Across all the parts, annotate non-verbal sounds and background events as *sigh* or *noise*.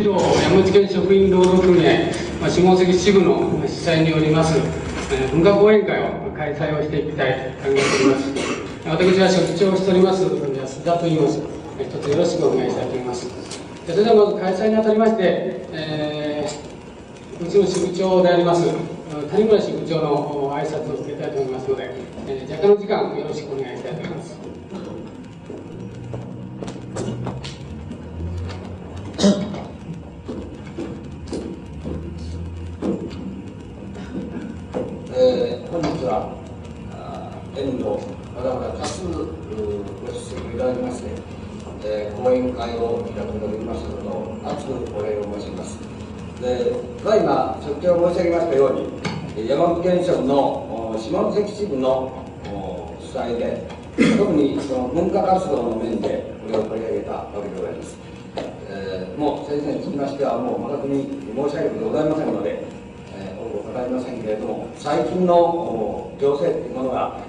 一度山口県職員労働組合、まあ、下関支部の主催によります、えー、文化講演会を開催をしていきたいと考えております。私は職長をしております安田と言います。一つよろしくお願いしたいと思いますそれではまず開催にあたりまして、えー、うちの支部長であります谷村支部長の挨拶を受けたいと思いますので、えー、若干の時間よろしくお願いします。申し上げましたように山口県庁の下関支部の主催で特にその文化活動の面でこれを取り上げたわけでございます、えー、もう先生につきましてはもう明確に申し上げることございませんので語りませんけれども最近の情勢というものが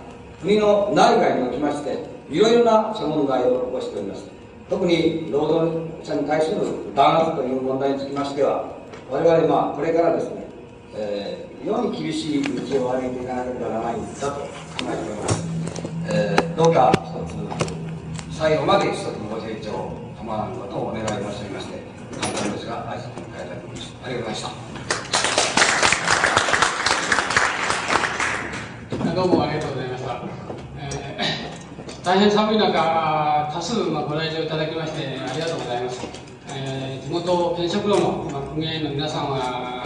国の内外におきましていろいろな諸問題を起こしております。特に労働者に対する弾圧という問題につきましては我々まあこれからですね、えー、非常に厳しい道を歩いていかなければならないんだと考えております、えー、どうか一つ最後まで一つのご清聴賜らんことをお願い申し上げまして簡単ですが挨拶に変えたいと思いますありがとうございましたどうもありがとうございました。えー、大変寒い中、多数、まあ、ご来場いただきまして、ありがとうございます。えー、地元県職労の、組合の皆さんは、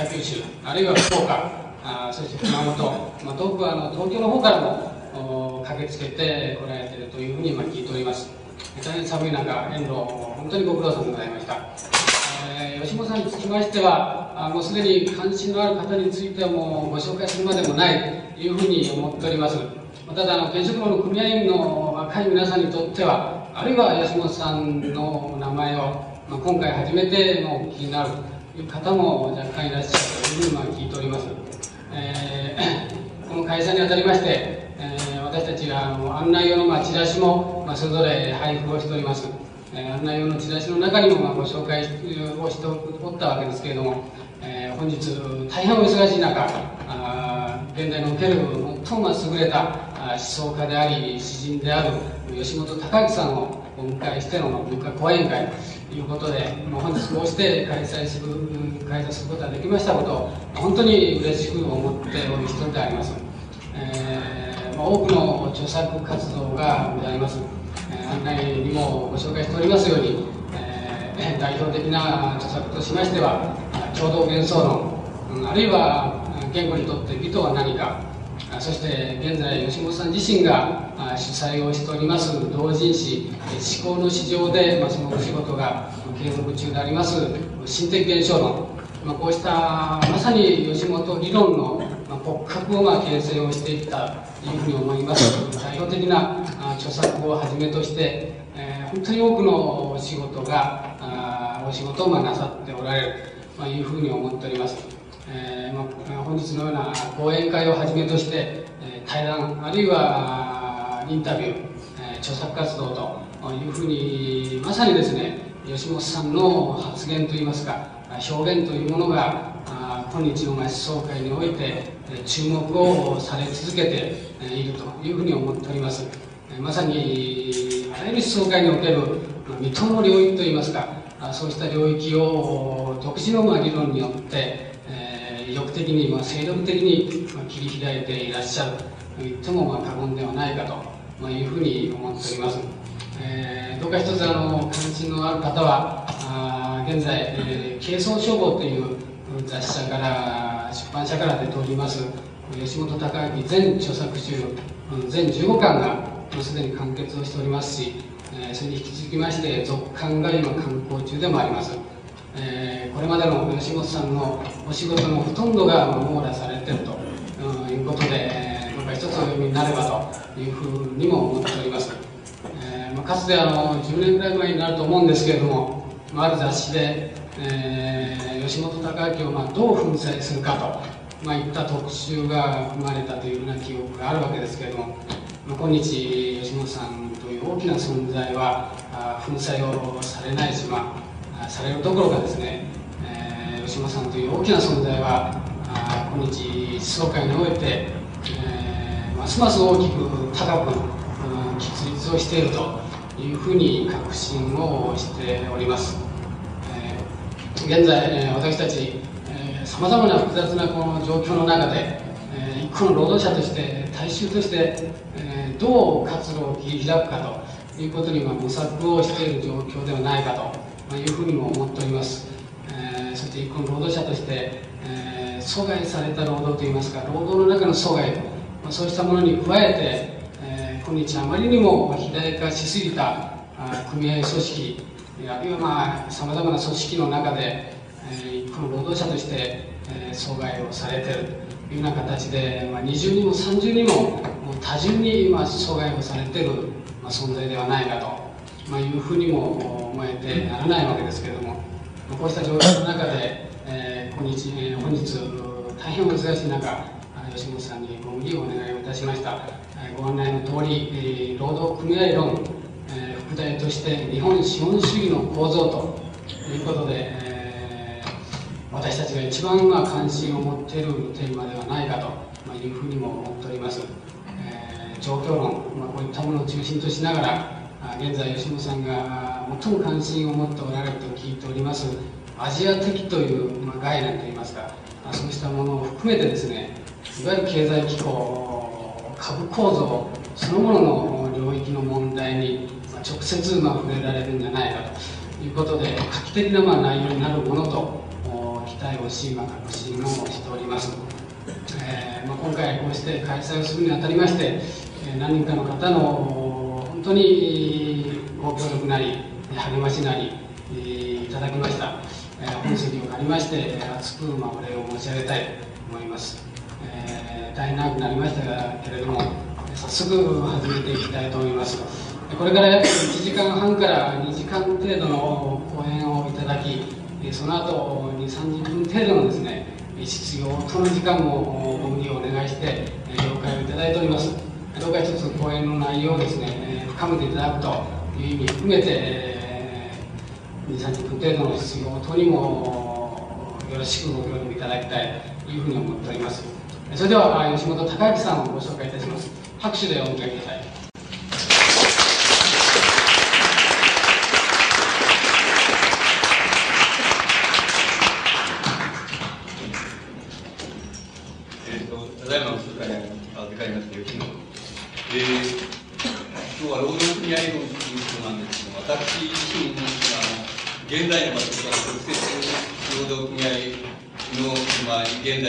北九州、あるいは福岡、あそして熊本、まあ、遠くはあの東京の方からも駆けつけて来られているというふうに、ま、聞いております。大変寒い中、遠路、本当にご苦労様でございました。えー、吉本さんにつきましてはあもうすでに関心のある方についてはもうご紹介するまでもないというふうに思っておりますただあの建築労の組合員の若い皆さんにとってはあるいは吉本さんの名前を、まあ、今回初めてのお聞きになるいう方も若干いらっしゃるというふうにまあ聞いております、えー、この会社にあたりまして、えー、私たちがあの案内用のまあチラシも、まあ、それぞれ配布をしております。えー、案内用のチラシの中にもまあご紹介をしておったわけですけれども、えー、本日大変お忙しい中あ現代における最も優れた思想家であり詩人である吉本隆之さんをお迎えしての文化講演会。いうことで、まあ、本日こうして開催する開催することができましたことを本当に嬉しく思っておる一人であります、えーまあ、多くの著作活動がございます。案内にもご紹介しておりますように、えー、代表的な著作としましては共同幻想論あるいは言語にとって美とは何か。そして現在吉本さん自身が主催をしております同人誌「思考の市場で」ま、そのお仕事が継続中であります心的現象論、ま、こうしたまさに吉本理論の骨格をま形成をしていったというふうに思います。代表的な著作をはじめとして、え、本当に多くのお仕事がお仕事をまなさっておられるというふうに思っております、えーまあ、本日のような講演会をはじめとして、えー、対談あるいはインタビュー、えー、著作活動というふうにまさにですね吉本さんの発言といいますか表現というものが今日の思想会において注目をされ続けているというふうに思っております。まさにあらゆる思想界における未踏の領域といいますかそうした領域を独自の理論によって、意欲的に、まあ、精力的に切り開いていらっしゃる。と言ってもまあ過言ではないかと、まあ、いうふうに思っております、えー、どうか一つあの関心のある方はあ現在、えー、軽装消防という雑誌社から出版社から出ております吉本隆明全著作集全15巻がもうすでに完結をしておりますし、えー、それに引き続きまして続刊が今刊行中でもあります、えー、これまでの吉本さんのお仕事のほとんどが網羅されてるということでどうか一つお読みになればというふうにも思っております、えーまあ、かつてあの10年ぐらい前になると思うんですけれども、まあ、ある雑誌で、えー、吉本隆明をまあどう粉砕するかと、まあ、いった特集が組まれたというような記憶があるわけですけれどもま今日吉本さんという大きな存在は粉砕をされないし、まされるどころかですね、えー、吉島さんという大きな存在は今日総会において、えー、ますます大きく高く、うん、喫立をしているというふうに確信をしております、えー、現在、えー、私たちさまざまな複雑なこの状況の中で、えー、一個の労働者として大衆として、えー、どう活路を切り開くかということには模索をしている状況ではないかと。いうふうにも思っております、えー、そして一個の労働者として、えー、阻害された労働といいますか労働の中の阻害、まあ、そうしたものに加えて、えー、今日あまりにも肥大化しすぎた組合組織あるいはまあさまざまな組織の中でえー、この労働者として、えー、阻害をされているというような形で、まあ、二重にも三重にももう多重に今阻害をされている、まあ、存在ではないかと、まあ、いうふうにも思えてならないわけですけれども、こうした状況の中で、えー、今日、えー、本日大変お忙しい中吉本さんにご無理をお願いをいたしました、え、ご案内の通り、えー、労働組合論、えー、副題として日本資本主義の構造ということで、えー私たちが一番まあ関心を持っているテーマではないかと、まいうふうにも思っております、えー、状況論、まあ、こういったものを中心としながら現在吉本さんが最も関心を持っておられると聞いておりますアジア的という、概念といいますかそうしたものを含めてですねいわゆる経済機構株構造そのものの領域の問題に直接ま触れられるんじゃないかということで画期的なま内容になるものと期待をし、ま、確信をしております、えーま、今回こうして開催をするにあたりまして、何人かの方の本当にご協力なり励ましなり、えー、いただきました、えー、本席を借りまして厚く、お礼を申し上げたいと思います、えー、大変長くなりましたけれども早速始めていきたいと思います。これから約1時間半から2時間程度の講演をいただきその後2、30分程度のですね、質疑応答の時間もご無理をお願いして、了解をいただいております。どうか一つ講演の内容をですね、深めていただくという意味含めて、2、30分程度の質疑応答にもよろしくご協力いただきたいというふうに思っております。それでは、吉本隆明さんをご紹介いたします。拍手でお迎えください。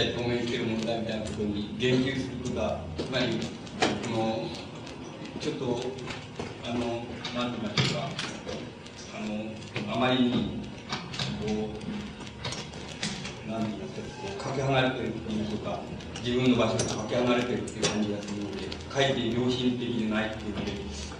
在当面している問題みたいなことに言及することが、つまり、この、ちょっと、あの、なんて言いましょうか、あの、あまりに、こう、なんて言いますか、こう、かけ離れてるっていましょうか、自分の場所からかけ離れてるっていう感じがするので、かえって良心的でないっていうので、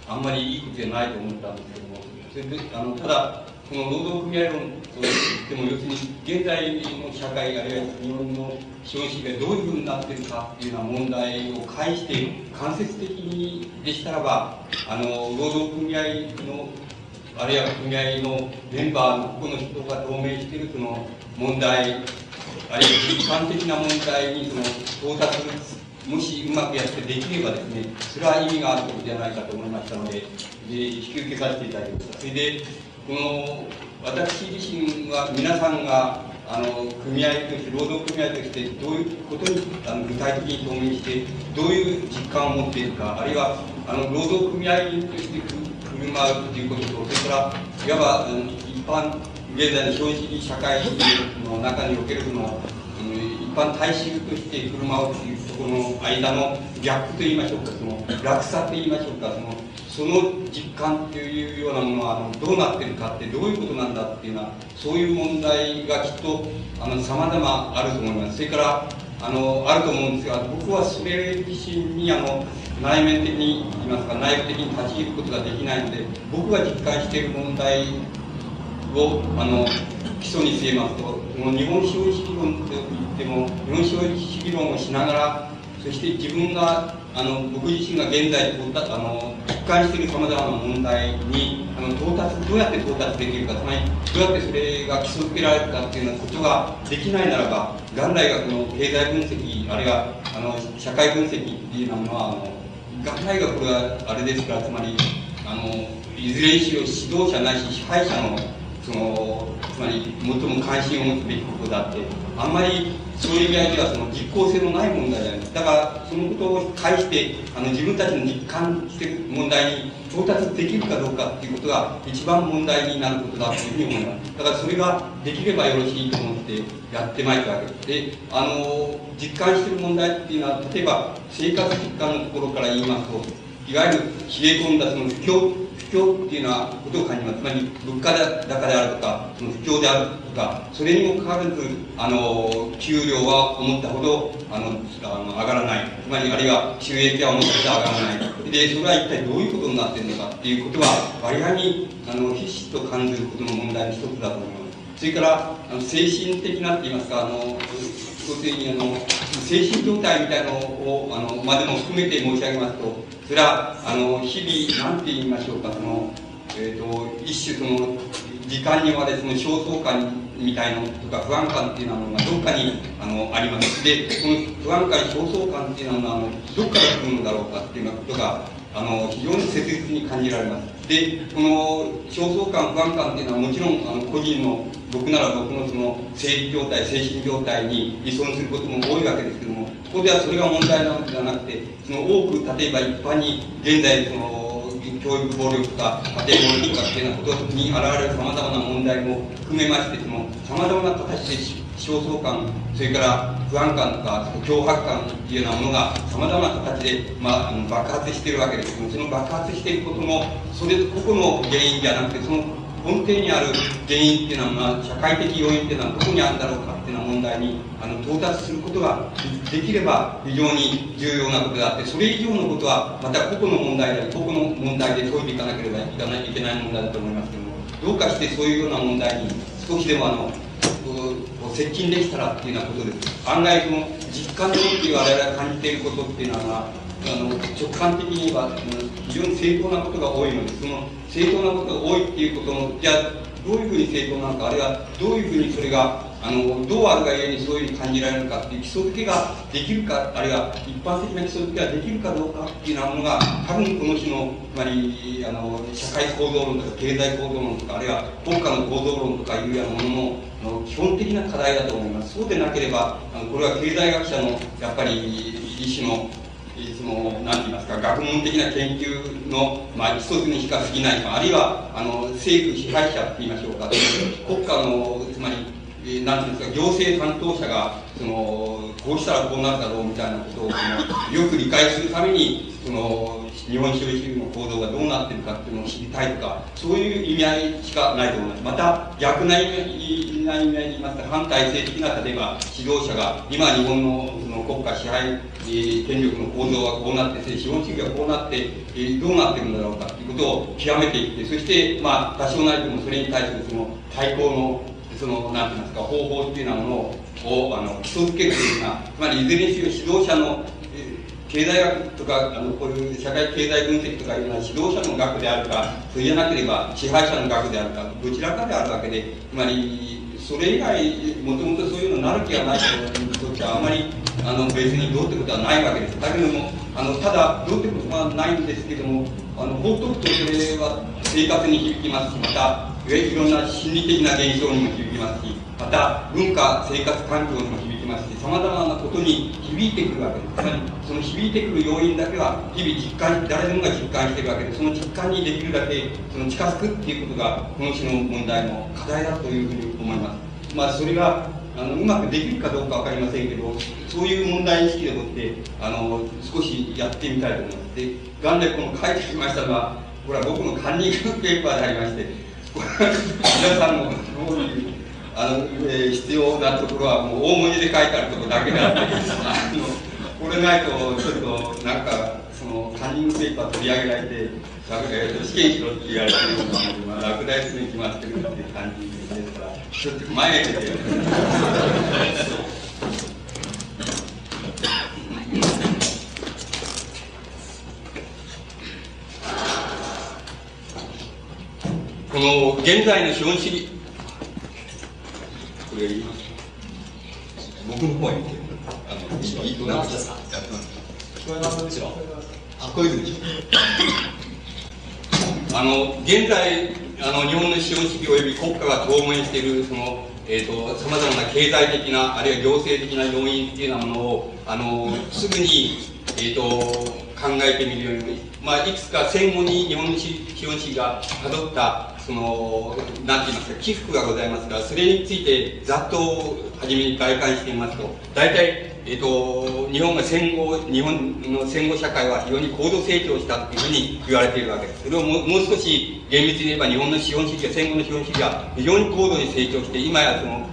あんまりいいことじゃないと思ったんですけども、それで、あの、ただ、この労働組合論といっても要するに現在の社会あるいは日本の資本主義がどういうふうになっているかっていうような問題を介して間接的にでしたらばあの労働組合のあるいは組合のメンバーの個々の人が透明しているその問題あるいは実感的な問題にその到達もしうまくやってできればですねそれは意味があることじゃないかと思いましたのでで引き受けさせていただきましたそれでこの私自身は皆さんがあの組合として労働組合としてどういうことにあの具体的に表明してどういう実感を持っているかあるいはあの労働組合として振る舞うということとそれからいわば一般現在の資本主義社会の中におけるその一般大衆として振る舞うというところの間のギャップといいましょうかその落差といいましょうかそのその実感っていうようなものはあのどうなってるかってどういうことなんだっていうようなそういう問題がきっとさまざまあると思います。それからあのあると思うんですが僕はそれ自身にあの内面的に言いますか内部的に立ち入ることができないので僕が実感している問題をあの基礎に据えますとこの日本資本主義論といっても日本資本主義論をしながらそして自分があの僕自身が現在あの一感しているさまざまな問題にあの到達どうやって到達できるかつまりどうやってそれが基礎づけられるかっていうようなことができないならば元来がこの経済分析あるいはあの社会分析っていうのはあの元来がこれはあれですからつまりあのいずれにしろ指導者ないし支配者のそのつまり最も関心を持つべきことだってあんまりそういう意味合いではその実効性のない問題であります。だからそのことを介してあの自分たちの実感してる問題に到達できるかどうかっていうことが一番問題になることだというふうに思いますだからそれができればよろしいと思ってやってまいったわけですであの実感してる問題っていうのは例えば生活実感のところから言いますといわゆる冷え込んだその不況況っていうのはことを感じます。つまり物価高であるとかその不況であるとかそれにもかかわらずあの給料は思ったほどあのあの上がらないつまりあるいは収益は思ったほど上がらないでそれは一体どういうことになっているのかっていうことは割合にあのひしと感じることの問題の一つだと思いますそれからあの精神的なって言いますかあの要するにあの精神状態みたいなのをあのまでも含めて申し上げますとそれはあの日々何て言いましょうかその、えーと、一種その時間にまでその焦燥感みたいのとか不安感っていうのがどっかにあのあります。でこの不安感焦燥感っていうのはあのどっから来るのだろうかっていうようなことがあの非常に切実に感じられます。でこの焦燥感不安感っていうのはもちろんあの個人の僕なら僕のその生理状態精神状態に依存することも多いわけですけどもここではそれが問題なのではなくてその多く例えば一般に現在その教育暴力とか家庭暴力とかっていうようなことに現れるさまざまな問題も含めましてそのさまざまな形で焦燥感それから不安感とか脅迫感っていうようなものがさまざまな形で、まあ、爆発しているわけです。けどその爆発していることもそれ個々の原因じゃなくてその根底にある原因っていうのは、まあ、社会的要因っていうのはどこにあるんだろうかっていうような問題にあの到達することができれば非常に重要なことであってそれ以上のことはまた個々の問題で個々の問題で解いていかなければいけない問題だと思いますけどもどうかしてそういうような問題に少しでもあの接近できたらっていうようなことです。案外その実感的に我々が感じてい。ることっていうのはあの直感的に言えば非常に正当なことが多いのでその正当なことが多いっていうことのじゃあどういうふうに正当なのかあるいはどういうふうにそれがあのどうあるがゆえにそういうふうに感じられるかっていう基礎付けができるかあるいは一般的な基礎付けができるかどうかっていうようなものが多分この日のつまりあの社会構造論とか経済構造論とかあるいは国家の構造論とかいうようなもののの基本的な課題だと思います。そうでなければあのこれは経済学者のやっぱり一種のその何て言いますか学問的な研究の、まあ、一つにしか過ぎないかあるいはあの政府支配者って言いましょうか。国家のつまり何て言うんですか行政担当者がそのこうしたらこうなるだろうみたいなことをそのよく理解するためにその日本資本主義の構造がどうなってるかっていうのを知りたいとかそういう意味合いしかないと思います。また逆な意味合いで言いますと反体制的な例えば指導者が今日本のその国家支配権力の構造はこうなって資本主義はこうなってえどうなってるんだろうかということを極めていってそしてまあ多少なりともそれに対するその対抗のそのなんて言いますか方法っていうようなものをあの基礎づけるというようなつまりいずれにしろ指導者の経済学とかあのこういう社会経済分析とかいうのは指導者の学であるかそうじゃなければ支配者の学であるかどちらかであるわけでつまりそれ以外もともとそういうのなる気がない人にとってはあまりあの別にどうってことはないわけです。だけどもあのただどうってことはないんですけどもあの放っておくとそれは生活に響きますしまたいろんな心理的な現象にも響きますしまた文化生活環境にも響きます。しさまざまなことに響いてくるわけです。つまりその響いてくる要因だけは日々実感誰でもが実感してるわけでその実感にできるだけその近づくっていうことがこの種の問題の課題だというふうに思います。まあそれがあのうまくできるかどうか分かりませんけどそういう問題意識でもってあの少しやってみたいと思いますで元来この書いてきましたのはこれは僕のカンニングペーパーでありまして皆さんのどういあの、えー、必要なところはもう大文字で書いてあるところだけであってあのこれないとちょっとなんかそのカンニングペーパー取り上げられて、えー、試験しろって言われてるようなので、まあ、落第するに決まってるっていう感じですからちょっと前へ出ての現在の資本主義、これ言います僕の方は言ってる。あの、いい、いい、なんですかやってます。聞こえますでしょ？あ、こういでしょあの、現在、あの、日本の資本主義及び国家が当面している、その、え、ー、と、様々な経済的な、あるいは行政的な要因っていうようなものを、あの、すぐに、え、ー、と、考えてみるように、まあ、いくつか戦後に日本の資本主義がたどった、その、なんて言いますか、起伏がございますが、それについてざっと初めに外観してみますと、大体、えっ、ー、と、日本が戦後、日本の戦後社会は非常に高度成長したっていうふうに言われているわけです。それをももう少し厳密に言えば日本の資本主義は戦後の資本主義は非常に高度に成長して、今やその、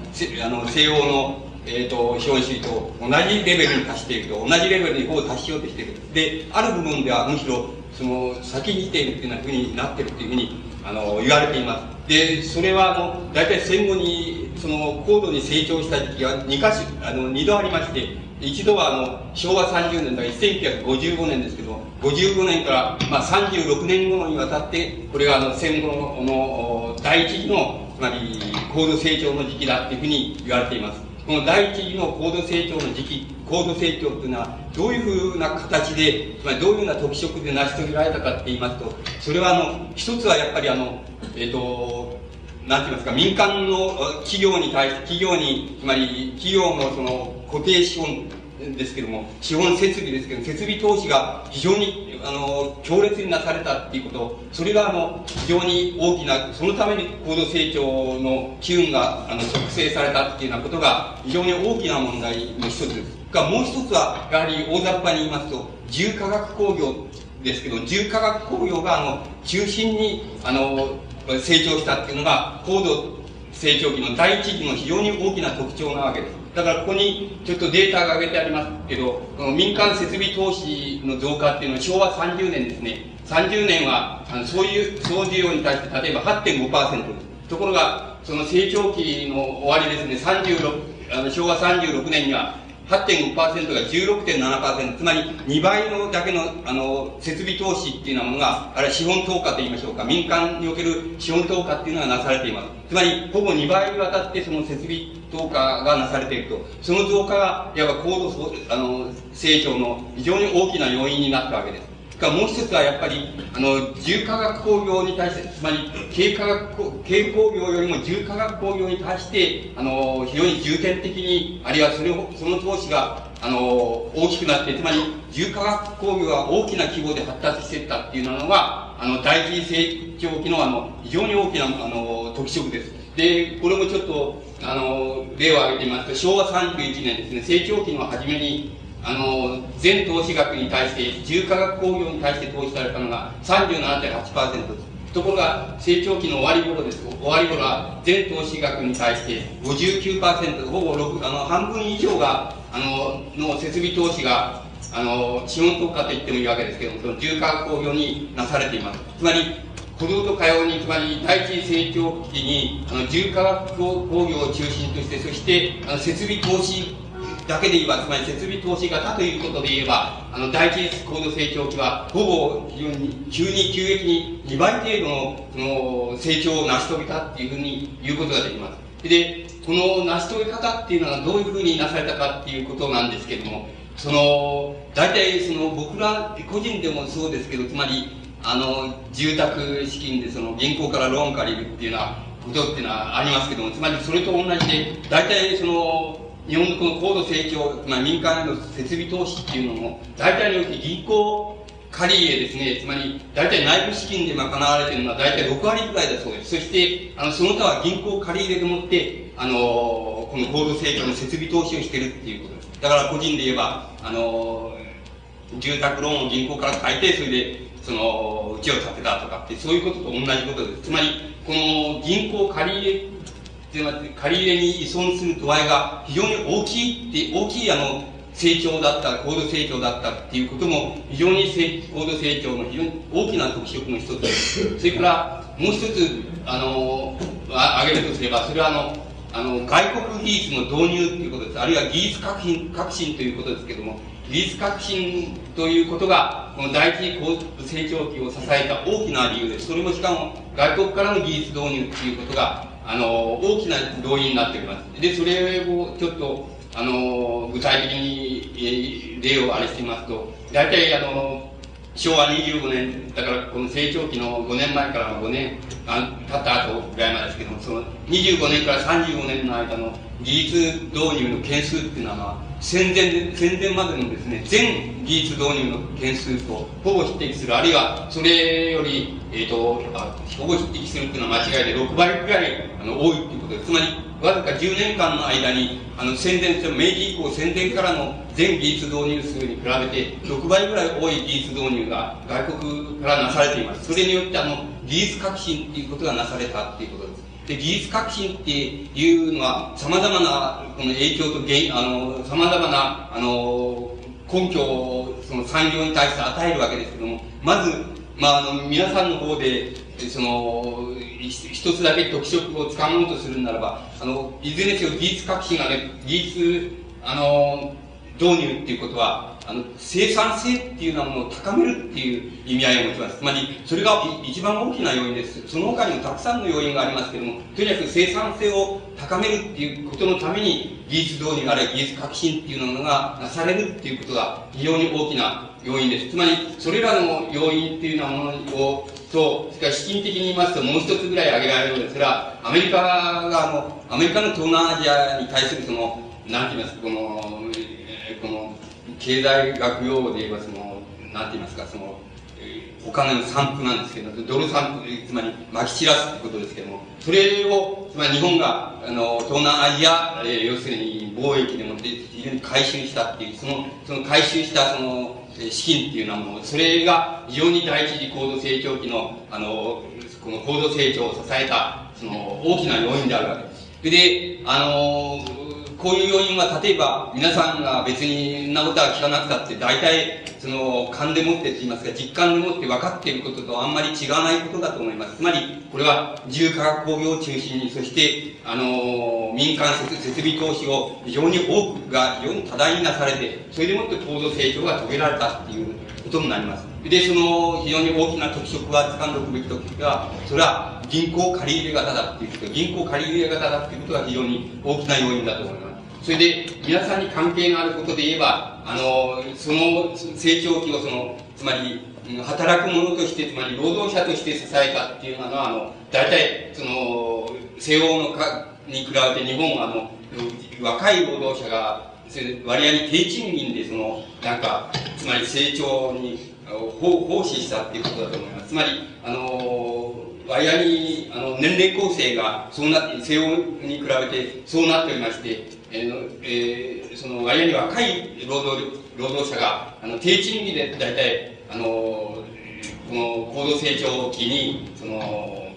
あの西欧のえーと、資本主義と同じレベルに達していると同じレベルにほぼ達しようとしているである部分ではむしろその先に来ているっていうふうになっているというふうにあの言われています。でそれはあの大体戦後にその高度に成長した時期が2か所あの2度ありまして一度はあの昭和30年だから1955年ですけど55年から、まあ、36年後にわたってこれがあの戦後の第一次のつまり高度成長の時期だっていうふうに言われています。この第一次の高度成長の時期、高度成長というのは、どういうふうな形で、つまりどういうふうな特色で成し遂げられたかって言いますと、それはあの、一つはやっぱりあの、えっ、ー、と、なんて言いますか、民間の企業に対して、企業に、つまり企業のその固定資本ですけども、資本設備ですけど、設備投資が非常に、あの、強烈になされたっていうこと、それが、あの、非常に大きな、そのために高度成長の機運が、あの、促成されたっていうようなことが、非常に大きな問題の一つです。が、もう一つは、やはり大雑把に言いますと、重化学工業ですけど、重化学工業が、あの、中心に、あの、成長したっていうのが、高度成長期の第一期の非常に大きな特徴なわけです。だからここにちょっとデータが挙げてありますけど、この民間設備投資の増加っていうのは昭和30年ですね。30年は、あのそういう総需要に対して例えば8.5%。ところが、その成長期の終わりですね、36、あの昭和36年には8.5%が16.7%、つまり2倍のだけの、あの、設備投資っていうようなものが、あれは資本投下と言いましょうか、民間における資本投下っていうのがなされています。つまり、ほぼ2倍にわたってその設備投下がなされていると、その増加が、いわば高度あの成長の非常に大きな要因になったわけです。かもう一つはやっぱり、あの、重化学工業に対して、つまり、軽化学、軽工業よりも重化学工業に対して、あの、非常に重点的に、あるいはそれを、その投資が、あの、大きくなって、つまり、重化学工業が大きな規模で発達していったっていうのが、あの、第一次成長期の、あの、非常に大きな、あの、特色です。で、これもちょっと、あの、例を挙げてみますと、昭和31年ですね、成長期の初めに、あの、全投資額に対して、重化学工業に対して投資されたのが37.8%です。ところが、成長期の終わり頃です。終わり頃は、全投資額に対して59%、ほぼ6、あの、半分以上が、あの、の設備投資が、あの、資本特化と言ってもいいわけですけども、その重化学工業になされています。つまり、孤独とかように、つまり第一成長期に、あの、重化学工業を中心として、そして、あの、設備投資だけで言えば、つまり設備投資型ということで言えば、あの、第一高度成長期は、ほぼ急に急激に2倍程度の、その、成長を成し遂げたっていうふうに言うことができます。で、この成し遂げ方っていうのはどういうふうになされたかっていうことなんですけども、その、大体その僕ら個人でもそうですけど、つまり、あの、住宅資金でその銀行からローン借りるっていうようなことっていうのはありますけども、つまりそれと同じで、大体その、日本のこの高度成長、まあ、民間への設備投資っていうのも、大体において銀行借り入れですね、つまり、大体内部資金で賄われているのは大体6割ぐらいだそうです。そして、あの、その他は銀行借り入れでもって、あの、この高度成長の設備投資をしているっていうことです。だから個人で言えば、あの、住宅ローンを銀行から借りて、それで、その、うちを建てたとかって、そういうことと同じことです。つまり、この銀行借り入れで借り入れに依存する度合いが非常に大きいって、大きいあの、成長だった、高度成長だったっていうことも、非常に高度成長の非常に大きな特色の一つです。それから、もう一つ、あの、挙げるとすれば、それはあの、あの、外国技術の導入っていうことです。あるいは技術革新、革新ということですけども、技術革新ということが、この第一次高度成長期を支えた大きな理由です。それもしかも、外国からの技術導入っていうことが、あの、大きな動員になっております。で、それをちょっと、あの、具体的に、例をあれしてみますと、大体、あの、昭和25年、だからこの成長期の5年前からの5年あ経った後ぐらいまでですけども、その25年から35年の間の技術導入の件数っていうのは、まあ、戦前戦前までのですね、全技術導入の件数とほぼ匹敵する、あるいはそれより、え、ー、とあ、ほぼ匹敵するっていうのは間違いで6倍ぐらいあの多いっていうことです。つまり、わずか10年間の間に、あの、戦前、明治以降戦前からの全技術導入数に比べて6倍ぐらい多い技術導入が外国からなされています。それによってあの、技術革新っていうことがなされたっていうことで。技術革新っていうのは、様々な、この影響と原因、あの、様々な、あの、根拠を、その産業に対して与えるわけですけども、まず、まあ、あの、皆さんの方で、その、一つだけ特色をつかもうとするならば、あの、いずれにせよ技術革新がね、技術、あの、導入っていうことは、あの、生産性っていうようなものを高めるっていう意味合いを持ちます。つまり、それが一番大きな要因です。その他にもたくさんの要因がありますけども、とにかく生産性を高めるっていうことのために、技術導入、あるいは技術革新っていうのがなされるっていうことが非常に大きな要因です。つまり、それらの要因っていうようなものを、と、それから資金的に言いますと、もう一つぐらい挙げられるのですが、アメリカが、あの、アメリカの東南アジアに対するその、なんて言いますか、この、経済学用語で言えばその、なんて言いますか、その、お金の散布なんですけど、ドル散布、つまり、まき散らすってことですけども、それを、つまり日本が、あの、東南アジア、えー、要するに貿易でもって非常に回収したっていう、その、その回収したその、資金っていうようなもの、それが非常に第一次高度成長期の、あの、この高度成長を支えた、その、大きな要因であるわけです。で、あの、こういう要因は、例えば、皆さんが別に、そんなことは聞かなくたって、大体、その、勘でもってって言いますか、実感でもって分かっていることとあんまり違わないことだと思います。つまり、これは、自由化学工業を中心に、そして、あの、民間設備投資を非常に多くが、非常に多大になされて、それでもって高度成長が遂げられたっていうことになります。で、その、非常に大きな特色は掴んでおくべき時が、それは、銀行借り入れ型だっていうこと、銀行借り入れ型だっていうことが非常に大きな要因だと思います。それで、皆さんに関係のあることで言えば、あの、その成長期をその、つまり、働く者として、つまり労働者として支えたっていうのは、あの、大体、その、西欧のかに比べて日本は、あの、若い労働者が、割合に低賃金で、その、なんか、つまり成長に、奉仕したっていうことだと思います。つまり、あの、割合に、あの、年齢構成が、そうなって、西欧に比べて、そうなっておりまして、えーえー、その割合に若い労働労働者があの低賃金で大体あのこの高度成長期にその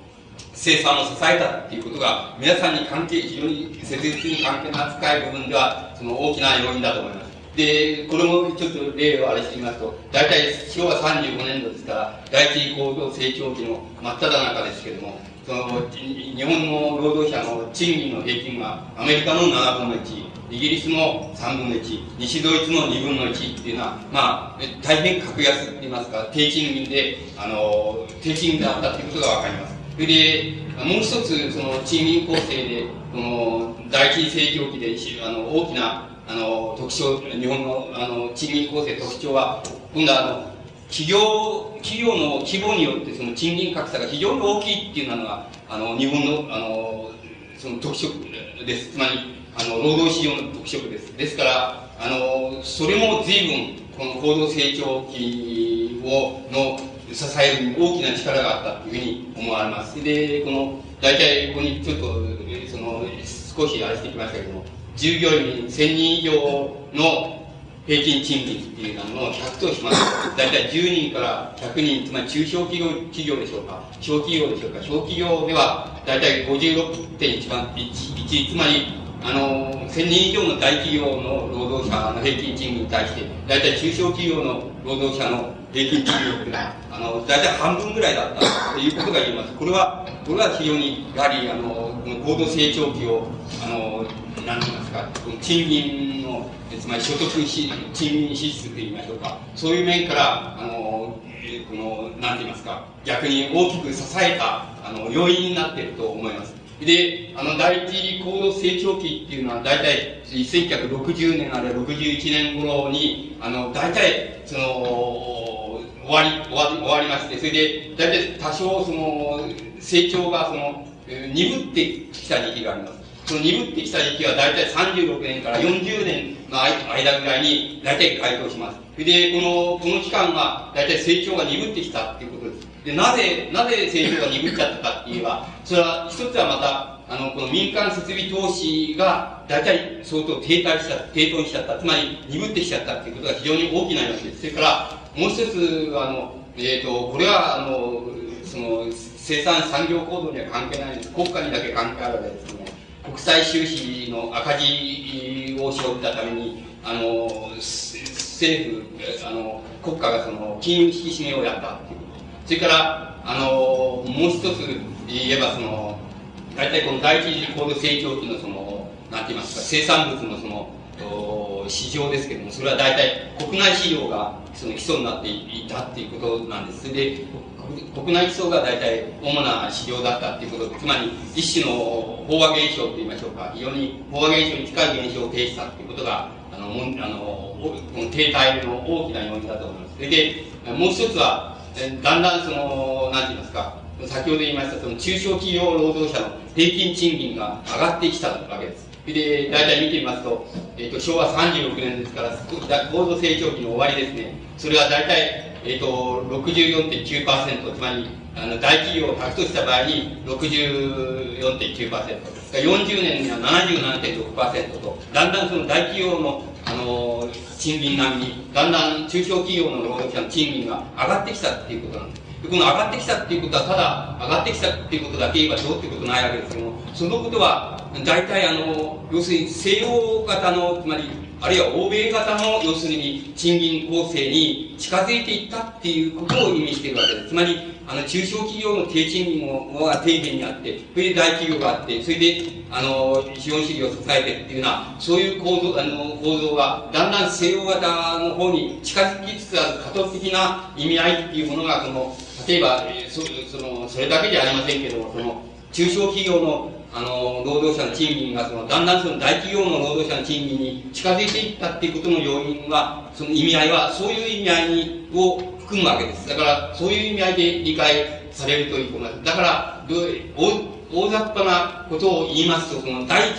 生産を支えたっていうことが皆さんに関係非常に切実に関係の扱い部分ではその大きな要因だと思います。で、これもちょっと例をあれしてみますと、大体昭和35年度ですから、第一高度成長期の真っ只中ですけれども、その日本の労働者の賃金の平均はアメリカの7分の1イギリスの3分の1西ドイツの2分の1っていうのはまあ大変格安って言いますか低賃金であの低賃金だったっていうことが分かります。それでもう一つその賃金構成でその第一次成長期であの大きなあの特徴日本のあの賃金構成特徴は今度はあの企業、企業の規模によってその賃金格差が非常に大きいっていうのが、あの、日本の、あの、その特色です。つまり、あの、労働市場の特色です。ですから、あの、それも随分、この高度成長期を、の、支えるに大きな力があったというふうに思われます。で、この、大体、ここにちょっと、その、少しあれしてきましたけども、従業員1000人以上の平均賃金っていうのを100としますと、大体10人から100人、つまり中小企業企業でしょうか、小企業でしょうか、小企業では大体56.1番、1、つまり、あの、1000人以上の大企業の労働者の平均賃金に対して、大体中小企業の労働者の平均賃金っていうのは、あの、大体半分ぐらいだったということが言えます。これは、これは非常に、やはり、あの、高度成長期を、あの、なん賃金の、つまり所得賃金支出と言いましょうか、そういう面から、あの、この、なんて言いますか、逆に大きく支えた、あの、要因になっていると思います。で、あの、第一高度成長期っていうのは、大体、1960年あるいは61年頃に、あの、大体、その、終わり、終わり、終わりまして、それで、大体多少、その、成長が、その、鈍ってきた時期があります。その鈍ってきた時期は大体36年から40年の間ぐらいに大体該当します。で、この、この期間は大体成長が鈍ってきたっていうことです。で、なぜ、なぜ成長が鈍っちゃったかって言えば、それは一つはまた、あの、この民間設備投資が大体相当停滞した、低騰しちゃった。つまり鈍ってきちゃったっていうことが非常に大きな要素です。それから、もう一つ、あの、えっ、ー、と、これは、あの、その、生産産業構造には関係ないんです。国家にだけ関係あるわけですね。国際収支の赤字を背負ったために、あの、政府、あの、国家がその、金融引き締めをやったっていうそれから、あの、もう一つ言えば、その、大体この第一次高度成長期のその、なんて言いますか、生産物のその、市場ですけども、それは大体国内市場がその基礎になっていたっていうことなんです。で、国内基礎が大体主な市場だったっていうことで、つまり一種の飽和現象といいましょうか、非常に飽和現象に近い現象を呈したっていうことが、あの、もあの停滞の大きな要因だと思います。それで、もう一つは、だんだんその、なんて言いますか、先ほど言いましたその中小企業労働者の平均賃金が上がってきたわけです。で、大体見てみますと、えっ、ー、と、昭和36年ですから、高度成長期の終わりですね。それは大体、え、ー、と、64.9%、つまり、あの、大企業を100とした場合に64.9%。40年には77.6%と、だんだんその大企業の、あの、賃金並みに、だんだん中小企業の労働者の賃金が上がってきたっていうことなんです。この上がってきたっていうことは、ただ上がってきたっていうことだけ言えばどうってことないわけですけども、そのことは、大体あの、要するに西洋型の、つまり、あるいは欧米型の、要するに賃金構成に近づいていったっていうことを意味しているわけです。つまり、あの、中小企業の低賃金が底辺にあって、それで大企業があって、それで、あの、資本主義を支えてっていうような、そういう構造、あの、構造が、だんだん西洋型の方に近づきつつある多角的な意味合いっていうものが、この、例えば、そその、それだけじゃありませんけども、その、中小企業のあの、労働者の賃金が、その、だんだんその大企業の労働者の賃金に近づいていったっていうことの要因は、その意味合いは、そういう意味合いを含むわけです。だから、そういう意味合いで理解されるといいと思います。だから、大大雑把なことを言いますと、その、第一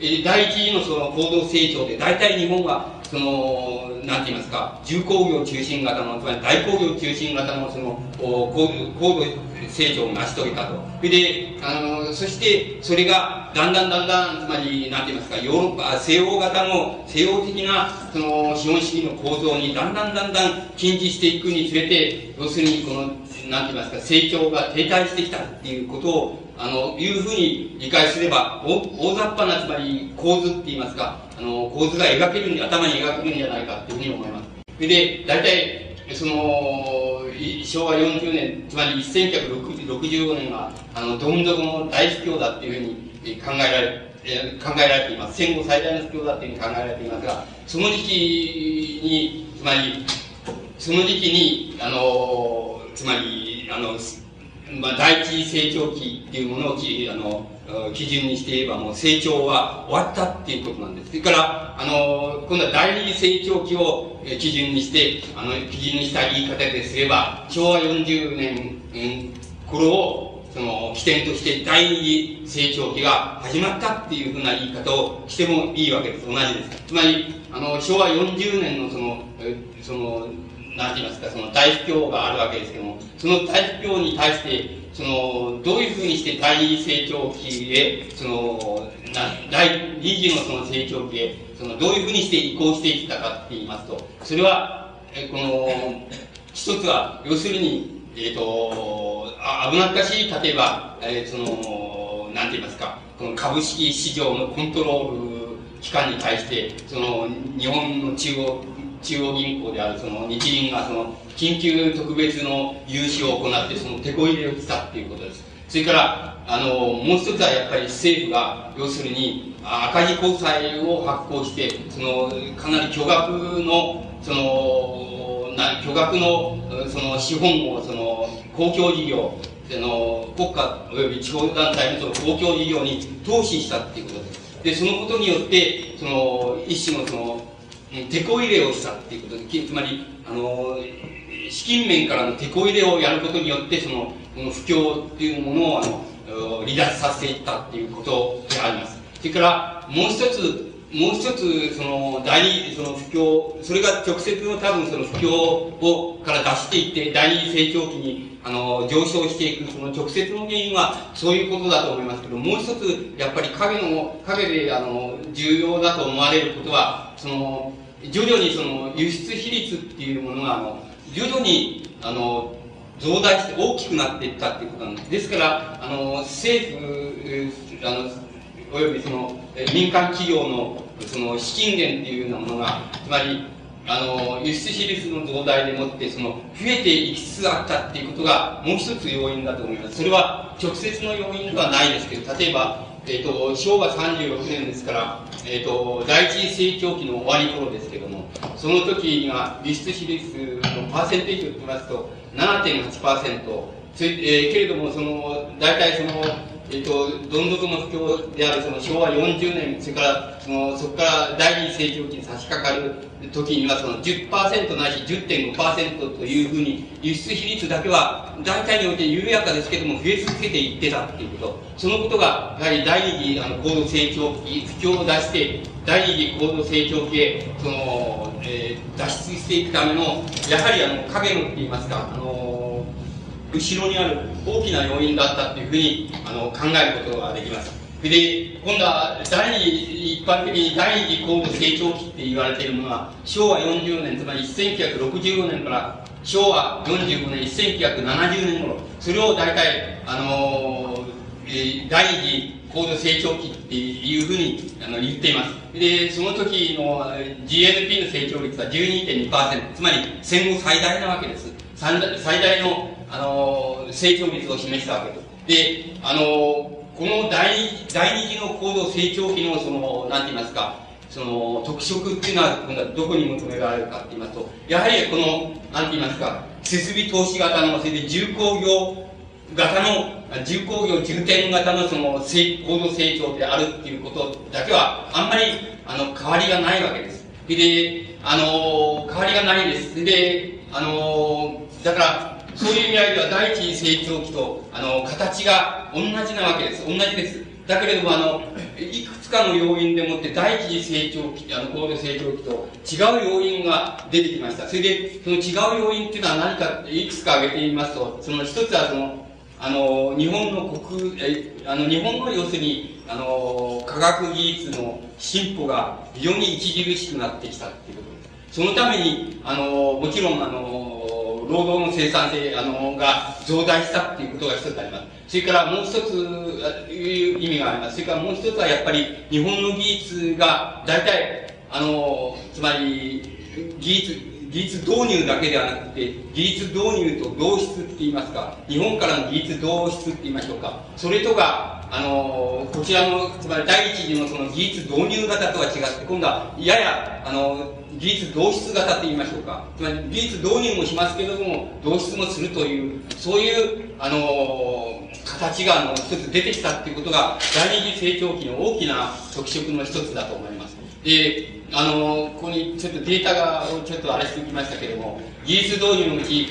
次、第一次のその行動成長で、大体日本は、その、なんて言いますか、重工業中心型の、つまり大工業中心型のその、高度成長を成し遂げたと。それで、あの、そして、それが、だんだんだんだん、つまり、なんて言いますか、ヨーロッパ、西洋型の、西洋的な、その、資本主義の構造に、だんだんだんだん近似していくにつれて、要するに、この、なんて言いますか、成長が停滞してきたっていうことを、あの、いうふうに理解すれば、大大雑把な、つまり構図って言いますか、あの、構図が描けるん頭に描けるんじゃないかっていうふうに思います。それで、大体、その、昭和40年、つまり1965年は、あの、どん底の大不況だっていうふうに考えられ、考えられています。戦後最大の不況だっていうふうに考えられていますが、その時期に、つまり、その時期に、あの、つまり、あの、まあ、第一成長期っていうものをあの基準にして言えばもう成長は終わったっていうことなんです。それから、あの、今度は第二成長期を基準にして、あの、基準にした言い方ですれば、昭和40年、頃を、その、起点として第二次成長期が始まったっていうふうな言い方をしてもいいわけです。同じです。つまり、あの、昭和40年のその、その、なんて言いますか、その大不況があるわけですけども、その大不況に対して、その、どういうふうにして第二成長期へ、その、な第二次のその成長期へ、その、どういうふうにして移行していったかって言いますと、それは、えこの、一つは、要するに、えっ、ー、と、危なっかしい、例えば、えー、その、なんて言いますか、この株式市場のコントロール機関に対して、その、日本の中央、中央銀行であるその日銀がその緊急特別の融資を行ってその手こ入れをしたっていうことです。それから、あの、もう一つはやっぱり政府が、要するに赤字国債を発行して、その、かなり巨額の、その、な巨額の、その資本を、その、公共事業、あの国家及び地方団体のその公共事業に投資したっていうことです。で、そのことによって、その、一種のその、手こ入れをしたっていうことで、つまり、あの、資金面からの手こ入れをやることによって、その、この不況っていうものを、あの、離脱させていったっていうことであります。それから、もう一つ、もう一つ、その、第二、その不況、それが直接の多分その不況を、から出していって、第二成長期に、あの、上昇していく、その直接の原因は、そういうことだと思いますけど、もう一つ、やっぱり影の、影で、あの、重要だと思われることは、その、徐々にその、輸出比率っていうものが、あの、徐々に、あの、増大して大きくなっていったっていうことなんです。ですから、あの、政府、あの、およびその民間企業のその資金源っていうようなものがつまりあの輸出比率の増大でもってその増えていきつつあったっていうことがもう一つ要因だと思いますそれは直接の要因ではないですけど例えば、えーと、昭和36年ですから、えーと、第一次成長期の終わり頃ですけどもその時には輸出比率のパーセンテージを見ますと7.8%それ、えー、けれどもその大体そのえっ、と、どん底の不況であるその昭和40年、それから、その、そこから第二成長期に差し掛かる時には、その10%ないし10.5%というふうに、輸出比率だけは、大体において緩やかですけども、増え続けていってたっていうこと。そのことが、やはり第二次あの高度成長期、不況を出して、第二次高度成長期へ、その、えー、脱出していくための、やはりあの、影のって言いますか、あの後ろにある大きな要因だったというふうにあの考えることができます。で、今度は第二一般的に第二次高度成長期って言われているものは、昭和40年、つまり1965年から昭和45年、1970年頃、それを大体、あのー、第二次高度成長期っていうふうにあの言っています。で、その時の GNP の成長率は12.2%、つまり戦後最大なわけです。最大のあの、成長率を示したわけです。で、あの、この第第二次の高度成長期のその、なんて言いますか、その特色っていうのは今度はどこに求められるかって言いますと、やはりこの、なんて言いますか、設備投資型の、それで重工業型の、重工業重点型のその高度成長であるっていうことだけは、あんまり、あの、変わりがないわけです。で、あの、変わりがないです。で、あの、だから、そういう意味合いでは第一次成長期と、あの、形が同じなわけです。同じです。だけれども、あの、いくつかの要因でもって第一次成長期、あの、高度成長期と違う要因が出てきました。それで、その違う要因っていうのは何か、いくつか挙げてみますと、その一つはその、あの、日本の国、え、あの、日本の要するに、あの、科学技術の進歩が非常に著しくなってきたっていうことです。そのために、あの、もちろん、あの、労働の生産性あのが増大したっていうことが一つあります。それからもう一ついう意味があります。それからもう一つはやっぱり日本の技術が大体、あの、つまり技術、技術導入だけではなくて、技術導入と同質って言いますか、日本からの技術同質って言いましょうか。それとか、あの、こちらの、つまり第一次のその技術導入型とは違って、今度はやや、あの、技術導出型と言いましょうか。つまり技術導入もしますけれども、導出もするという、そういう、あの、形が、あの、一つ出てきたっていうことが、第二次成長期の大きな特色の一つだと思います。で、あの、ここにちょっとデータが、ちょっとあれしてきましたけれども、技術導入のうち、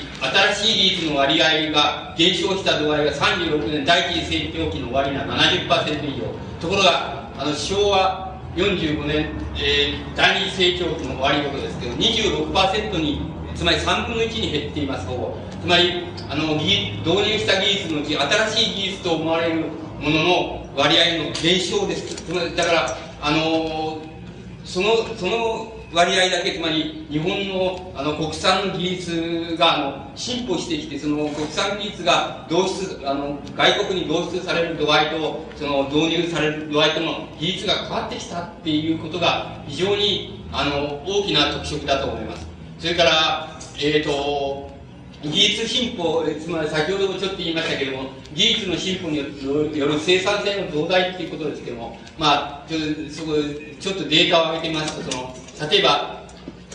新しい技術の割合が減少した度合いが36年第一次成長期の終わりが70%以上。ところが、あの、昭和45年、えー、第二次成長期の終わりことですけど、26%に、つまり3分の1に減っています、ほぼ。つまり、あの、導入した技術のうち、新しい技術と思われるものの割合の減少です。つまり、だから、あのその、その割合だけ、つまり日本のあの国産技術があの進歩してきて、その国産技術が導出、あの外国に導出される度合いと、その導入される度合いとの技術が変わってきたっていうことが非常にあの大きな特色だと思います。それから、えっ、ー、と、技術進歩、つまり先ほどもちょっと言いましたけれども、技術の進歩による生産性の増大っていうことですけども、まあ、ちょそこ、ちょっとデータを上げてみますと、その、例えば、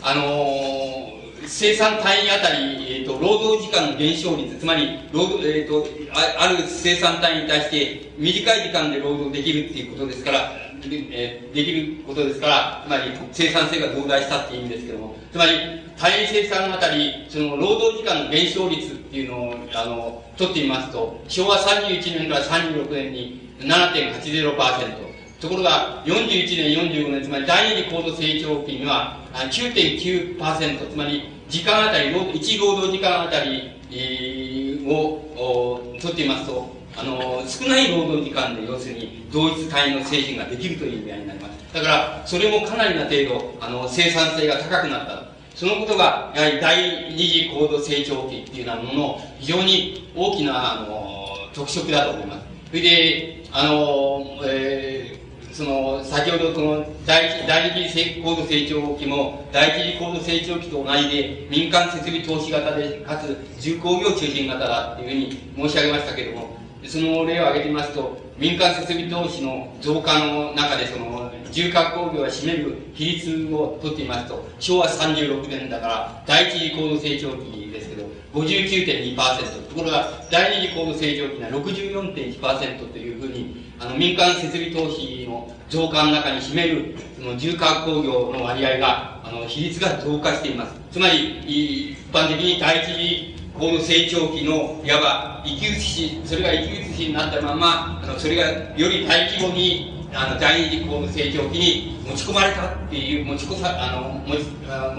あのー、生産単位あたり、えーと、労働時間の減少率、つまり労働、えーとあ、ある生産単位に対して短い時間で労働できるっていうことですから、え、できることですから、つまり生産性が増大したっていう意味ですけども、つまり単位生産あたり、その労働時間の減少率っていうのを、あの、取ってみますと、昭和31年から36年に7.80%、ところが、41年、45年、つまり第二次高度成長期には9.9%、つまり時間あたり、1労働時間あたり、を取ってみますと、あの、少ない労働時間で、要するに、同一単位の製品ができるという意味合いになります。だから、それもかなりな程度、あの、生産性が高くなった。そのことが、やはり第二次高度成長期っていうようなものの、非常に大きな、あの、特色だと思います。それで、あの、えーその、先ほどその、第一、第二次高度成長期も、第一次高度成長期と同じで、民間設備投資型で、かつ、重工業中心型だっていうふうに申し上げましたけれども、その例を挙げてみますと、民間設備投資の増加の中で、その、重化工業が占める比率を取ってみますと、昭和36年だから、第一次高度成長期ですけど、59.2%。ところが、第二次高度成長期には64.1%というふうに、あの、民間設備投資の増加の中に占める、その重化工業の割合が、あの、比率が増加しています。つまり、一般的に第一次高度成長期の、いわば、生き写し、それが生き写しになったまま、あの、それがより大規模に、あの、第二次高度成長期に持ち込まれたっていう、持ちこさ、あの、持ち、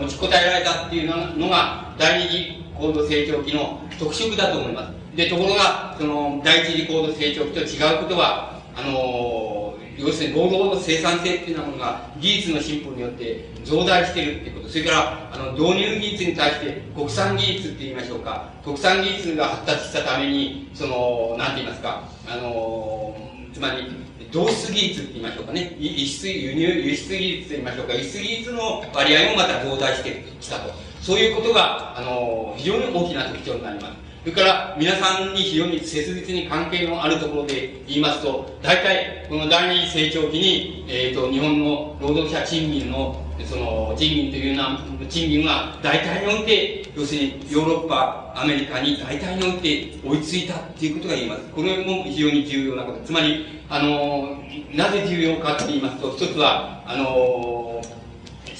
持ちこたえられたっていうのが、第二次高度成長期の特色だと思います。で、ところが、その、第一次高度成長期と違うことは、あの要するに労働の生産性っていうようなものが技術の進歩によって増大してるっていうこと、それからあの導入技術に対して国産技術って言いましょうか、国産技術が発達したために、その、なんて言いますか、あのつまり、同質技術って言いましょうかね、輸出、輸入、輸出技術と言いましょうか、輸出技術の割合もまた増大してきたと。そういうことが、あの非常に大きな特徴になります。それから皆さんに非常に切実に関係のあるところで言いますと、大体この第二成長期に、えっ、ー、と、日本の労働者賃金の、その、賃金というような、賃金が大体において、要するにヨーロッパ、アメリカに大体において追いついたっていうことが言えます。これも非常に重要なこと。つまり、あの、なぜ重要かと言いますと、一つは、あの、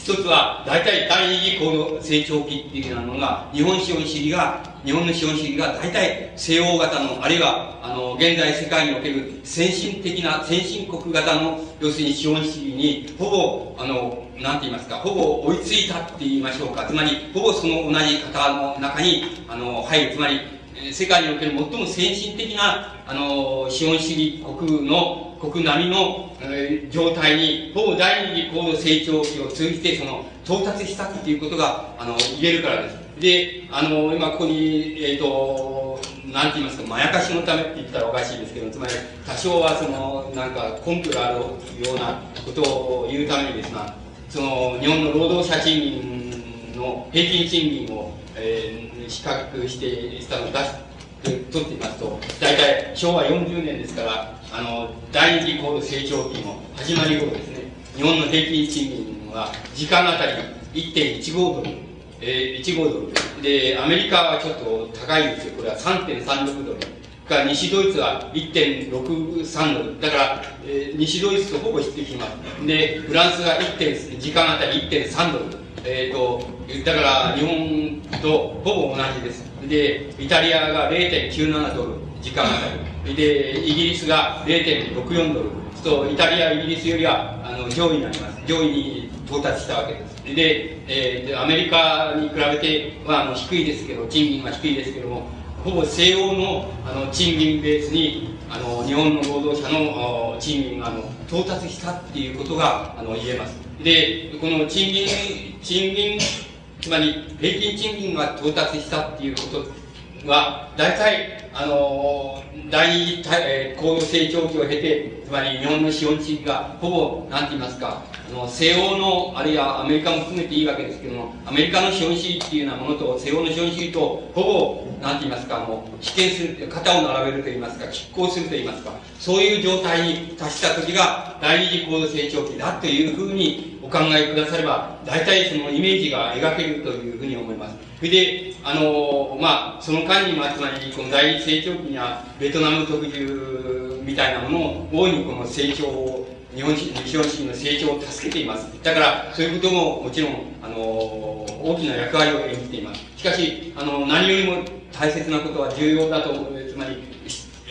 一つは、大体第二次高度成長期っていうようなのが、日本資本主義が、日本の資本主義が大体西欧型の、あるいは、あの、現在世界における先進的な、先進国型の、要するに資本主義に、ほぼ、あの、なんて言いますか、ほぼ追いついたって言いましょうか。つまり、ほぼその同じ型の中に、あの、入る。つまり、世界における最も先進的な、あの、資本主義国の、国並みの、えー、状態に、ほぼ第二次高度成長期を通じて、その、到達したっていうことが、あの、言えるからです。で、あの、今ここに、えっ、ー、と、なんて言いますか、まやかしのためって言ったらおかしいですけど、つまり、多少はその、なんか、根拠があるようなことを言うためにですが、その、日本の労働者賃金の平均賃金を、えー、比較して、したのを出し取ってみますと、大体昭和40年ですから、あの、第二次高度成長期の始まり頃ですね、日本の平均賃金は時間あたり1.15ドル、えー、1 5ドルで、アメリカはちょっと高いんですよ。これは3.36ドル。から西ドイツは1.63ドル。だから、えー、西ドイツとほぼ匹敵します。で、フランスが 1. 時間あたり1.3ドル。えっ、ー、と、だから日本とほぼ同じです。で、イタリアが0.97ドル、時間あたり。で、イギリスが0.64ドル。と、イタリア、イギリスよりは、あの、上位になります。上位に到達したわけです。で、えー、アメリカに比べては、あの、低いですけど、賃金は低いですけども、ほぼ西欧のあの賃金ベースにあの日本の労働者の賃金があの到達したっていうことがあの言えます。で、この賃金、賃金、つまり平均賃金が到達したっていうことは、大体、あの、第二、えー、高度成長期を経て、つまり日本の資本主義がほぼ、なんて言いますか、あの西欧の、あるいはアメリカも含めていいわけですけども、アメリカの資本主義っていうようなものと、西欧の資本主義と、ほぼ、なんて言いますか、あの、被験する、肩を並べると言いますか、拮抗すると言いますか、そういう状態に達した時が、第二次高度成長期だというふうにお考えくだされば、大体そのイメージが描けるというふうに思います。それで、あの、まあ、その間に、ま、つまり、この第一成長期には、ベトナム特需みたいなものを、大いにこの成長を、日本資本主義の成長を助けています。だから、そういうことももちろん、あの、大きな役割を演じています。しかし、あの、何よりも大切なことは重要だと思う、つまり、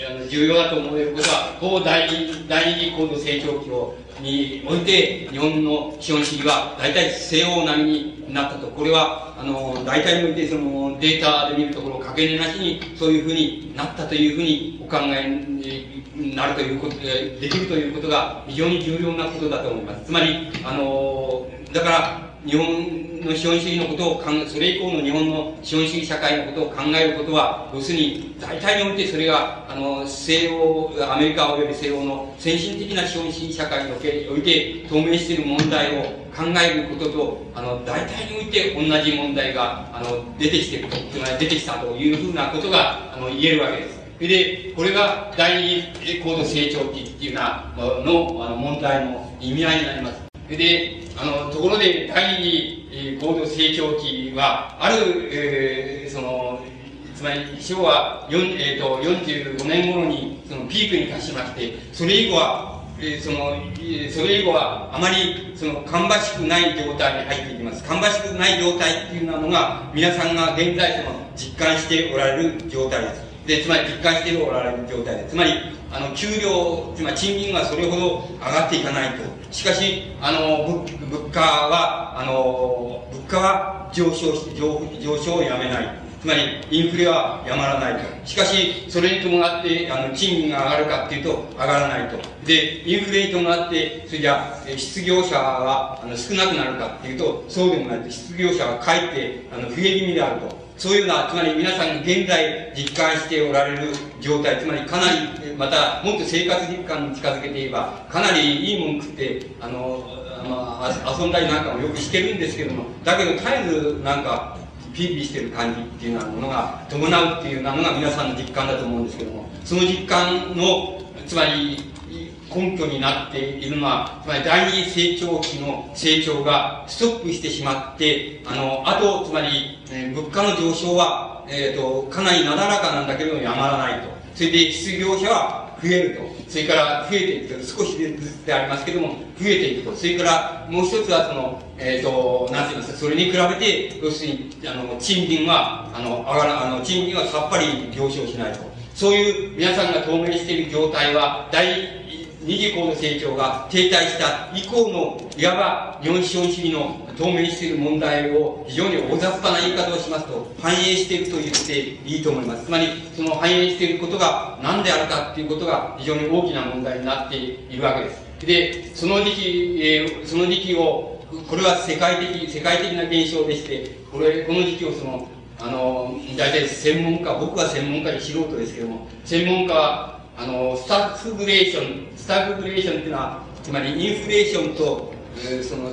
あの重要だと思えることは、ほぼ第二第二次高度成長期をにおいて、日本の資本主義は大体西欧並みになったと。これは、あの、大体においてそのデータで見るところ、かけねなしにそういうふうになったというふうにお考えなるということで、できるということが非常に重要なことだと思います。つまり、あの、だから、日本の資本主義のことを考え、それ以降の日本の資本主義社会のことを考えることは、要するに、大体においてそれが、あの、西欧、アメリカ及び西欧の先進的な資本主義社会において、透明している問題を考えることと、あの、大体において同じ問題が、あの、出てきてると、つまり出てきたというふうなことが、あの、言えるわけです。で、これが第二高度成長期っていうなのあの問題の意味合いになります。で、あの、ところで、第二高度成長期は、ある、えー、その、つまり昭和4、えーと、45年頃にそのピークに達しまして、それ以後は、えー、その、それ以後はあまりその芳しくない状態に入っていきます。芳しくない状態っていうのが、皆さんが現在その実感しておられる状態です。で、つまり一貫しておられる状態で。つまり、あの、給料、つまり賃金がそれほど上がっていかないと。しかし、あの、物物価は、あの、物価は上昇し、上上昇をやめない。つまり、インフレはやまらないと。しかし、それに伴って、あの、賃金が上がるかっていうと、上がらないと。で、インフレに伴って、それじゃ失業者は、あの、少なくなるかっていうと、そうでもないと。失業者はかえって、あの、増え気味であると。そういうような、つまり皆さんが現在実感しておられる状態、つまりかなり、またもっと生活実感に近づけて言えば、かなりいいもん食って、あの、まあ、遊んだりなんかもよくしてるんですけども、だけど絶えずなんか、ピーピーしてる感じっていうようなものが伴うっていうようなのが皆さんの実感だと思うんですけども、その実感の、つまり、根拠になっているのは、つまり第二成長期の成長がストップしてしまって、あの、あと、つまり、えー、物価の上昇は、えっ、ー、と、かなりなだらかなんだけどやまらないと。それで失業者は増えると。それから増えていくと。少しずつでありますけども、増えていくと。それからもう一つはその、えっ、ー、と、なんて言いますか、それに比べて、要するに、あの、賃金は、あの、上がら、あの、賃金はさっぱり上昇しないと。そういう皆さんが透明している状態は、大二次高度成長が停滞した以降の、いわば日本資本主義の透明している問題を非常に大雑把な言い方をしますと、反映していると言っていいと思います。つまり、その反映していることが何であるかっていうことが非常に大きな問題になっているわけです。で、その時期、えー、その時期を、これは世界的、世界的な現象でして、これ、この時期をその、あの、大体専門家、僕は専門家で素人ですけども、専門家はあの、スタッフグレーション、スタグフレーションっていうのは、つまりインフレーションと、えー、その、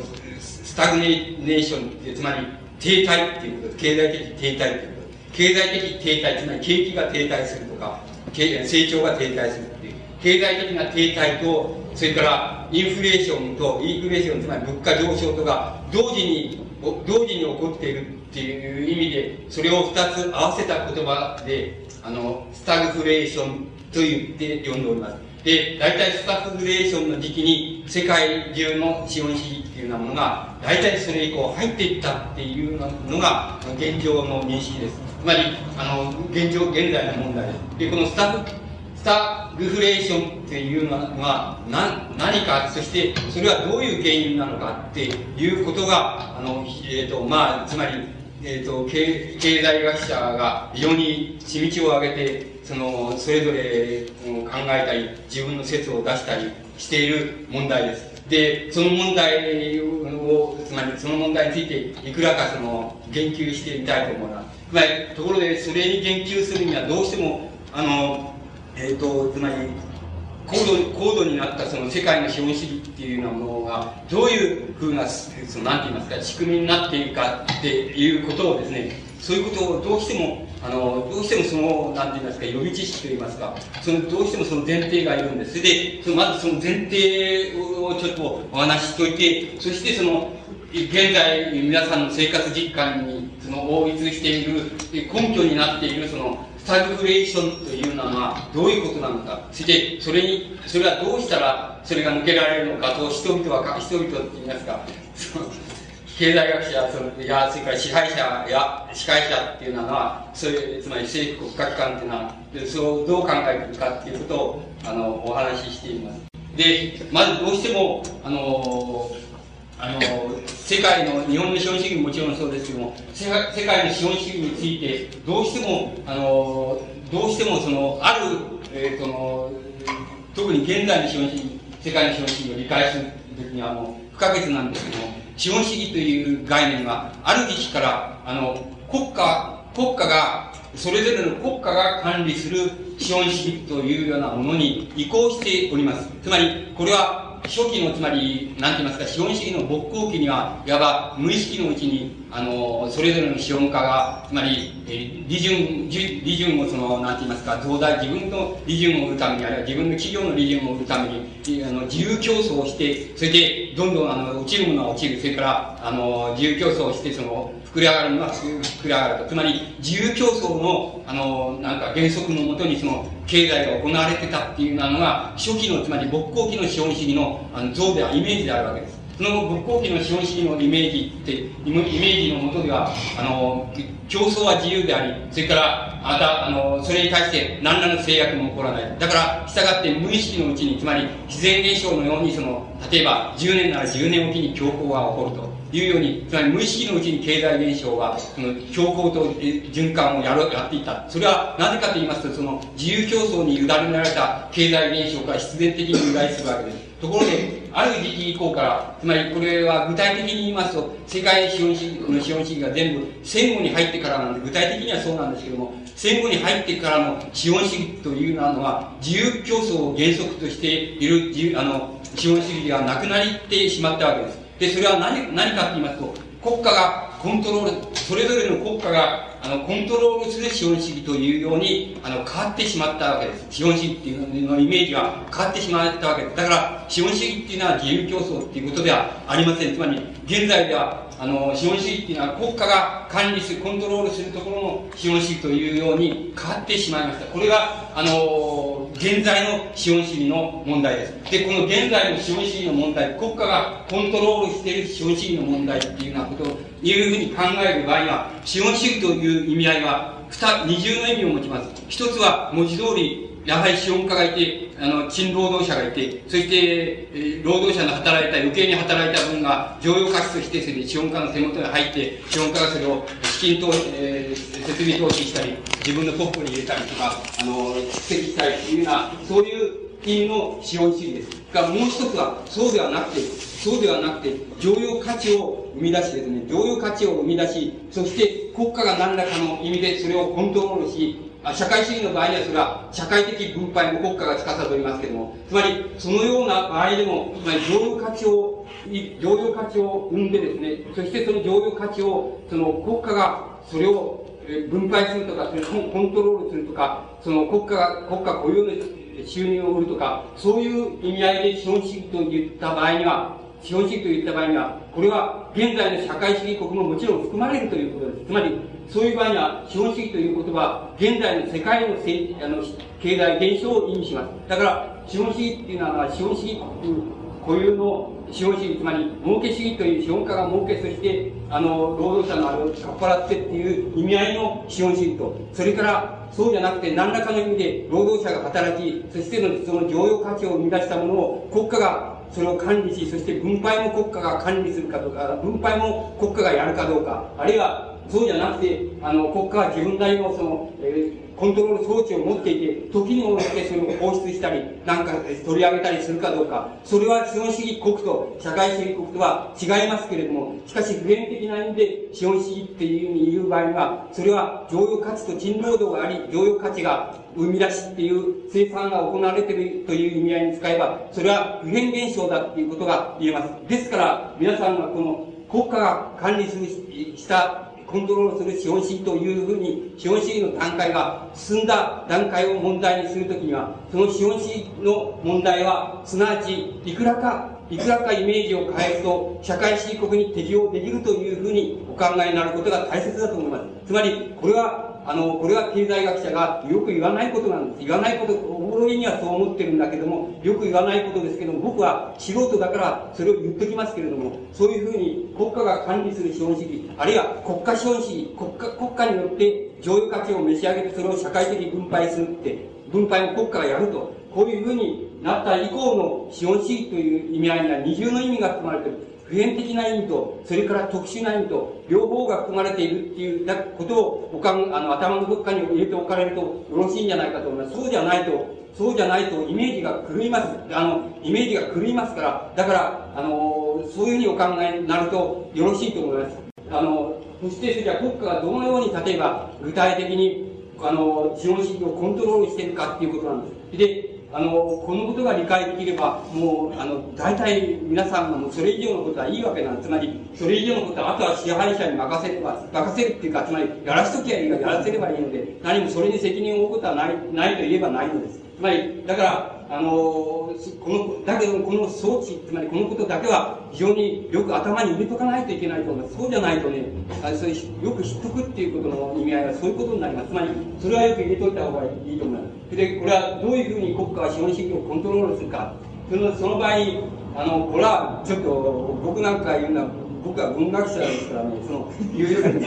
スタグネーションって、つまり停滞っていうこと経済的停滞っていうこと経済的停滞、つまり景気が停滞するとか、成長が停滞するっていう。経済的な停滞と、それからインフレーションと、インフレーション、つまり物価上昇とか、同時に、同時に起こっているっていう意味で、それを二つ合わせた言葉で、あの、スタグフレーションと言って呼んでおります。で、大体スタッフグレーションの時期に世界中の資本主義っていうようなものが、大体それ以降入っていったっていうのが現状の認識です。つまり、あの、現状、現在の問題です。で、このスタッフ、スタグフレーションっていうのは何何か、そしてそれはどういう原因なのかっていうことが、あの、えっ、ー、と、まあ、つまり、えっ、ー、と経、経済学者が非常に地道を上げて、その、それぞれ考えたり、自分の説を出したりしている問題です。で、その問題を、つまりその問題について、いくらかその、言及してみたいと思います。つまり、ところで、それに言及するにはどうしても、あの、えっ、ー、と、つまり、高度、高度になったその世界の資本主義っていうようなものが、どういうふうな、その、なんて言いますか、仕組みになっているかっていうことをですね、そういうことをどうしても、あの、どうしてもその、なんて言いますか、予備知識と言いますか、その、どうしてもその前提がいるんです。それで、そのまずその前提をちょっとお話ししておいて、そしてその、現在皆さんの生活実感にその応立している根拠になっているそのスタグフレーションというのはどういうことなのかそしてそれにそれはどうしたらそれが抜けられるのかと人々は人々って言いますか経済学者そのやそれから支配者や司会者っていうのはそれつまり政府国家機関っていうのはそうどう考えているかっていうことをあのお話ししています。でまずどうしてもあのあの世界の日本の資本主義ももちろんそうですけども世界の資本主義についてどうしてもあのどうしてもそのある、えー、その特に現在の資本主義世界の資本主義を理解するときにはもう不可欠なんですけども資本主義という概念はある時期からあの国家国家がそれぞれの国家が管理する資本主義というようなものに移行しております。つまり、これは初期のつまりなんて言いますか資本主義の勃興期にはいわば無意識のうちにあのそれぞれの資本家がつまり、え利潤利潤をそのなんて言いますか増大自分の利潤を売るためにあるいは自分の企業の利潤を売るためにあの自由競争をしてそれでどんどんあの落ちるものは落ちる。それからあの自由競争をしてその膨れ上がるのは膨れ上がると。つまり自由競争のあのなんか原則のもとにその経済が行われてたっていうのが初期のつまり勃興期の資本主義のあの像ではイメージであるわけです。その勃興期の資本主義のイメージってイメージのもとではあの競争は自由でありそれからまたあのそれに対して何らの制約も起こらないだから従って無意識のうちにつまり自然現象のようにその例えば10年なら10年おきに恐慌が起こるというように、つまり無意識のうちに経済現象は、その、強行と循環をやろやっていた。それは、なぜかと言いますと、その、自由競争に委ねられた経済現象から必然的に由来するわけです。ところで、ある時期以降から、つまりこれは具体的に言いますと、世界資本主義の資本主義が全部戦後に入ってからなんで、具体的にはそうなんですけども、戦後に入ってからの資本主義というのは、自由競争を原則としている自由、あの、資本主義がなくなりってしまったわけです。で、それは何、何かと言いますと、国家がコントロール、それぞれの家が、あの、コントロールする資本主義というように、あの、変わってしまったわけです。資本主義っていうののイメージが変わってしまったわけです。だから、資本主義っていうのは自由競争っていうことではありません。つまり、現在では、あの、資本主義っていうのは国家が管理する、コントロールするところの資本主義というように変わってしまいました。これが、あの、現在の資本主義の問題です。で、この現在の資本主義の問題、国家がコントロールしている資本主義の問題っていうようなことを、いうふうに考える場合は、資本主義という意味合いは、二、二重の意味を持ちます。一つは、文字通り、やはり資本家がいて、あの、賃労働者がいて、そして、えー、労働者の働いた、余計に働いた分が常用価値としてそれ資本家の手元に入って、資本家がそれを資金投資、えー、設備投資したり、自分のポップに入れたりとか、あの、蓄積したりというような、そういう意味の資本主義です。が、もう一つは、そうではなくて、そうではなくて、常用価値を生み出しですね、常用価値を生み出し、そして国家が何らかの意味でそれをコントロールし、社会主義の場合にはそれは社会的分配も国家が司りますけども、つまりそのような場合でも、つまり常用価値を、常用価値を生んでですね、そしてその常用価値を、その国家がそれを分配するとか、それをコントロールするとか、その国家が、国家固有の収入を売るとか、そういう意味合いで資本主義と言った場合には、資本主義と言った場合には、これは現在の社会主義国ももちろん含まれるということです。つまり、そういう場合には、資本主義という言葉は、現在の世界のせあの経済現象を意味します。だから、資本主義っていうのは、資本主義固有の資本主義、つまり、儲け主義という資本家が儲け、そして、あの、労働者のあれをかっぱらってっていう意味合いの資本主義と、それから、そうじゃなくて、何らかの意味で、労働者が働き、そしての、その常用価値を生み出したものを、国家がそれを管理し、そして分配も国家が管理するかどうか、分配も国家がやるかどうか、あるいはそうじゃなくて、あの、国家は自分なりのその、えーコントロール装置を持っていて、時に応じてそれを放出したり、なんか取り上げたりするかどうか、それは資本主義国と社会主義国とは違いますけれども、しかし普遍的な意味で資本主義っていうふうに言う場合には、それは常用価値と賃労働があり、常用価値が生み出しっていう生産が行われているという意味合いに使えば、それは普遍現象だっていうことが言えます。ですから、皆さんがこの国家が管理するしたコントロールする資本主義というふうに、資本主義の段階が進んだ段階を問題にするときには、その資本主義の問題は、すなわち、いくらか、いくらかイメージを変えると、社会主義国に適応できるというふうにお考えになることが大切だと思います。つまり、これはあの、これは経済学者がよく言わないことなんです。言わないこと、おもろいにはそう思ってるんだけども、よく言わないことですけども、僕は素人だからそれを言っときますけれども、そういうふうに国家が管理する資本主義、あるいは国家資本主義、国家、国家によって剰余価値を召し上げてそれを社会的に分配するって、分配を国家がやると、こういうふうになった以降の資本主義という意味合いには二重の意味が含まれている。普遍的な意味と、それから特殊な意味と、両方が含まれているっていうことを、おかん、あの、頭のどっかに入れておかれるとよろしいんじゃないかと思います。そうじゃないと、そうじゃないとイメージが狂います。あの、イメージが狂いますから、だから、あの、そういうふうにお考えになるとよろしいと思います。あの、そしてじゃ国家がどのように例えば具体的にあの資本主義をコントロールしているかっていうことなんです。で、あの、このことが理解できれば、もう、あの、大体皆さんがそれ以上のことはいいわけなん。つまり、それ以上のことは、あとは支配者に任せれば、任せるっていうか、つまり、やらしときゃいいが、やらせればいいので、何もそれに責任を負うことはない、ないと言えばないのです。つまり、だから、あのこの、だけどこの装置、つまりこのことだけは非常によく頭に入れとかないといけないと思います。そうじゃないとね、あそれよく知っとくっていうことの意味合いはそういうことになります。つまり、それはよく入れといた方がいいと思います。で、これはどういうふうに国家は資本主義をコントロールするか。そのその場合、あの、これはちょっと僕なんか言うのは、僕は文学者ですからね、その、言う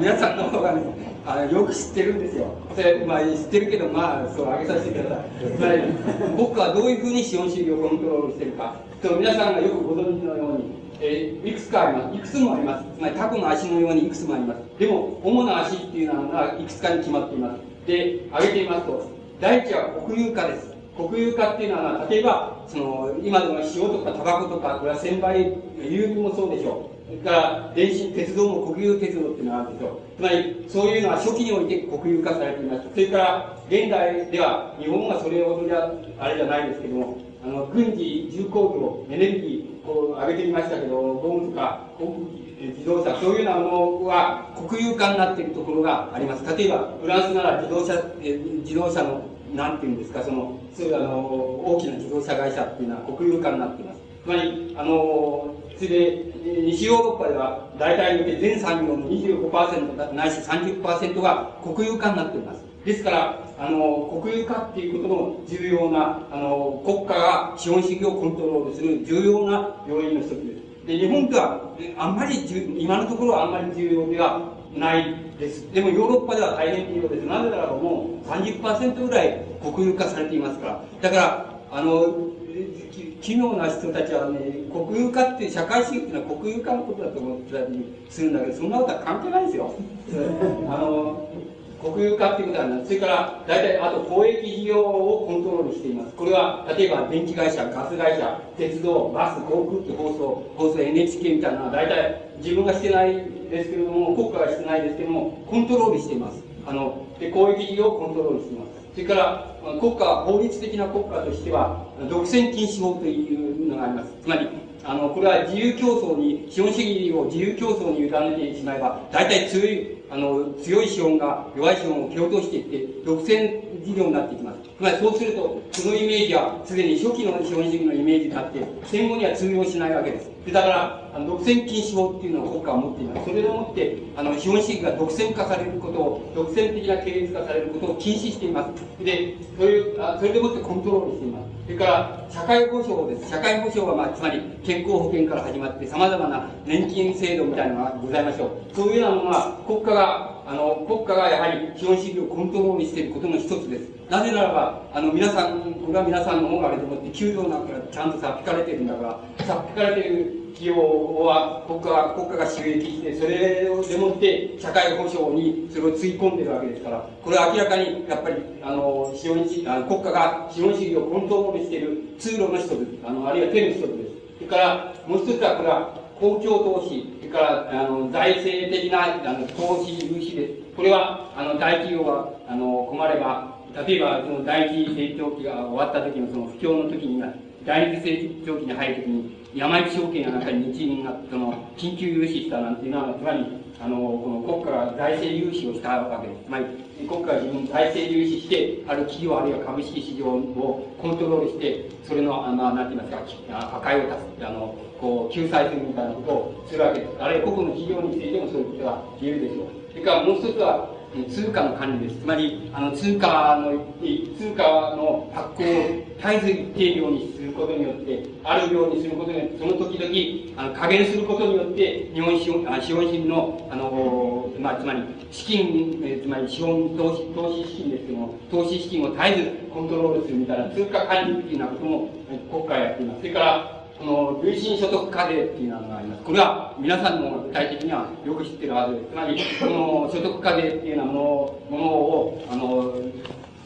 皆さんの方がね、あよく知ってるんですよ。それ、まあ、知ってるけど、まあ、そう、あげさせてください。*laughs* 僕はどういうふうに資本主義をコントロールしてるか。と、皆さんがよくご存知のように、えー、いくつかあります。いくつもあります。つまり、タコの足のようにいくつもあります。でも、主な足っていうのは、いくつかに決まっています。で、挙げてみますと、第一は国有化です。国有化っていうのは、例えば、その、今でも塩とかタバコとか、これは1000倍、郵便もそうでしょう。それから電信、鉄道も国有鉄道っていうのがあるんですよ。つまり、そういうのは初期において国有化されています。それから、現代では、日本はそれほどじゃ、あれじゃないですけども、あの、軍事、重工業、エネルギー、こう、挙げてみましたけど、ゴムとか、航空機、自動車、そういうようなものは国有化になっているところがあります。例えば、フランスなら自動車、自動車の、なんていうんですか、その、そういうあの、大きな自動車会社っていうのは国有化になっています。つまり、あの、それで、西ヨーロッパでは大体に全産業の25%ないし30%が国有化になっています。ですから、あの、国有化っていうことの重要な、あの、国家が資本主義をコントロールする重要な要因の一つです。で、日本では、あんまり、今のところはあんまり重要ではないです。でもヨーロッパでは大変重要です。なぜならばもう30%ぐらい国有化されていますから。だから、あの、奇妙な人たちはね、国有化って社会主義っていうのは国有化のことだと思ってたりするんだけど、そんなことは関係ないですよ。*laughs* あの、国有化っていうことは、それから大体あと公益事業をコントロールしています。これは例えば電気会社、ガス会社、鉄道、バス、航空機、放送、放送 NHK みたいなのは大体自分がしてないですけれども、国家がしてないですけれども、コントロールしています。あの、で、公益事業をコントロールしています。それから、国家、法律的な国家としては、独占禁止法というのがあります。つまり、あの、これは自由競争に、資本主義を自由競争に委ねてしまえば、大体強い、あの、強い資本が弱い資本を蹴落としていって、独占事業になっていきます。つまりそうすると、そのイメージは、すでに初期の資本主義のイメージになって、戦後には通用しないわけです。でだから、あの独占禁止法っていうのを国家は持っています。それでもって、あの、資本主義が独占化されることを、独占的な経営化されることを禁止しています。で、そういう、あそれでもってコントロールしています。それから、社会保障です。社会保障は、まあ、つまり、健康保険から始まって、さまざまな年金制度みたいなのがございましょう。そういうようなものは、国家があの、国家がやはり資本主義をコントロールしていることの一つです。なぜならば、あの、皆さん、これは皆さんの方があれと思って、給料なんかちゃんとさっぴかれてるんだから、さっぴかれてる企業は国家が、国家が収益して、それをでもって社会保障にそれをつぎ込んでるわけですから、これは明らかにやっぱり、あの、資本主義、あの国家が資本主義をコントロールしている通路の一つ、あの、あるいは手の一つです。それから、もう一つはこれは公共投資、それからあの財政的なあの投資融資です。これはあの大企業があの困れば、例えばその第一成長期が終わった時のその不況の時に、第二成長期に入る時に、山一証券やなんかに日銀がその緊急融資したなんていうのは、つまりあの、この国家が財政融資をしたわけです。つまり、国家が自分財政融資して、ある企業あるいは株式市場をコントロールして、それの、あまあ、なんて言いますか、破壊を足す、あの、こう、救済するみたいなことをするわけです。あるいは個々の企業についてもそういうことが言えるでしょう。それからもう一つは、通貨の管理です。つまり、あの、通貨の、通貨の発行を絶えず一定量にすることによって、あるようにすることによって、その時々、あの、加減することによって、日本資本、あ資本主義の、あの、まあ、つまり、資金、えつまり資本投資、投資資金ですけども、投資資金を絶えずコントロールするみたいな通貨管理っていうようなことも国家はやっています。それから、この累進所得課税っていうのがあります。これは皆さんも具体的にはよく知ってるはずです。つまり、この所得課税っていうようなものものを、あの、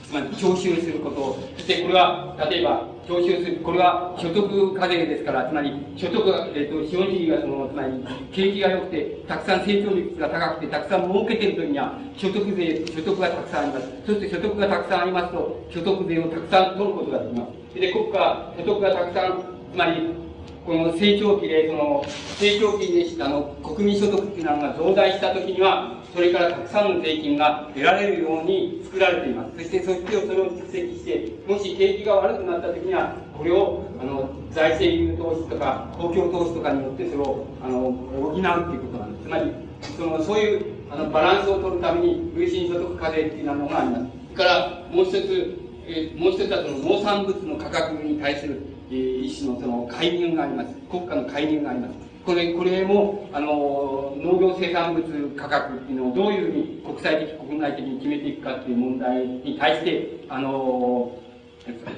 つまり徴収すること、そしてこれは、例えば、徴収する、これは所得課税ですから、つまり、所得が、えっ、ー、と、資本主義がその、つまり、景気が良くて、たくさん成長率が高くて、たくさん儲けてる時には、所得税、所得がたくさんあります。そして所得がたくさんありますと、所得税をたくさん取ることができます。で、国家、所得がたくさんつまり、この成長期で、その、成長期で、あの、国民所得っていうのが増大したときには、それからたくさんの税金が得られるように作られています。そして、そしてそれを蓄積して、もし景気が悪くなったときには、これを、あの、財政優投資とか、公共投資とかによって、それを、あの、補うっていうことなんです。つまり、その、そういう、あの、バランスを取るために、累進所得課税っていうのがあります。それから、もう一つ、えもう一つはその農産物の価格に対するえー、一種のその介入があります。国家の介入があります。これ、これも、あの、農業生産物価格っていうのをどういうふうに国際的、国内的に決めていくかっていう問題に対して、あの、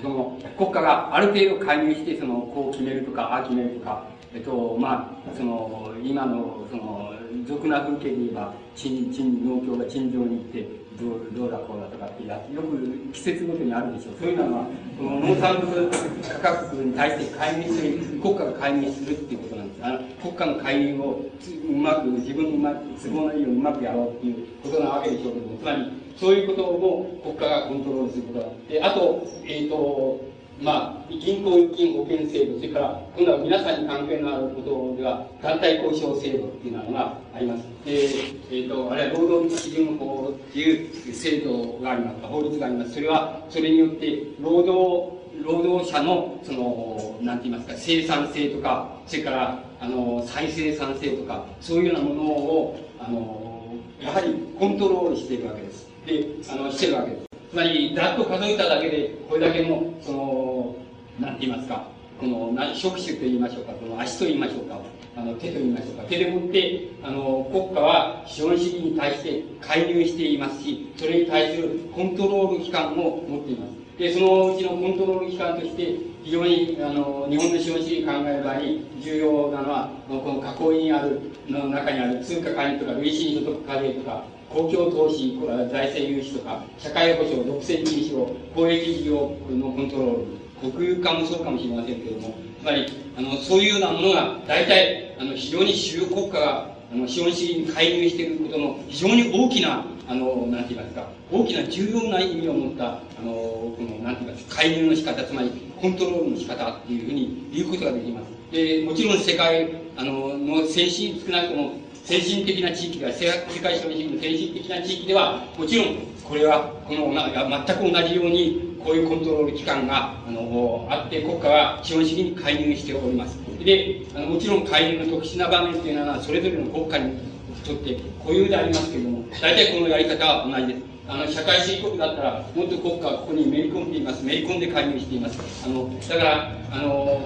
その、国家がある程度介入して、その、こう決めるとか、ああ決めるとか、えっと、まあ、その、今の、その、俗な風景で言えば、陳、陳、農協が陳情に行って、どうどうだこうだとかってやよく季節ごとにあるでしょ。うそういうのはこの農産物価格に対して介入する国家が介入するっていうことなんです。あの国家の介入をうまく自分にうまく都合のいいようにうまくやろうっていうことなわけでしょうけどもつまりそういうことも国家がコントロールすることがあってあとえっ、ー、とまあ、銀行預金保険制度、それから、今度は皆さんに関係のあることでは、団体交渉制度っていうのがあります。で、えっ、ー、と、あるいは労働基準法っていう制度があります、法律があります。それは、それによって、労働、労働者の、その、なんて言いますか、生産性とか、それから、あの、再生産性とか、そういうようなものを、あの、やはりコントロールしているわけです。で、あの、してるわけです。つまり、ざっと数えただけで、これだけの、その、なんて言いますか、この、な触手と言いましょうか、この足と言いましょうか、あの、手と言いましょうか、手でもって、あの、国家は資本主義に対して介入していますし、それに対するコントロール機関も持っています。で、そのうちのコントロール機関として、非常に、あの、日本の資本主義考える場合に重要なのは、この囲いにある、の中にある通貨管理とか、累進所得課税とか、公共投資、これは財政融資とか、社会保障、独占禁止法、公益事業のコントロール、国有化もそうかもしれませんけれども、つまり、あの、そういうようなものが、大体、あの、非常に主要国家が、あの、資本主義に介入していることの非常に大きな、あの、なんて言いますか、大きな重要な意味を持った、あの、この、なんて言いますか、介入の仕方、つまり、コントロールの仕方っていうふうに言うことができます。で、もちろん世界、あの、の先進、少なくとも先進的な地域では、世界資本主義の先進的な地域では、もちろん、これは、この、全く同じように、こういうコントロール機関が、あの、あって、国家は資本主義に介入しております。で、あのもちろん介入の特殊な場面というのは、それぞれの国家にとって固有でありますけれども、大体このやり方は同じです。あの、社会主義国だったら、もっと国家はここにめり込んでいます。めり込んで介入しています。あの、だから、あの、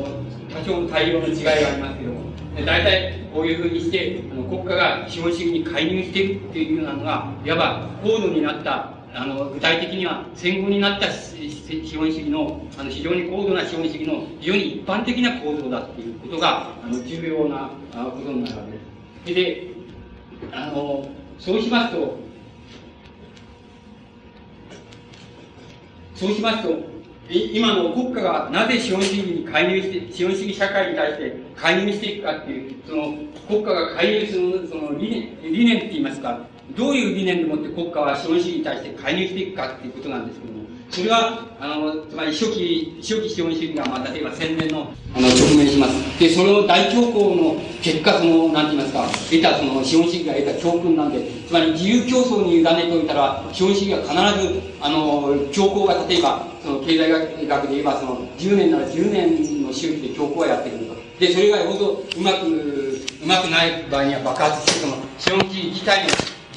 多少の対応の違いがありますけれども、大体、こういうふうにしてあの国家が資本主義に介入していくっていうようなのがいわば高度になったあの具体的には戦後になった資本主義のあの非常に高度な資本主義の非常に一般的な構造だっていうことがあの重要なことになるわけです。であのそうしますとそうしますと今の国家がなぜ資本主義に介入して、資本主義社会に対して介入していくかっていう、その国家が介入するその理念理念って言いますか、どういう理念でもって国家は資本主義に対して介入していくかっていうことなんですけども、それは、あの、つまり初期、初期資本主義が、まあ、例えば戦前の、あの、直面します。で、その大恐慌の結果、その、なんて言いますか、得た、その、資本主義が得た教訓なんで、つまり自由競争に委ねておいたら、資本主義は必ず、あの、強行が、例えば、その、経済学で言えば、その、10年なら10年の周期で強行がやってくると。で、それがよほどうまく、うまくない場合には爆発して、その、資本主義自体の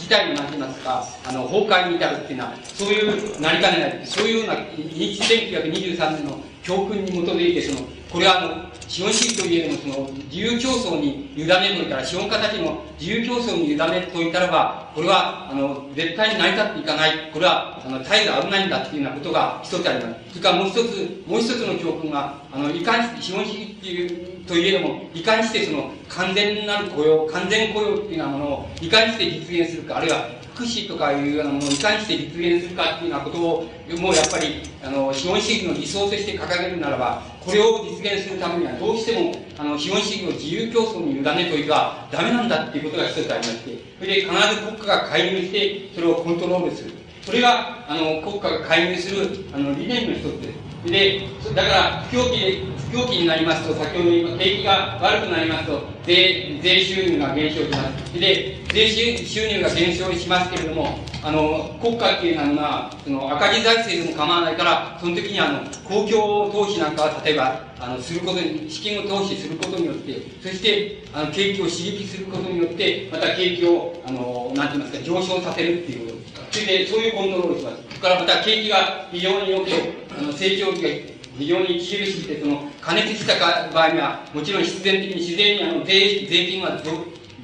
体になりますか、あの、崩壊に至るっていうのは、そういうなりかねない、そういうような、1923年の教訓に基づいて、その、これはあの、資本主義といえども、その、自由競争に委ねといたら、資本家たちの自由競争に委ねるといたらば、これは、あの、絶対に成り立っていかない。これは、あの、絶えず危ないんだっていうようなことが一つあります。それからもう一つ、もう一つの教訓が、あの、いかにし資本主義っていう、といえども、いかにしてその、完全なる雇用、完全雇用っていうようなものを、いかにして実現するか、あるいは、福祉とかいうようなものをいかにして実現するかっていうようなことを、もうやっぱり、あの、資本主義の理想として掲げるならば、これを実現するためにはどうしても、あの、資本主義を自由競争に委ねといてはダメなんだっていうことが一つありまして、それで必ず国家が介入して、それをコントロールする。それが、あの、国家が介入する、あの、理念の一つです。で、だから、不況期、不況期になりますと、先ほど言い景気が悪くなりますと、税、税収入が減少します。で、税収入が減少しますけれども、あの、国家っていうのは、その赤字財政でも構わないから、その時にあの、公共投資なんかは、例えば、あの、することに、資金を投資することによって、そして、あの、景気を刺激することによって、また景気を、あの、なんて言いますか、上昇させるっていうこと。それで、そういうコントロールをします。それからまた景気が非常によく、あの、成長期が非常に著しくて、その、加熱した場合には、もちろん必然的に自然にあの、税、税金は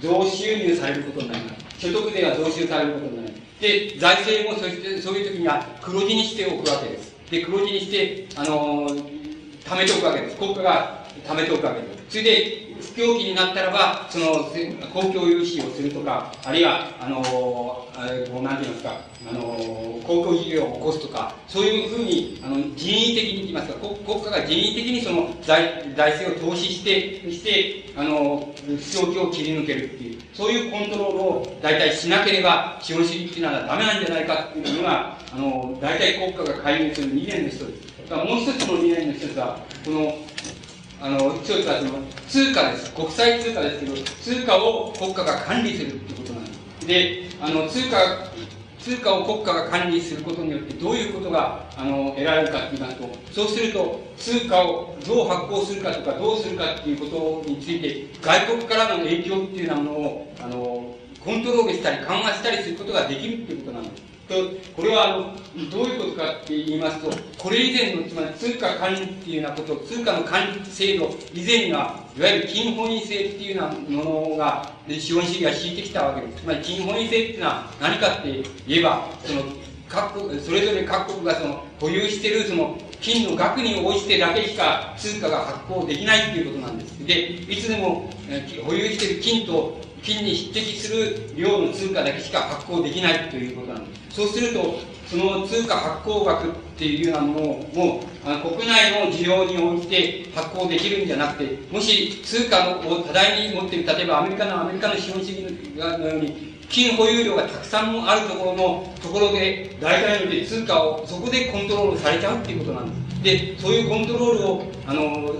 増収入されることになります。所得税は増収されることになります。で、財政もそしてそういう時には黒字にしておくわけです。で、黒字にして、あのー、貯めておくわけです。国家が貯めておくわけです。それで、不況期になったらば、その、公共融資をするとか、あるいは、あのー、こう、なんて言いますか、あの、公共事業を起こすとか、そういうふうに、あの、人為的に言いますか、国国家が人為的にその財、財政を投資して、して、あの、不況期を切り抜けるっていう、そういうコントロールを大体しなければ、資本主義っていうのはダメなんじゃないかっていうのが、あの、大体国家が介入する理念の一つです。もう一つの理念の一つは、この、あの、一つはその、通貨です。国際通貨ですけど、通貨を国家が管理するってことなんです。で、あの、通貨、通貨を国家が管理することによってどういうことがあの得られるかと言いますと、そうすると通貨をどう発行するかとかどうするかっていうことについて外国からの影響っていうようなものをあのコントロールしたり緩和したりすることができるっていうことなんです。とこれはあのどういうことかって言いますとこれ以前のつまり通貨管理っていうようなこと通貨の管理制度以前にはいわゆる金本位制っていうようなものが資本主義が敷いてきたわけです。つまり金本位制っていうのは何かって言えばその各国それぞれ各国がその保有しているその金の額に応じてだけしか通貨が発行できないっていうことなんです。でいつでも保有してる金と金に匹敵する量の通貨だけしか発行できないということなんです。そうすると、その通貨発行額っていうようなものを、も、あの国内の需要に応じて発行できるんじゃなくて、もし通貨を多大に持っている、例えばアメリカのアメリカの資本主義のように、金保有量がたくさんあるところのところで、大体ので通貨をそこでコントロールされちゃうっていうことなんです。で、そういうコントロールを、あの、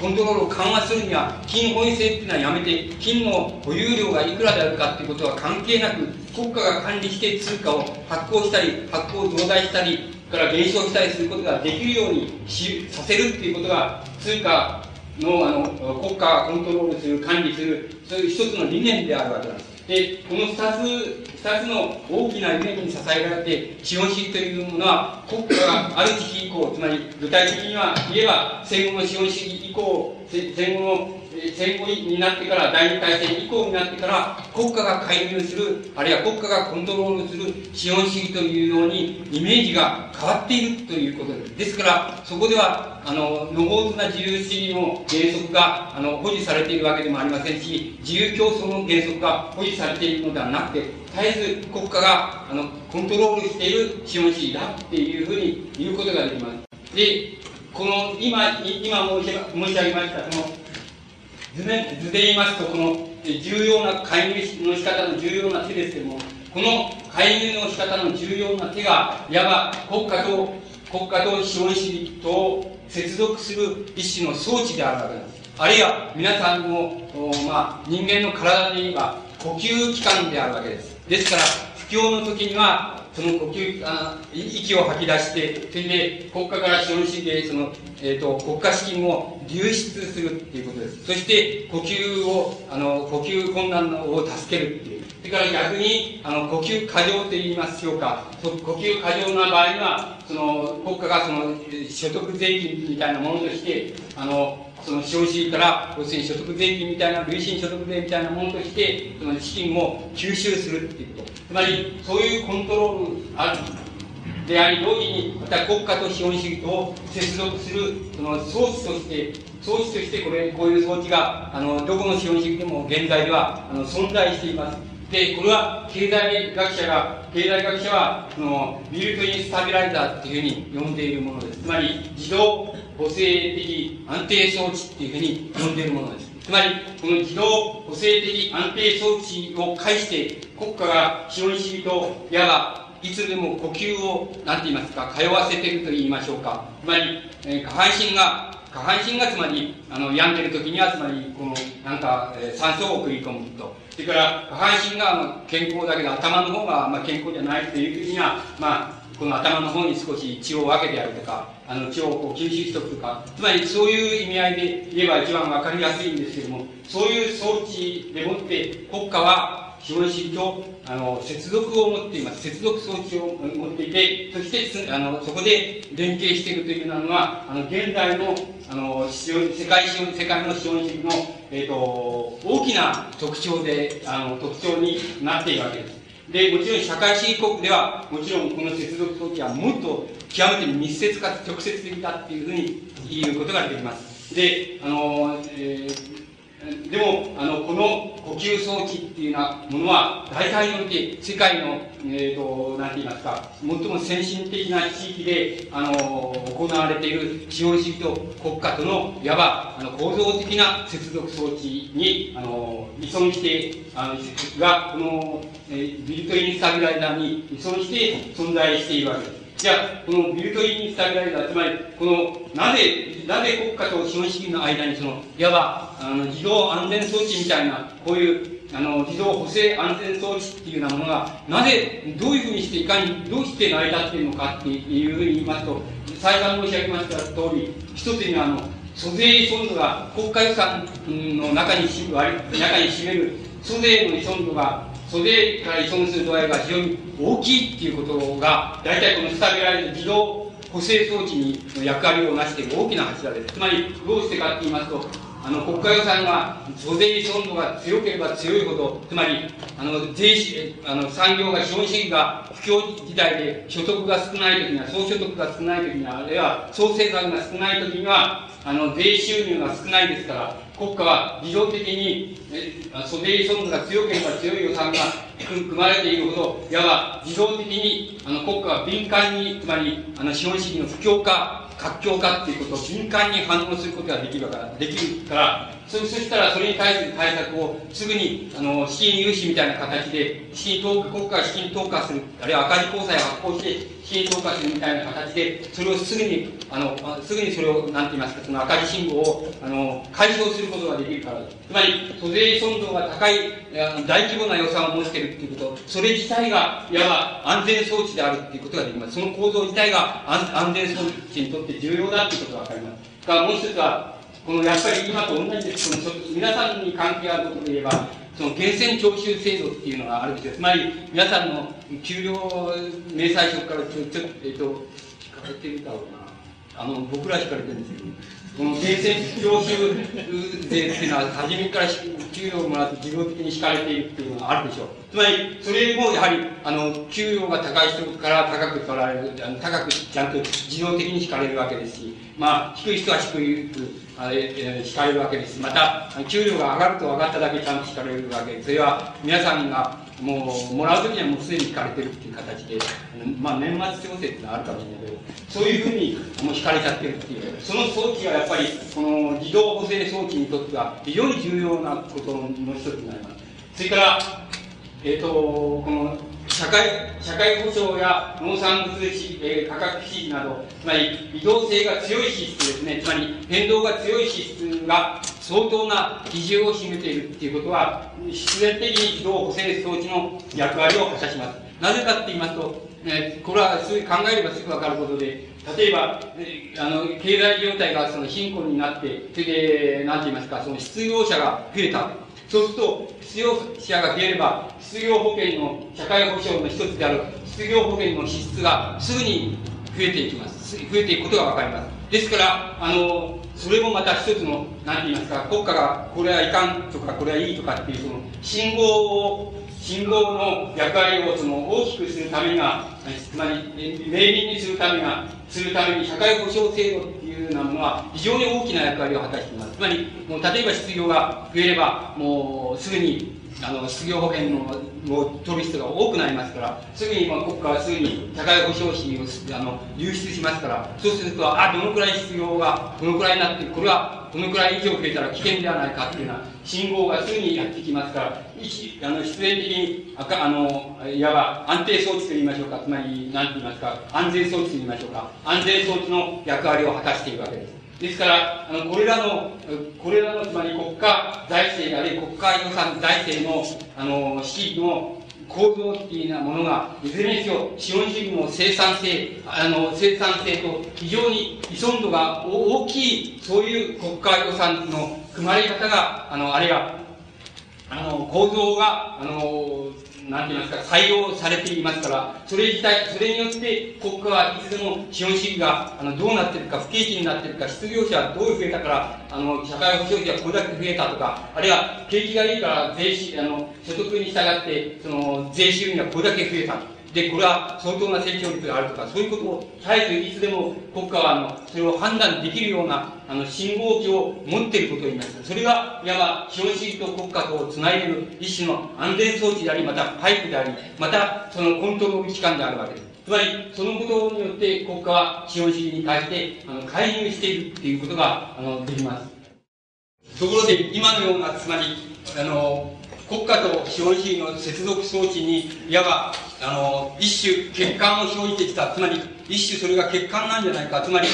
コントロールを緩和するには、金本位制っていうのはやめて、金の保有量がいくらであるかっていうことは関係なく、国家が管理して通貨を発行したり、発行増大したり、から減少したりすることができるようにしさせるっていうことが、通貨のあの国家がコントロールする、管理する、そういう一つの理念であるわけなんです。で、この2つ、二つの大きな理念に支えられて、資本主義というものは、国家がある時期以降、つまり具体的には言えば、戦後の資本主義以降、戦後の、戦後になってから、第二大戦以降になってから、国家が介入する、あるいは国家がコントロールする資本主義というように、イメージが変わっているということです。ですから、そこでは、あの、無法な自由主義の原則が、あの、保持されているわけでもありませんし、自由競争の原則が保持されているのではなくて、絶えず国家が、あの、コントロールしている資本主義だっていうふうに言うことができます。で、この今、今申し上げました、その図で図で言いますと、この重要な介入の仕方の重要な手ですけども、この介入の仕方の重要な手が、いわば国家と、国家と資本主義と接続する一種の装置であるわけです。あるいは皆さんの、まあ、人間の体で言えば呼吸器官であるわけです。ですから、不況の時には、その呼吸あ息を吐き出してそれで国家から資本主義でその、えーと、国家資金を流出するっていうことです。そして呼吸をあの呼吸困難を助けるっていう。それから逆にあの呼吸過剰と言いますょうか呼吸過剰な場合はその国家がその所得税金みたいなものとしてあのその消費から要するに所得税金みたいな累進所得税みたいなものとしてその資金を吸収するっていうこと。つまりそういうコントロールあるであり同時にまた国家と資本主義と接続するその装置として装置としてこれこういう装置があのどこの資本主義でも現在ではあの存在しています。でこれは経済学者が経済学者はそのビルトインスタビライザーっていうふうに呼んでいるものです。つまり自動補正的安定装置っていうふうに呼んでいるものですつまり、この自動補正的安定装置を介して、国家が資本主義と、いわば、いつでも呼吸を、なんて言いますか、通わせてると言いましょうか。つまり、えー、下半身が、下半身がつまり、あの、病んでる時には、つまり、この、なんか、えー、酸素を送り込むと。それから、下半身が、まあ、健康だけど、頭の方が、まあ、健康じゃないという時には、まあ、この頭の方に少し血を分けてやるとか、あの血をこう吸収しておくとか、つまりそういう意味合いで言えば一番分かりやすいんですけども、そういう装置でもって国家は資本主義とあの接続を持っています。接続装置を持っていて、そしてあのそこで連携しているというのは、あの現代のあの世界資本世界の資本主義の、えーと、大きな特徴であの特徴になっているわけです。で、もちろん社会主義国では、もちろんこの接続装置はもっと極めて密接かつ直接的だっていうふうに言うことができます。で、あの、えーでも、あの、この呼吸装置っていうようなものは、大体において世界の、えっ、ー、と、なんて言いますか、最も先進的な地域で、あの、行われている資本主義と国家との、いわば、あの、構造的な接続装置に、あの、依存して、あの、が、この、えー、ビルトインスタビライザーに依存して存在しているわけです。じゃあ、このビルトインスタビライザー、つまり、この、なぜ、なぜ国家と資本主義の間に、その、いわば、あの、自動安全装置みたいな、こういう、あの、自動補正安全装置っていうようなものが、なぜ、どういうふうにして、いかに、どうして成り立っているのかっていうふうに言いますと、再三申し上げました通り、一つには、あの、租税依存度が国家予算の中に割中に占める租税の依存度が租税から依存する度合いが非常に大きいっていうことが、大体このスタビライズ自動補正装置にの役割を成している大きな柱です。つまり、どうしてかって言います。と、あの、国家予算が租税依存度が強ければ強いほど、つまり、あの、税あの、産業が、資本主義が不況時代で所得が少ない時には、総所得が少ない時には、あるいは総生産が少ない時には、あの、税収入が少ないですから、国家は自動的に、租税依存度が強ければ強い予算が組まれているほど、いわば自動的にあの国家は敏感に、つまりあの資本主義の不況化、活況化っていうことを敏感に反応することができるから、できるから、そそしたらそれに対する対策をすぐにあの資金融資みたいな形で資金投国家資金投下するあるいは赤字公債を発行して資金投下するみたいな形でそれをすぐにあのすぐにそれを何て言いますかその赤字信号をあの解消することができるからつまり租税依存度が高い大規模な予算を持っているっていうことそれ自体がいわば安全装置であるっていうことができます。その構造自体が安全装置にとって重要だっていうことが分かります。からもう一つはこのやっぱり今と同じですけど、皆さんに関係あることで言えば、その源泉徴収制度っていうのがあるんですよ。つまり、皆さんの給料明細書からちょ、ちょっと、えっと、引っかかってみた方がな。あの、僕ら引かれてるんですけど、この源泉徴収税っていうのは、初めから給与をもらって自動的に引かれているっていうのがあるでしょう。つまり、それもやはり、あの、給与が高い人から高く取られる、あの高くちゃんと自動的に引かれるわけですし、まあ、低い人は低い、あれ、えー、引かれるわけですまた、給料が上がると上がっただけちゃんと引かれるわけです。それは、皆さんが、もう、もらうときにはもうすでに引かれてるっていう形で、まあ、年末調整っていうのはあるかもしれないけど、そういうふうに、もう引かれちゃってるっていう、その装置がやっぱり、この自動補正装置にとっては、非常に重要なことの一つになります。それから、え、ー、と、この、社会、社会保障や農産物、えー、価格支持など、つまり移動性が強い支出ですね、つまり変動が強い支出が相当な比重を占めているっていうことは、必然的に自動補正装置の役割を果たします。なぜかって言いますと、えー、これはそういう考えればすぐわかることで、例えば、えー、あの、経済状態がその貧困になって、それで、なんて言いますか、その失業者が増えた。そうすると、失業者が増えれば、失業保険の社会保障の一つである失業保険の支出がすぐに増えていきます。増えていくことがわかります。ですから、あの、それもまた一つの、なんて言いますか、国家がこれはいかんとか、これはいいとかっていう、その、信号を、信号の役割をその大きくするためには、つまり、明敏にするためが、するために社会保障制度いうなものは非常に大きな役割を果たしています。つまり、もう例えば失業が増えれば、もうすぐにあの失業保険のを取る人が多くなりますから、すぐに、まあ、国家はすぐに社会保障費をあの流出しますから、そうすると、あ、どのくらい失業が、どのくらいになって、これはどのくらい以上増えたら危険ではないかっていうような信号がすぐにやってきますから、あの必然的にあかあの、いわば安定装置と言いましょうか、つまり、何と言いますか、安全装置と言いましょうか、安全装置の役割を果たしているわけです。ですから、あの、これらの、これらの、つまり国家財政あるいは国家予算財政の、あの、資金の構造っていうようなものが、いずれにせよ、資本主義の生産性、あの、生産性と非常に依存度が大きい、そういう国家予算の組まれ方が、あの、あるいは、あの、構造が、あの、なんて言いますか、採用されていますから、それ自体、それによって国家はいつでも資本主義が、あの、どうなってるか、不景気になってるか、失業者はどう増えたから、あの、社会保障費はこれだけ増えたとか、あるいは、景気がいいから税収、あの、所得に従って、その、税収にはこれだけ増えた。で、これは相当な成長率があるとか、そういうことを絶えずいつでも国家は、あの、それを判断できるような、あの、信号機を持っていることを言います。それが、いわば、資本主義と国家とをつないでいる一種の安全装置であり、またパイプであり、また、そのコントロール機関であるわけです。つまり、そのことによって国家は資本主義に対して、あの、介入しているっていうことが、あの、できます。ところで、今のような、つまり、あの、国家と資本主義の接続装置に、いわば、あの、一種欠陥を生じてきた。つまり、一種それが欠陥なんじゃないか。つまり、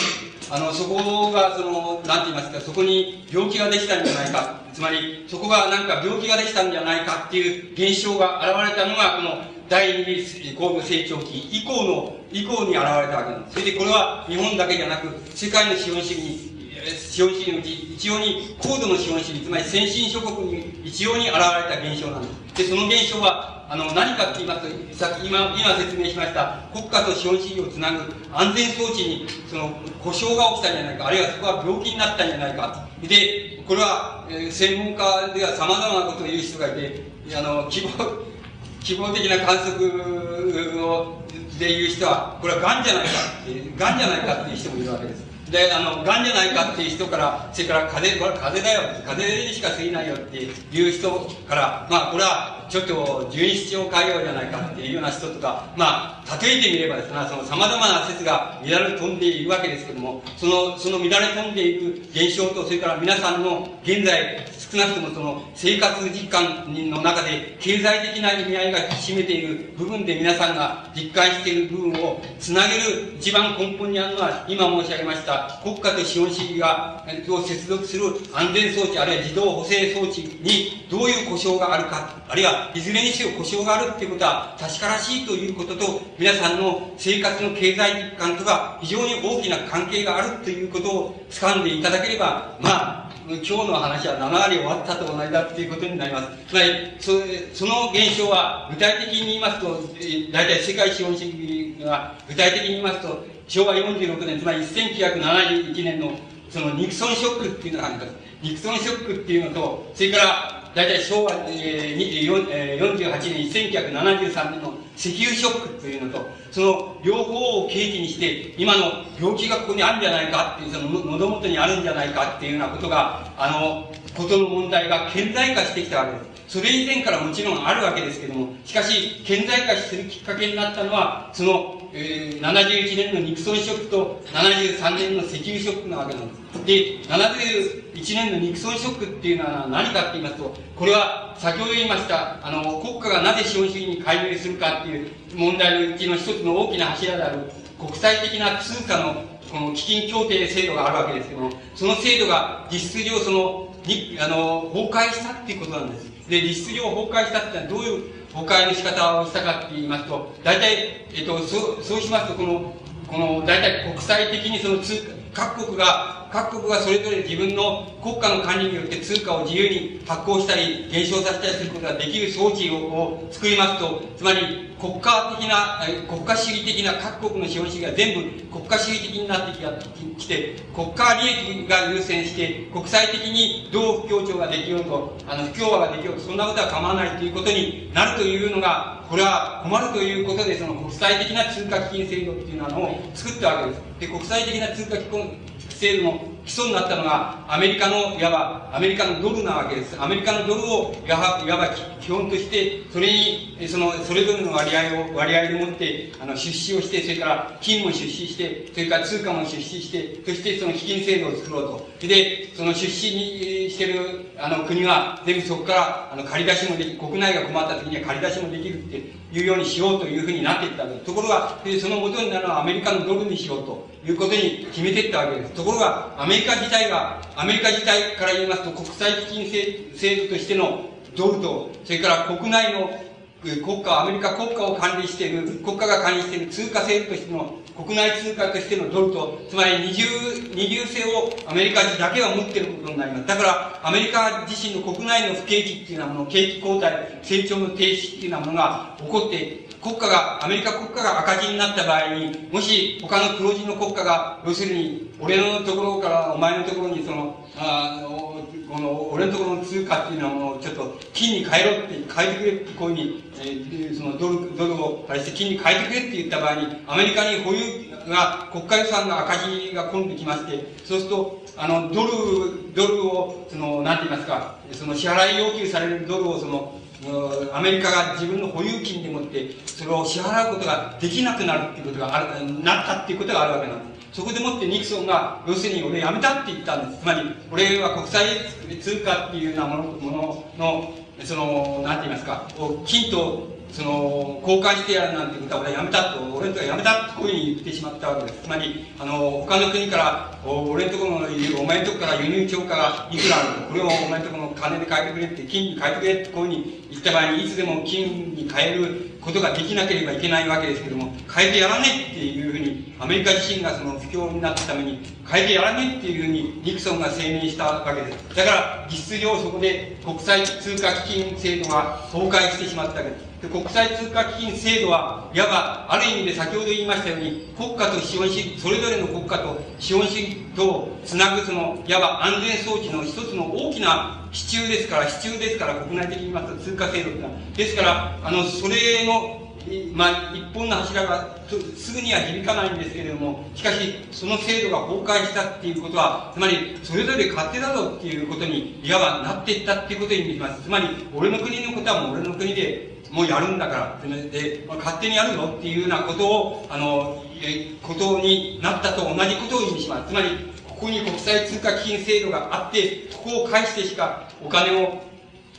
あの、そこが、その、なんて言いますか、そこに病気ができたんじゃないか。つまり、そこがなんか病気ができたんじゃないかっていう現象が現れたのが、この第二次高度成長期以降の、以降に現れたわけなんです。それでこれは日本だけじゃなく、世界の資本主義に資本主義のうち、一様に高度の資本主義、つまり先進諸国に一様に現れた現象なんです。で、その現象は、あの、何かって言いますと、さっき今、今説明しました、国家と資本主義をつなぐ安全装置に、その、故障が起きたんじゃないか、あるいはそこは病気になったんじゃないか。で、これは、えー、専門家では様々なことを言う人がいて、あの、希望、希望的な観測を、で言う人は、これは癌じゃないか、癌じゃないかっていう人もいるわけです。で、あの、癌じゃないかっていう人から、それから風邪、これ風邪だよ、風邪にしか過ぎないよっていう人から、まあ、これは、ちょっと、十二指腸潰瘍じゃないかっていうような人とか、まあ、例えてみればですね、その様々な説が乱れ飛んでいるわけですけども、その、その乱れ飛んでいく現象と、それから皆さんの現在、少なくともその生活実感の中で経済的な意味合いが占めている部分で皆さんが実感している部分をつなげる一番根本にあるのは今申し上げました国家と資本主義がを接続する安全装置あるいは自動補正装置にどういう故障があるかあるいはいずれにせよ故障があるっていうことは確からしいということと皆さんの生活の経済実感とが非常に大きな関係があるということを掴んでいただければまあ今日の話は7割終わったと同じだっていうことになります。つまり、そその現象は具体的に言いますと、大体世界資本主義が具体的に言いますと、昭和46年、つまり1971年のそのニクソンショックっていうのがあります。ニクソンショックっていうのと、それから、大体昭和、えー、えー、48年、1973年の石油ショックというのと、その両方を契機にして、今の病気がここにあるんじゃないかっていう、その喉元にあるんじゃないかっていうようなことが、あの、ことの問題が顕在化してきたわけです。それ以前からもちろんあるわけですけども、しかし、顕在化するきっかけになったのは、その、えー、71年のニクソンショックと73年の石油ショックなわけなんです。で、71年のニクソンショックっていうのは何かって言いますと、これは先ほど言いました、あの、国家がなぜ資本主義に介入するかっていう問題のうちの一つの大きな柱である国際的な通貨のこの基金協定制度があるわけですけども、その制度が実質上その、に、あの、崩壊したっていうことなんです。で、実質上崩壊したってのはどういう崩壊の仕方をしたかって言いますと、大体、えっと、そう、そうしますと、この、この、大体国際的にその通各国が、各国がそれぞれ自分の国家の管理によって通貨を自由に発行したり、減少させたりすることができる装置をを作りますと、つまり国家的な、国家主義的な各国の資本主義が全部国家主義的になってきて、国家利益が優先して、国際的にどう不協調ができようと、あの、不協和ができようと、そんなことは構わないということになるというのが、これは困るということで、その国際的な通貨基金制度っていうのを作ったわけです。で、国際的な通貨基金制の基礎になったのが、アメリカの、いわば、アメリカのドルなわけです。アメリカのドルを、いわば、いわば基本として、それに、その、それぞれの割合を、割合でもって、あの、出資をして、それから金も出資して、それから通貨も出資して、そしてその基金制度を作ろうと。で、その出資にしてる、あの、国は、全部そこから、あの、借り出しもでき、国内が困った時には借り出しもできるっていうようにしようというふうになっていったわけです。ところが、その元になるのはアメリカのドルにしようということに決めていったわけです。ところが、アメリカ自体が、アメリカ自体から言いますと、国際基金制度としてのドルと、それから国内の国家、アメリカ国家を管理している、国家が管理している通貨制度としての、国内通貨としてのドルと、つまり二重、二重性をアメリカ人だけは持っていることになります。だから、アメリカ自身の国内の不景気っていうようなもの、景気後退、成長の停止っていうようなものが起こって、国家が、アメリカ国家が赤字になった場合に、もし他の黒字の国家が、要するに、俺のところからお前のところにその、あの、この、俺のところの通貨っていうのはもうちょっと金に変えろって、変えてくれってこういうふうに、えー、そのドル、ドルをあれして金に変えてくれって言った場合に、アメリカに保有が、国家予算が赤字が込んできまして、そうすると、あの、ドル、ドルを、その、なんて言いますか、その支払い要求されるドルをその、アメリカが自分の保有金でもってそれを支払うことができなくなるっていうことがあるなったっていうことがあるわけなんです。そこでもってニクソンが要するに俺やめたって言ったんですつまり俺は国際通貨っていうようなものもののそのなんて言いますか金とその、交換してやるなんてことは俺はやめたと、俺のとこやめたとこういうふうに言ってしまったわけです。つまり、あの、他の国から、俺のところの、お前のとこから輸入超過がいくらあると、これをお前のところの金で買えてくれって、金に変えてくれってこういうふうに言った場合に、いつでも金に変えることができなければいけないわけですけども、変えてやらねえっていうふうに、アメリカ自身がその不況になったために、変えてやらねえっていうふうにニクソンが声明したわけです。だから、実質上そこで国際通貨基金制度が崩壊してしまったわけです。国際通貨基金制度はいわばある意味で先ほど言いましたように国家と資本主義それぞれの国家と資本主義とつなぐそのいわば安全装置の一つの大きな支柱ですから支柱ですから国内的に言いますと通貨制度というのはですからあのそれのまあ、一本の柱がすぐには響かないんですけれども、しかし、その制度が崩壊したっていうことは、つまり、それぞれ勝手だぞっていうことに、いわばなっていったっていうことに意味します。つまり、俺の国のことはもう俺の国で、もうやるんだから、で、まあ、勝手にやるぞっていうようなことを、あの、え、ことになったと同じことを意味します。つまり、ここに国際通貨基金制度があって、ここを介してしかお金を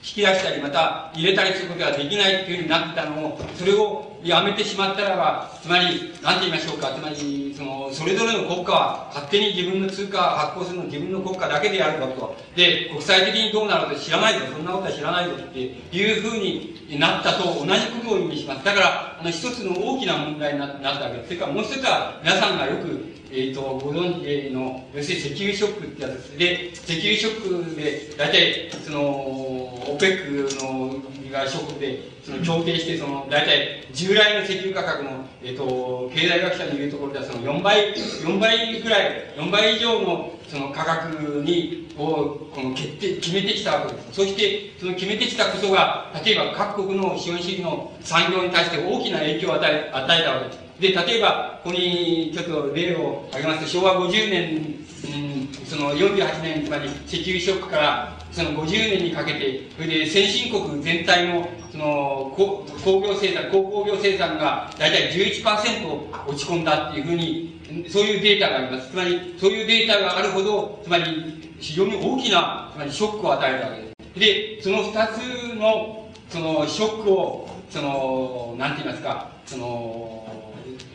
引き出したり、また入れたりすることができないというふうになったのを、それをやめてしまったらば、つまり、なんて言いましょうか、つまり、その、それぞれの国家は勝手に自分の通貨を発行するの自分の国家だけでやるぞと。で、国際的にどうなると知らないぞ、そんなことは知らないぞっていうふうになったと同じことを意味します。だから、あの、一つの大きな問題になったわけです。それからもう一つは、皆さんがよく、えっ、ー、と、ご存知の、要するに石油ショックってやつです。で、石油ショックで、大体、その、オペックのがショックで、その協定して、その、大体、従来の石油価格の、えっ、ー、と、経済学者の言うところでは、その4倍、4倍ぐらい、4倍以上のその価格に、を、この決定、決めてきたわけです。そして、その決めてきたことが、例えば各国の資本主義の産業に対して大きな影響を与え、与えたわけです。で、例えば、ここにちょっと例を挙げますと、昭和50年、うん、その48年、つまり石油ショックからその50年にかけて、それで先進国全体のその工業生産、鉱工業生産が大体11%落ち込んだっていうふうに、そういうデータがあります。つまり、そういうデータがあるほど、つまり、非常に大きな、つまりショックを与えるわけです。で、その二つの、そのショックを、その、なんて言いますか、その、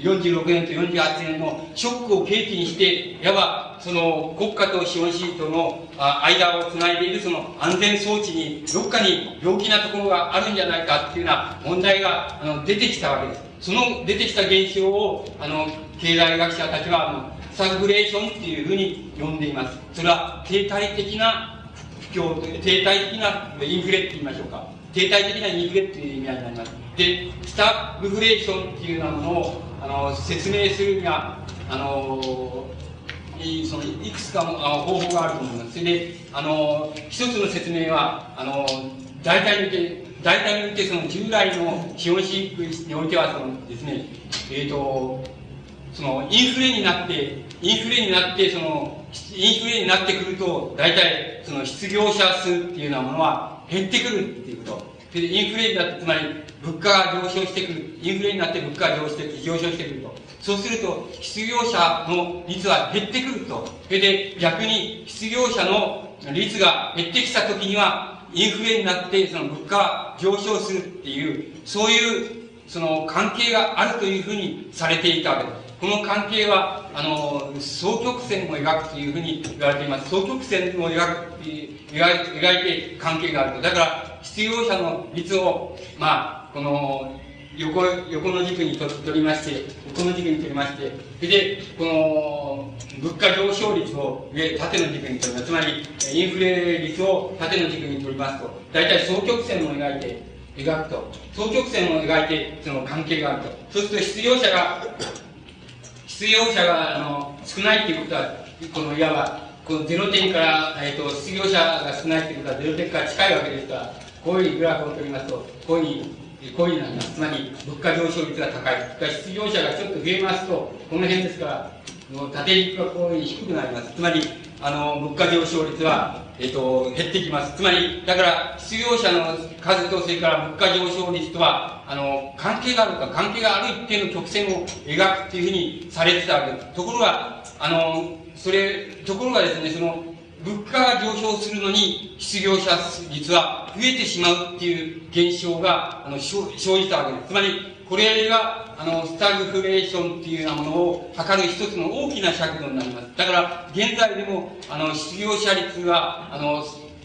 46年と48年のショックを契機にして、いわば、その国家と資本主義との間をつないでいるその安全装置に、どっかに病気なところがあるんじゃないかっていうような問題があの出てきたわけです。その出てきた現象を、あの、経済学者たちは、あの、スタグレーションっていうふうに呼んでいます。それは停滞的な不況、停滞的なインフレって言いましょうか。停滞的なインフレっていう意味合いになります。で、スタグフレーションっていうようなものを、あの、説明するには、あの、いそのいくつかの方法があると思います。それで、あの、一つの説明は、あの、大体において、大体において、その従来の資本主義においては、そのですね、えっ、ー、と、そのインフレになって、インフレになって、その、インフレになってくると、大体、その失業者数っていうようなものは減ってくるっていうこと。で、インフレになって、つまり、物価が上昇してくる。インフレになって物価が上昇して上昇してくると。そうすると、失業者の率は減ってくると。それで、逆に、失業者の率が減ってきたときには、インフレになって、その物価が上昇するっていう、そういう、その関係があるというふうにされていたわけです。この関係は、あの、双曲線を描くというふうに言われています。双曲線を描く、描いて関係があると。だから、失業者の率を、まあ、この、横、横の軸にと取りまして、横の軸に取りまして、それで、この、物価上昇率を上、縦の軸に取ります。つまり、インフレ率を縦の軸に取りますと、大体双曲線を描いて、描くと。双曲線を描いて、その関係があると。そうすると、失業者が、失業者が、あの、少ないっていうことは、この、いわば、この0点から、え、ー、と、失業者が少ないっていうことは0点から近いわけですから、こういうグラフを取りますと、こういうふうに、こういうふうになります。つまり、物価上昇率が高い。失業者がちょっと増えますと、この辺ですから、縦軸がこういうふうに低くなります。つまり、あの、物価上昇率は、えっ、と、減ってきます。つまり、だから、失業者の数と、それから物価上昇率とは、あの、関係があるか、関係がある一定の曲線を描くっていうふうにされてたわけです。ところが、あの、それ、ところがですね、その、物価が上昇するのに失業者率は増えてしまうっていう現象があの生じたわけです。つまり、これが、あの、スタグフレーションっていうようなものを測る一つの大きな尺度になります。だから、現在でも、あの、失業者率が、あの、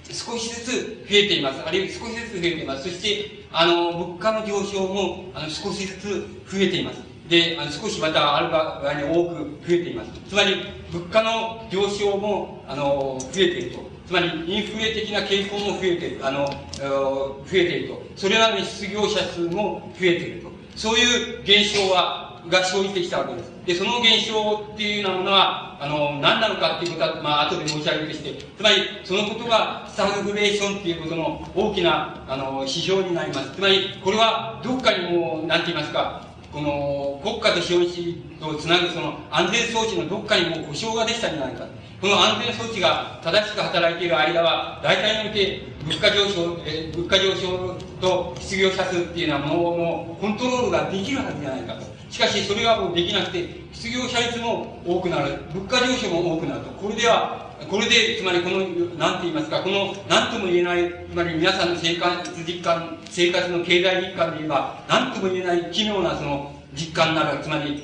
少しずつ増えています。あるいは少しずつ増えています。そして、あの、物価の上昇も、あの、少しずつ増えています。で、あの少しまたある場合に多く増えています。つまり、物価の上昇も、あの、増えていると。つまり、インフレ的な傾向も増えている、あの、増えていると。それなの失業者数も増えていると。そういう現象は、が生じてきたわけです。で、その現象っていうようなものは、あの、何なのかっていうことは、まあ、後で申し上げるとして、つまり、そのことが、スタグフレーションっていうことの大きな、あの、指標になります。つまり、これは、どっかにもう、なんて言いますか、この国家と資本主義とつなぐその安全装置のどっかにもう故障ができたんじゃないか。この安全装置が正しく働いている間は、大体において物価上昇、え物価上昇と失業者数っていうようなもののコントロールができるはずじゃないかと。しかしそれはもうできなくて、失業者率も多くなる。物価上昇も多くなると。これではこれで、つまりこの、なんて言いますか、この、なんとも言えない、つまり皆さんの生活実感、生活の経済実感で言えば、なんとも言えない奇妙なその、実感なる、つまり、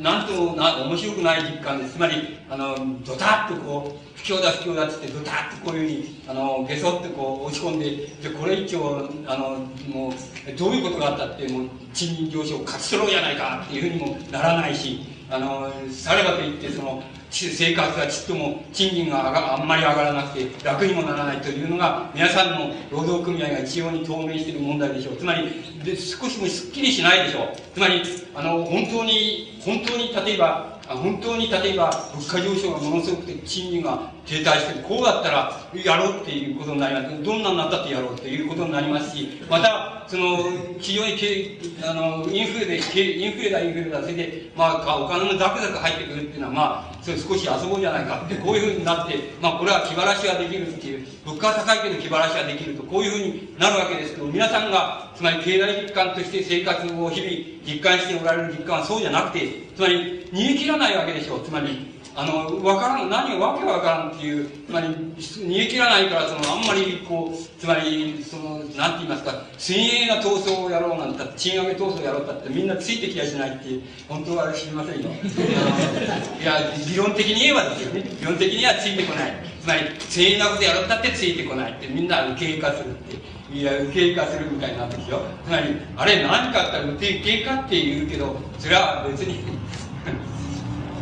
なんともな、面白くない実感です。つまり、あの、ドタッとこう、不況だ不況だっつって、ドタッとこういうふうに、あの、げそってこう、落ち込んで、で、これ一応、あの、もう、どういうことがあったって、もう、賃金上昇を勝ち取ろうじゃないかっていうふうにもならないし、あの、さればといって、その、生活がちっとも賃金が上があんまり上がらなくて楽にもならないというのが皆さんの労働組合が一様に透明している問題でしょう。つまり、で少しもすっきりしないでしょう。つまり、あの、本当に、本当に例えば、本当に例えば物価上昇がものすごくて賃金が停滞して、こうだったらやろうっていうことになります。どんなになったってやろうということになりますし、また、その、非常にけあのインフレで、インフレだ、インフレだ、それで、まあ、お金のザクザク入ってくるっていうのは、まあ、それ少し遊ぼうじゃないかって、こういうふうになって、まあ、これは気晴らしができるっていう、物価は高いけど気晴らしができると、こういうふうになるわけですけど、皆さんが、つまり経済実感として生活を日々実感しておられる実感はそうじゃなくて、つまり逃げ切らないわけでしょう。つまり、あの、わからん、何がわけわからんっていう、つまり、逃げ切らないから、その、あんまり、こう、つまり、その、なんて言いますか、先鋭な闘争をやろうなんて、賃上げ闘争をやろうったって、みんなついてきやしないって、本当は知りませんよ。いや、理論的に言えばですよね。理論的にはついてこない。つまり、先鋭なことやろうったってついてこないって、みんな受け入れ化するって。いや、受け入れ化するみたいなんですよ。つまり、あれ何かって言ったら、受け入れ化って言うけど、それは別に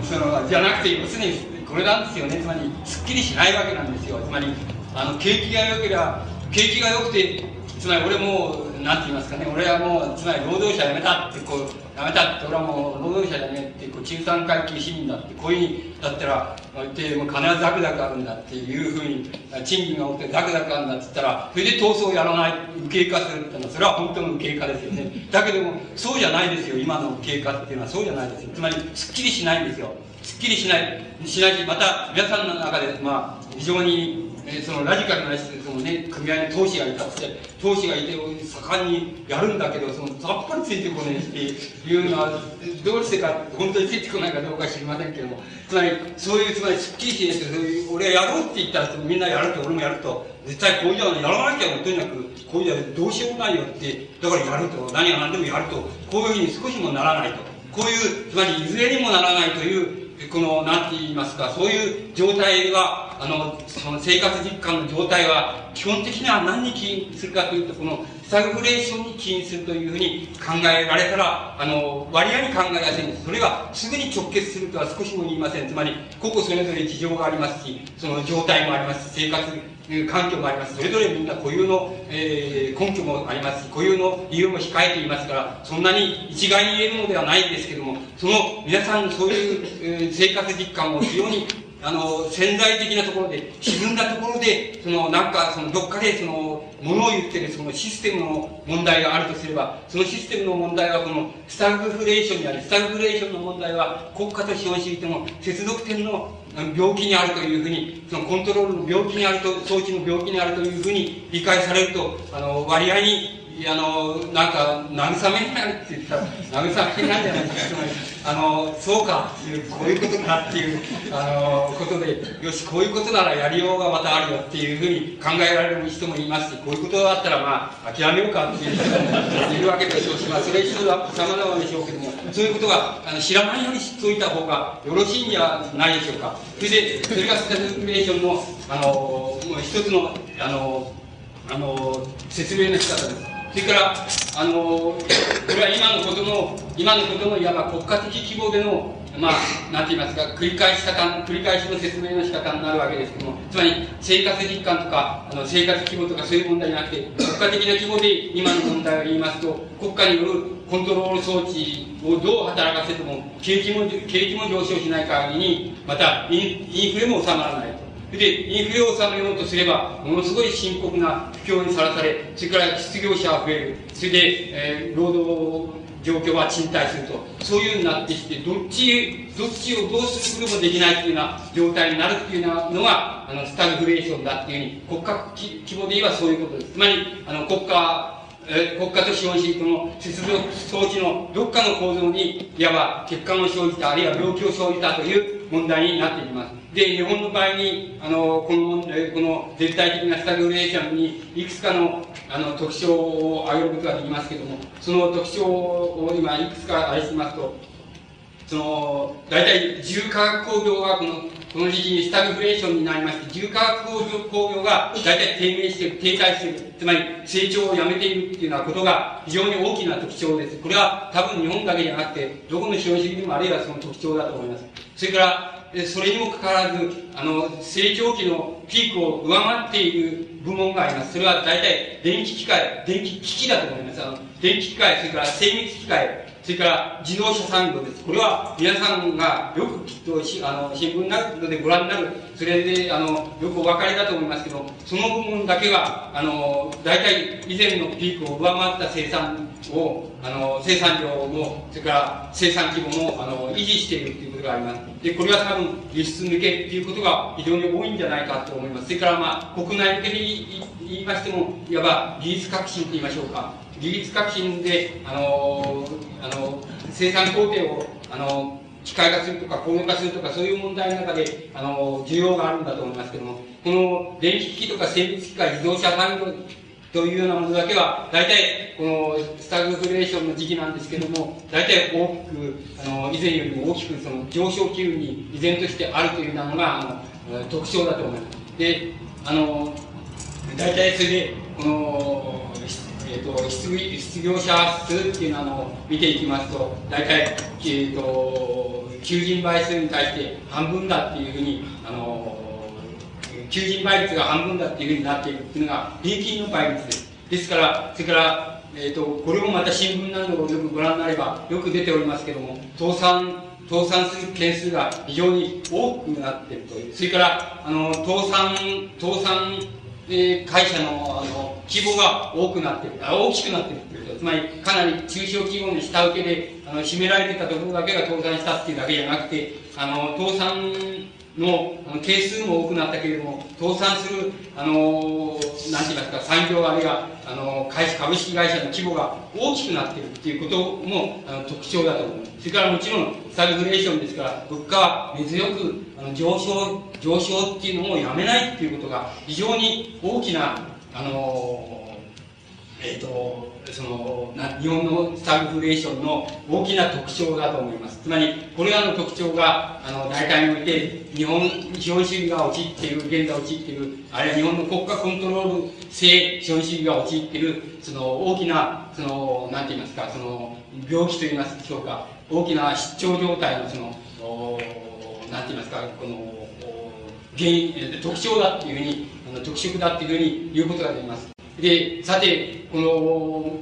そのじゃなくて要するにこれなんですよね。つまりすっきりしないわけなんですよ。つまりあの景気が良ければ景気が良くてつまり俺もなんて言いますかね。俺はもうつまり労働者辞めたってこう辞めたって俺はもう労働者辞めってこう中産階級市民だってこういうだったらってもう金はザクザクあるんだっていうふうに賃金が多くてザクザクあるんだって言ったらそれで闘争をやらない受け入れ化するってのはそれは本当の受け入れ化ですよね。だけどもそうじゃないですよ今の受け入れ化っていうのは。そうじゃないですよ。つまりすっきりしないんですよ。すっきりしない。しないしまた皆さんの中でまあ非常にえー、そのラジカルなそのね、組合に投資がいたって、投資がいて盛んにやるんだけど、そのさっぱりついてこないっていうのは、どうしてか、本当についてこないかどうか知りませんけども、つまり、そういう、つまり、すっきりしてそういう俺やろうって言ったら、みんなやると、俺もやると、絶対こういうのやらなきゃとにかく、こういうのどうしようもないよって、だからやると、何が何でもやると、こういうふうに少しもならないと。こういう、つまり、いずれにもならないという、この、なんて言いますか、そういう状態は、あの、その生活実感の状態は、基本的には何に起因するかというと、この、スタグフレーションに起因するというふうに考えられたら、あの、割合に考えやすいんです。それがすぐに直結するとは少しも言いません。つまり、個々それぞれ事情がありますし、その状態もありますし。生活環境もあります。それぞれみんな固有の、えー、根拠もありますし、固有の理由も控えていますから、そんなに一概に言えるのではないんですけども、その皆さんそういう、えー、生活実感を非常にあの、潜在的なところで、沈んだところで、その、なんか、その、どっかで、その、ものを言ってる、そのシステムの問題があるとすれば、そのシステムの問題は、この、スタグフレーションにある、スタグフレーションの問題は、国家と資本主義との接続点の病気にあるというふうに、そのコントロールの病気にあると、装置の病気にあるというふうに理解されると、あの、割合に、あの、なんか、慰めになるって言ったら、慰めになるじゃないですか。あの、そうか、こういうことかっていう、あの、ことで、よし、こういうことならやりようがまたあるよっていうふうに考えられる人もいますし、こういうことだったらまあ、諦めようかっていう人もいるわけでしょうし、まあ、それ一度は様々でしょうけども、そういうことが、あの、知らないように知っておいた方がよろしいんじゃないでしょうか。それで、それがスタジレーションの、あの、もう一つの、あの、あの、説明の仕方です。それから、あのこれは今のことの、今のことのいわば国家的規模での、まあ、なんて言いますか、繰り返し方、繰り返しの説明の仕方になるわけですけども、つまり、生活実感とか、あの生活規模とかそういう問題じゃなくて、国家的な規模で今の問題を言いますと、国家によるコントロール装置をどう働かせても、景気も、景気も上昇しない限りに、またイン、フレも収まらない。で、インフレを収めようとすれば、ものすごい深刻な不況にさらされ、それから失業者は増える。それで、えー、労働状況は賃貸すると。そういうふうになってきて、どっち、どっちをどうすることもできないっていうような状態になるっていうのが、あの、スタグフレーションだっていうふうに、国家規模で言えばそういうことです。つまり、あの、国家、え国家と資本主義との接続装置のどっかの構造に、いわば欠陥を生じた、あるいは病気を生じたという問題になっていきます。で、日本の場合に、あの、このえ、この絶対的なスタグレーションに、いくつかの、あの、特徴を挙げることができますけども、その特徴を今、いくつかありますと、その、大体、重化学工業がこの、この時期にスタグフレーションになりまして、重化学工業が大体低迷している、停滞している、つまり成長をやめているっていうようなことが非常に大きな特徴です。これは多分日本だけじゃなくて、どこの資本主義でもあるいはその特徴だと思います。それから、それにもかかわらず、あの、成長期のピークを上回っている部門があります。それは大体電気機械、電気機器だと思います。あの、電気機械、それから精密機械、それから自動車産業です。これは皆さんがよくきっとしあの新聞などでご覧になる、それであのよくお分かりだと思いますけど、その部分だけは、あの大体以前のピークを上回った生産を、あの生産量も、それから生産規模もあの維持しているということがあります。で、これは多分輸出向けっていうことが非常に多いんじゃないかと思います。それからまあ国内向けに言いましても、いわば技術革新と言いましょうか。技術革新で、あのあの生産工程を、あの機械化するとか工業化するとかそういう問題の中で、あの需要があるんだと思いますけども、この電気機器とか精密機械、自動車産業というようなものだけは、大体、このスタグフレーションの時期なんですけども、大体大きく、あの、以前よりも大きくその上昇気流に依然としてあるというのが、あの、特徴だと思います。で、あの、大体それで、この、えーと、失失業者数っていうのを見ていきますと大体、えーと、求人倍数に対して半分だっていうふうにあの求人倍率が半分だっていうふうになっているっていうのが平均の倍率です。ですからそれからえーと、これもまた新聞などをよくご覧になればよく出ておりますけども倒産倒産する件数が非常に多くなっているという。それからあの倒産倒産えー、会社のあの規模が多くなっている、大きくなっているということつまりかなり中小企業の下請けであの占められていたところだけが倒産したっていうだけじゃなくて、あの倒産のあの係数も多くなったけれども、倒産する、あのなんて言いますか、産業あるいは、あの会社、株式会社の規模が大きくなっているっていうこともあの特徴だと思います。それからもちろん、スタグフレーションですから、物価は根強くあの上昇、上昇っていうのをやめないっていうことが非常に大きな、あのえっ、ー、と、そのな、日本のスタグフレーションの大きな特徴だと思います。つまり、これらの特徴が、あの、大体において、日本、資本主義が陥っている、現在陥っている、あるいは日本の国家コントロール性資本主義が陥っている、その、大きな、その、なんて言いますか、その、病気と言いますでしょうか、大きな失調状態の、その、おなんて言いますか、この、原因、特徴だっていうふうに、あの特色だっていうふうに言うことができます。で、さて、この、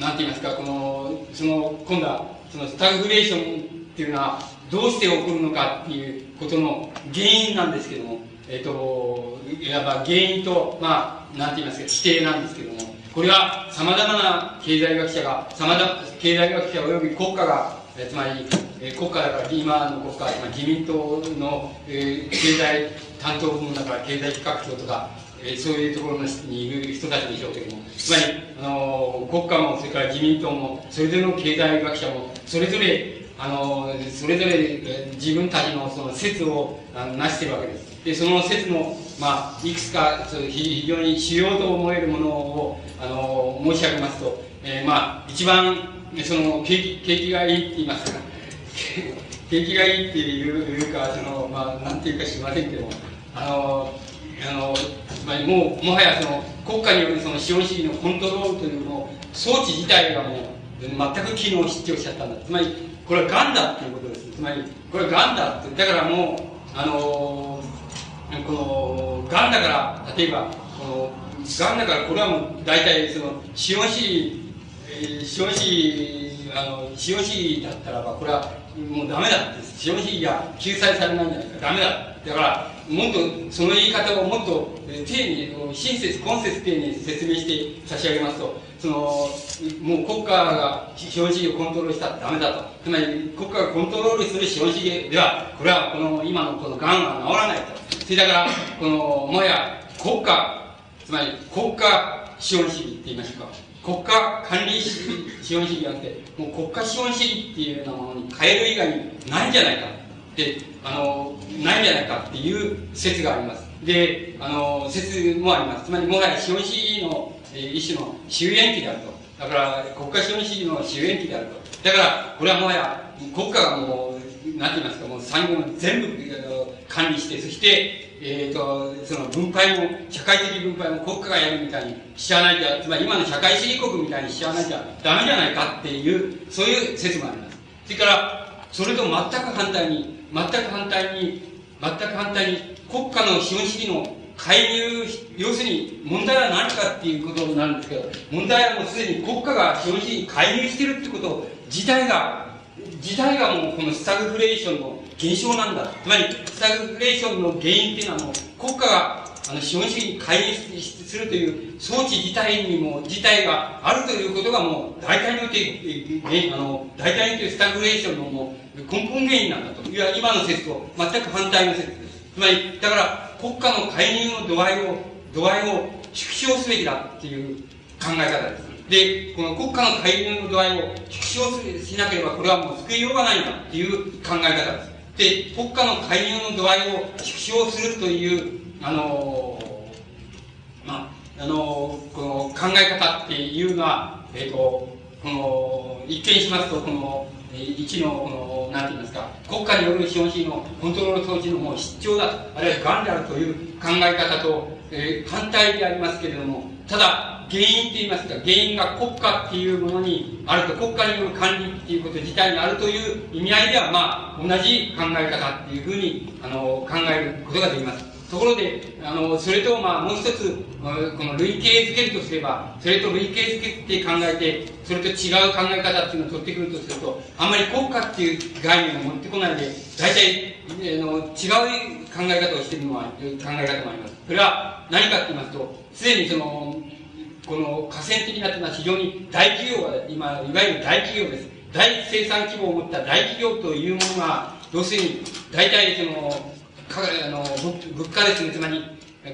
なんて言いますか、この、その、今度は、そのスタグフレーションっていうのは、どうして起こるのかっていうことの原因なんですけども、えっ、と、いわば原因と、まあ、なんて言いますか、規定なんですけども、これは様々な経済学者が、様々、経済学者及び国家が、えつまり、え国家だから、今の国家、まあ、自民党の、えー、経済担当部門だから経済企画庁とか、えそういうところにいる人たちでしょうけども、つまり、あの国家も、それから自民党も、それぞれの経済学者も、それぞれ、あのそれぞれ自分たちのその説を成しているわけです。で、その説の、まあ、いくつか非常に主要と思えるものを、あの申し上げますと、えー、まあ、一番、その景気、景気がいいって言いますか、*laughs* 景気がいいっていうか、その、まあ、なんていうか知りませんけども、あのあのまりもうもはやその国家によるその資本主義のコントロールというの装置自体がもう全く機能失調しちゃったんだ。つまりこれはがんだっていうことです。つまりこれはがんだってだからもうあのこのがんだから例えばこのがんだからこれはもう大体その資本主義、資本主義あの資本主義だったらばこれはもうダメだって。資本主義が救済されないんじゃないかダメだだからもっとその言い方をもっと丁寧に親切今節丁寧に説明して差し上げますとそのもう国家が資本主義をコントロールしたらダメだと。つまり国家がコントロールする資本主義ではこれはこの今のこのがんは治らないと。それだからこのもはや国家つまり国家資本主義って言いましょうか。国家管理資本主義じゃなくてもう国家資本主義っていうようなものに変える以外にないんじゃないかってあのないんじゃないかっていう説があります。で、あの、説もあります。つまり、もはや資本主義の、え、一種の終焉期であると。だから、国家資本主義の終焉期であると。だから、これはもはや、国家がもう、なんて言いますか、もう産業を全部管理して、そして、え、ー、と、その分配も、社会的分配も国家がやるみたいにしちゃわないゃ、つまり今の社会主義国みたいにしちゃわないゃダメじゃないかっていう、そういう説もあります。それから、それと全く反対に、全く反対に、全く反対に、国家の資本主義の介入、要するに問題は何かっていうことなんですけど、問題はもうすでに国家が資本主義に介入してるってこと自体が、自体がもうこのスタグフレーションの現象なんだ。つまり、スタグフレーションの原因っていうのはもう国家があの資本主義に介入するという装置自体にも、自体があるということがもう大体において、あの、大体においてスタグフレーションのもう根本原因なんだと。いや、今の説と全く反対の説です。つまり、だから国家の介入の度合いを、度合いを縮小すべきだっていう考え方です。で、この国家の介入の度合いを縮小しなければ、これはもう救いようがないんだっていう考え方です。で、国家の介入の度合いを縮小するという、あのー、まあ、あのー、この考え方っていうのは、えっ、ー、と、この、一見しますと、この、一の、この、なんて言いますか、国家による資本主義のコントロール統治のもう必要だ、あるいは癌であるという考え方と、えー、反対でありますけれども、ただ、原因って言いますか、原因が国家っていうものにあると、国家による管理っていうこと自体にあるという意味合いでは、まあ、同じ考え方っていうふうに、あの、考えることができます。ところで、あの、それと、まあ、もう一つ、この類型づけるとすれば、それと類型づけて考えて、それと違う考え方っていうのを取ってくるとすると、あんまり国家っていう概念を持ってこないで、大体、あの、違う考え方をしているのは、考え方もあります。それは何かって言いますと、すでにその、この河川的なというのは非常に大企業が、今、いわゆる大企業です。大生産規模を持った大企業というものが、要するに、大体その、かあの物価ですね、つまり、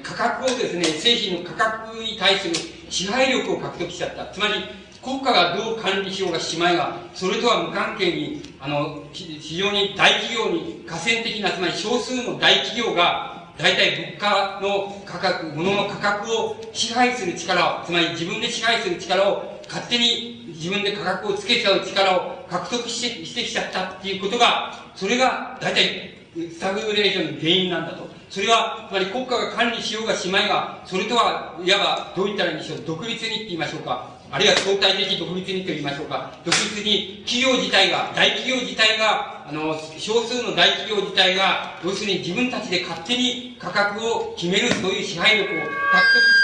価格をですね、製品の価格に対する支配力を獲得しちゃった。つまり、国家がどう管理しようがしまいが、それとは無関係に、あの、非常に大企業に、河川的な、つまり少数の大企業が、大体物価の価格、物の価格を支配する力を、つまり自分で支配する力を勝手に自分で価格をつけちゃう力を獲得してしてきちゃったっていうことが、それが大体スタグレーションの原因なんだと。それは、つまり国家が管理しようがしまいが、それとは、いわば、どう言ったらいいんでしょう、独立にって言いましょうか。あるいは相対的独立にと言いましょうか。独立に企業自体が、大企業自体が、あの、少数の大企業自体が、要するに自分たちで勝手に価格を決める、そういう支配力を獲得し、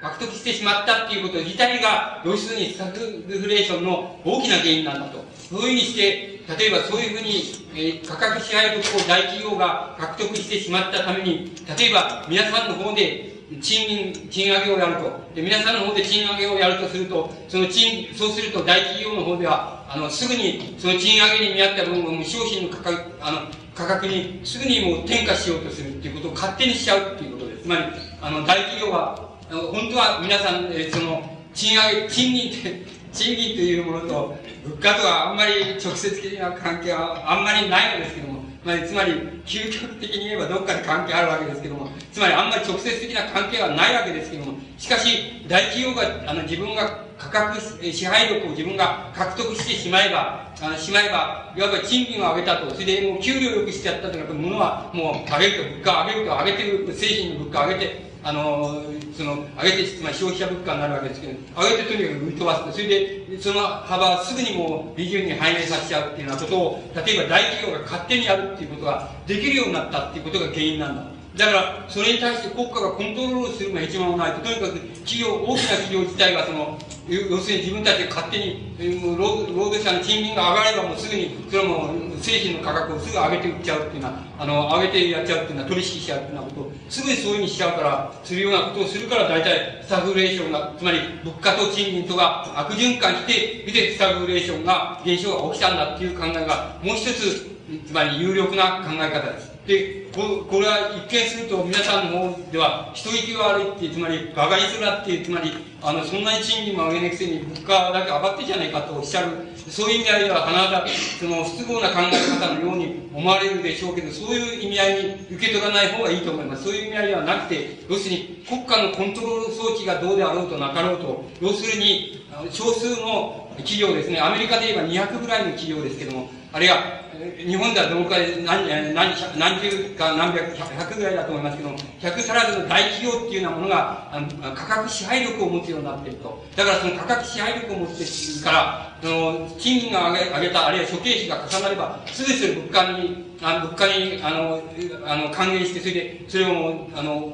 獲得してしまったっていうこと自体が、要するにスタグフレーションの大きな原因なんだと。そういうふうにして、例えばそういうふうに、えー、価格支配力を大企業が獲得してしまったために、例えば皆さんの方で賃金、賃上げをやると。で、皆さんの方で賃上げをやるとすると、その賃、そうすると大企業の方では、あの、すぐに、その賃上げに見合った分を商品の価格、あの、価格にすぐにもう転嫁しようとするっていうことを勝手にしちゃうっていうことです。つまり、あの、大企業は、本当は皆さん、えー、その、賃上げ、賃金って、賃金というものと、物価とはあんまり直接的な関係はあんまりないのですけども、まあ、つまり、究極的に言えばどっかで関係あるわけですけども、つまりあんまり直接的な関係はないわけですけども、しかし、大企業が、あの、自分が価格、支配力を自分が獲得してしまえば、あの、しまえば、いわば賃金を上げたと、それでもう給料よくしちゃったというか、物はもう上げると、物価を上げると、上げてる、製品の物価を上げて、あの、その、上げて、まり消費者物価になるわけですけど、上げてとにかく売り飛ばす。それで、その幅はすぐにもう利潤に反映させちゃうっていうようなことを、例えば大企業が勝手にやるっていうことができるようになったっていうことが原因なんだ。だから、それに対して国家がコントロールするのが一番ないと、とにかく企業、大きな企業自体がその、要するに自分たちで勝手に、労働者の賃金が上がればもうすぐに、それも製品の価格をすぐ上げて売っちゃうっていうのは、あの、上げてやっちゃうっていうのは取引しちゃうっていうようなことを、すぐにそういうふうにしちゃうから、するようなことをするから、大体、スタグレーションが、つまり物価と賃金とが悪循環して、で、スタグレーションが、現象が起きたんだっていう考えが、もう一つ、つまり有力な考え方です。で、これは一見すると皆さんの方では人聞きが悪いって、つまり馬鹿にするなっていう、つまり、あの、そんなに賃金も上げないくせに物価だけ上がってんじゃないかとおっしゃる、そういう意味合いでは、花だ、その不都合な考え方のように思われるでしょうけど、そういう意味合いに受け取らない方がいいと思います。そういう意味合いではなくて、要するに国家のコントロール装置がどうであろうとなかろうと、要するに、少数の企業ですね、アメリカで言えば200ぐらいの企業ですけども、あるいは、日本ではどのくらい何何何十か何百百ぐらいだと思いますけども百足らずの大企業っていうようなものが価格支配力を持つようになっていると。だからその価格支配力を持っているからその賃金が上げ上げたあるいは諸経費が重なればすぐすぐ物価にあの物価に、あの、あの、還元して、それで、それを、あの、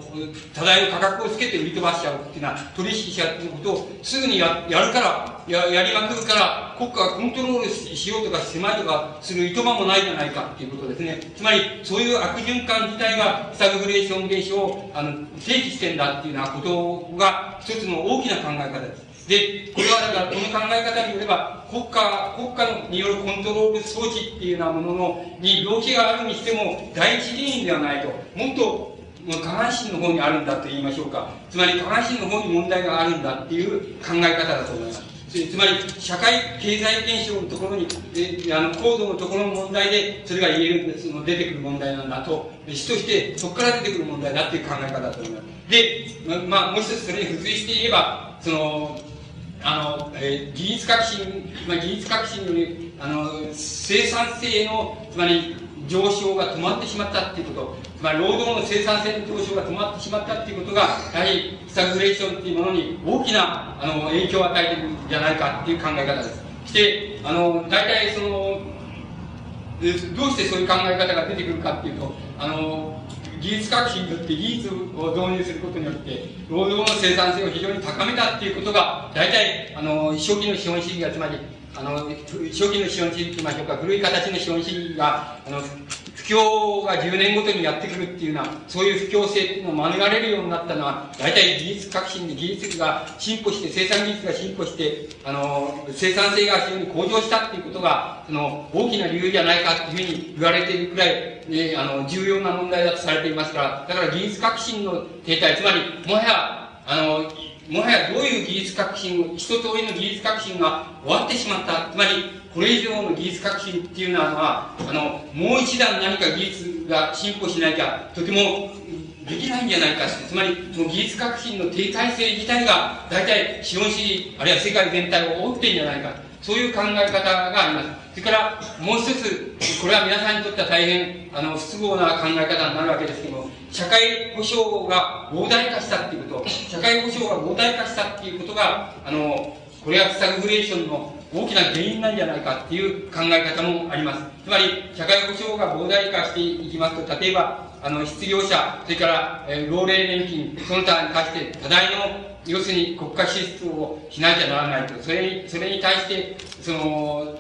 多大の価格をつけて売り飛ばしちゃうっていうのは、取引者っていうことをすぐにややるから、や、やりまくるから、国家がコントロールしようとか、狭いとかするいとまもないじゃないかっていうことですね。つまり、そういう悪循環自体が、スタグフレーション現象を、あの、提起してんだっていうようなことが、一つの大きな考え方です。で、これはだから、この考え方によれば、国家、国家によるコントロール装置っていうようなものの、に病気があるにしても、第一原因ではないと。もっと、下半身の方にあるんだと言いましょうか。つまり、下半身の方に問題があるんだっていう考え方だと思います。つまり、社会経済現象のところに、えあの、高度のところの問題で、それが言える、その出てくる問題なんだと、死として、そこから出てくる問題だっていう考え方だと思います。で、まあ、もう一つそれに付随して言えば、その、あの、えー、技術革新、まあ、技術革新による、あの、生産性の、つまり、上昇が止まってしまったっていうこと、つまり労働の生産性の上昇が止まってしまったっていうことが、やはりスタグフレーションっていうものに大きなあの影響を与えてるんじゃないかっていう考え方です。して、あの、大体その、どうしてそういう考え方が出てくるかっていうと、あの、技術革新によって技術を導入することによって、労働の生産性を非常に高めたっていうことが、大体、あの、初期の資本主義が、つまり、あの、初期の資本主義と言いましょうか、古い形の資本主義が、あの、不況が10年ごとにやってくるっていうような、そういう不況性っていうのを免れるようになったのは、大体技術革新で技術が進歩して、生産技術が進歩して、あの、生産性が非常に向上したっていうことが、その、大きな理由じゃないかっていうふうに言われているくらい、ね、あの、重要な問題だとされていますから、だから技術革新の停滞、つまり、もはや、あの、もはやどういう技術革新を、一通りの技術革新が終わってしまった。つまり、これ以上の技術革新っていうのは、あの、もう一段何か技術が進歩しなきゃ、とてもできないんじゃないかつまり、その技術革新の停滞性自体が、大体資本主義、あるいは世界全体を覆っているんじゃないか。そういう考え方があります。それから、もう一つ、これは皆さんにとっては大変、あの、不都合な考え方になるわけですけども、社会保障が膨大化したっていうこと、社会保障が膨大化したっていうことが、あの、これはスタグフレーションの大きな原因なんじゃないかっていう考え方もあります。つまり、社会保障が膨大化していきますと、例えば、あの、失業者、それから、えー、老齢年金、その他に対して多大の要するに国家支出をしなきゃならないと。それに、それに対して、その、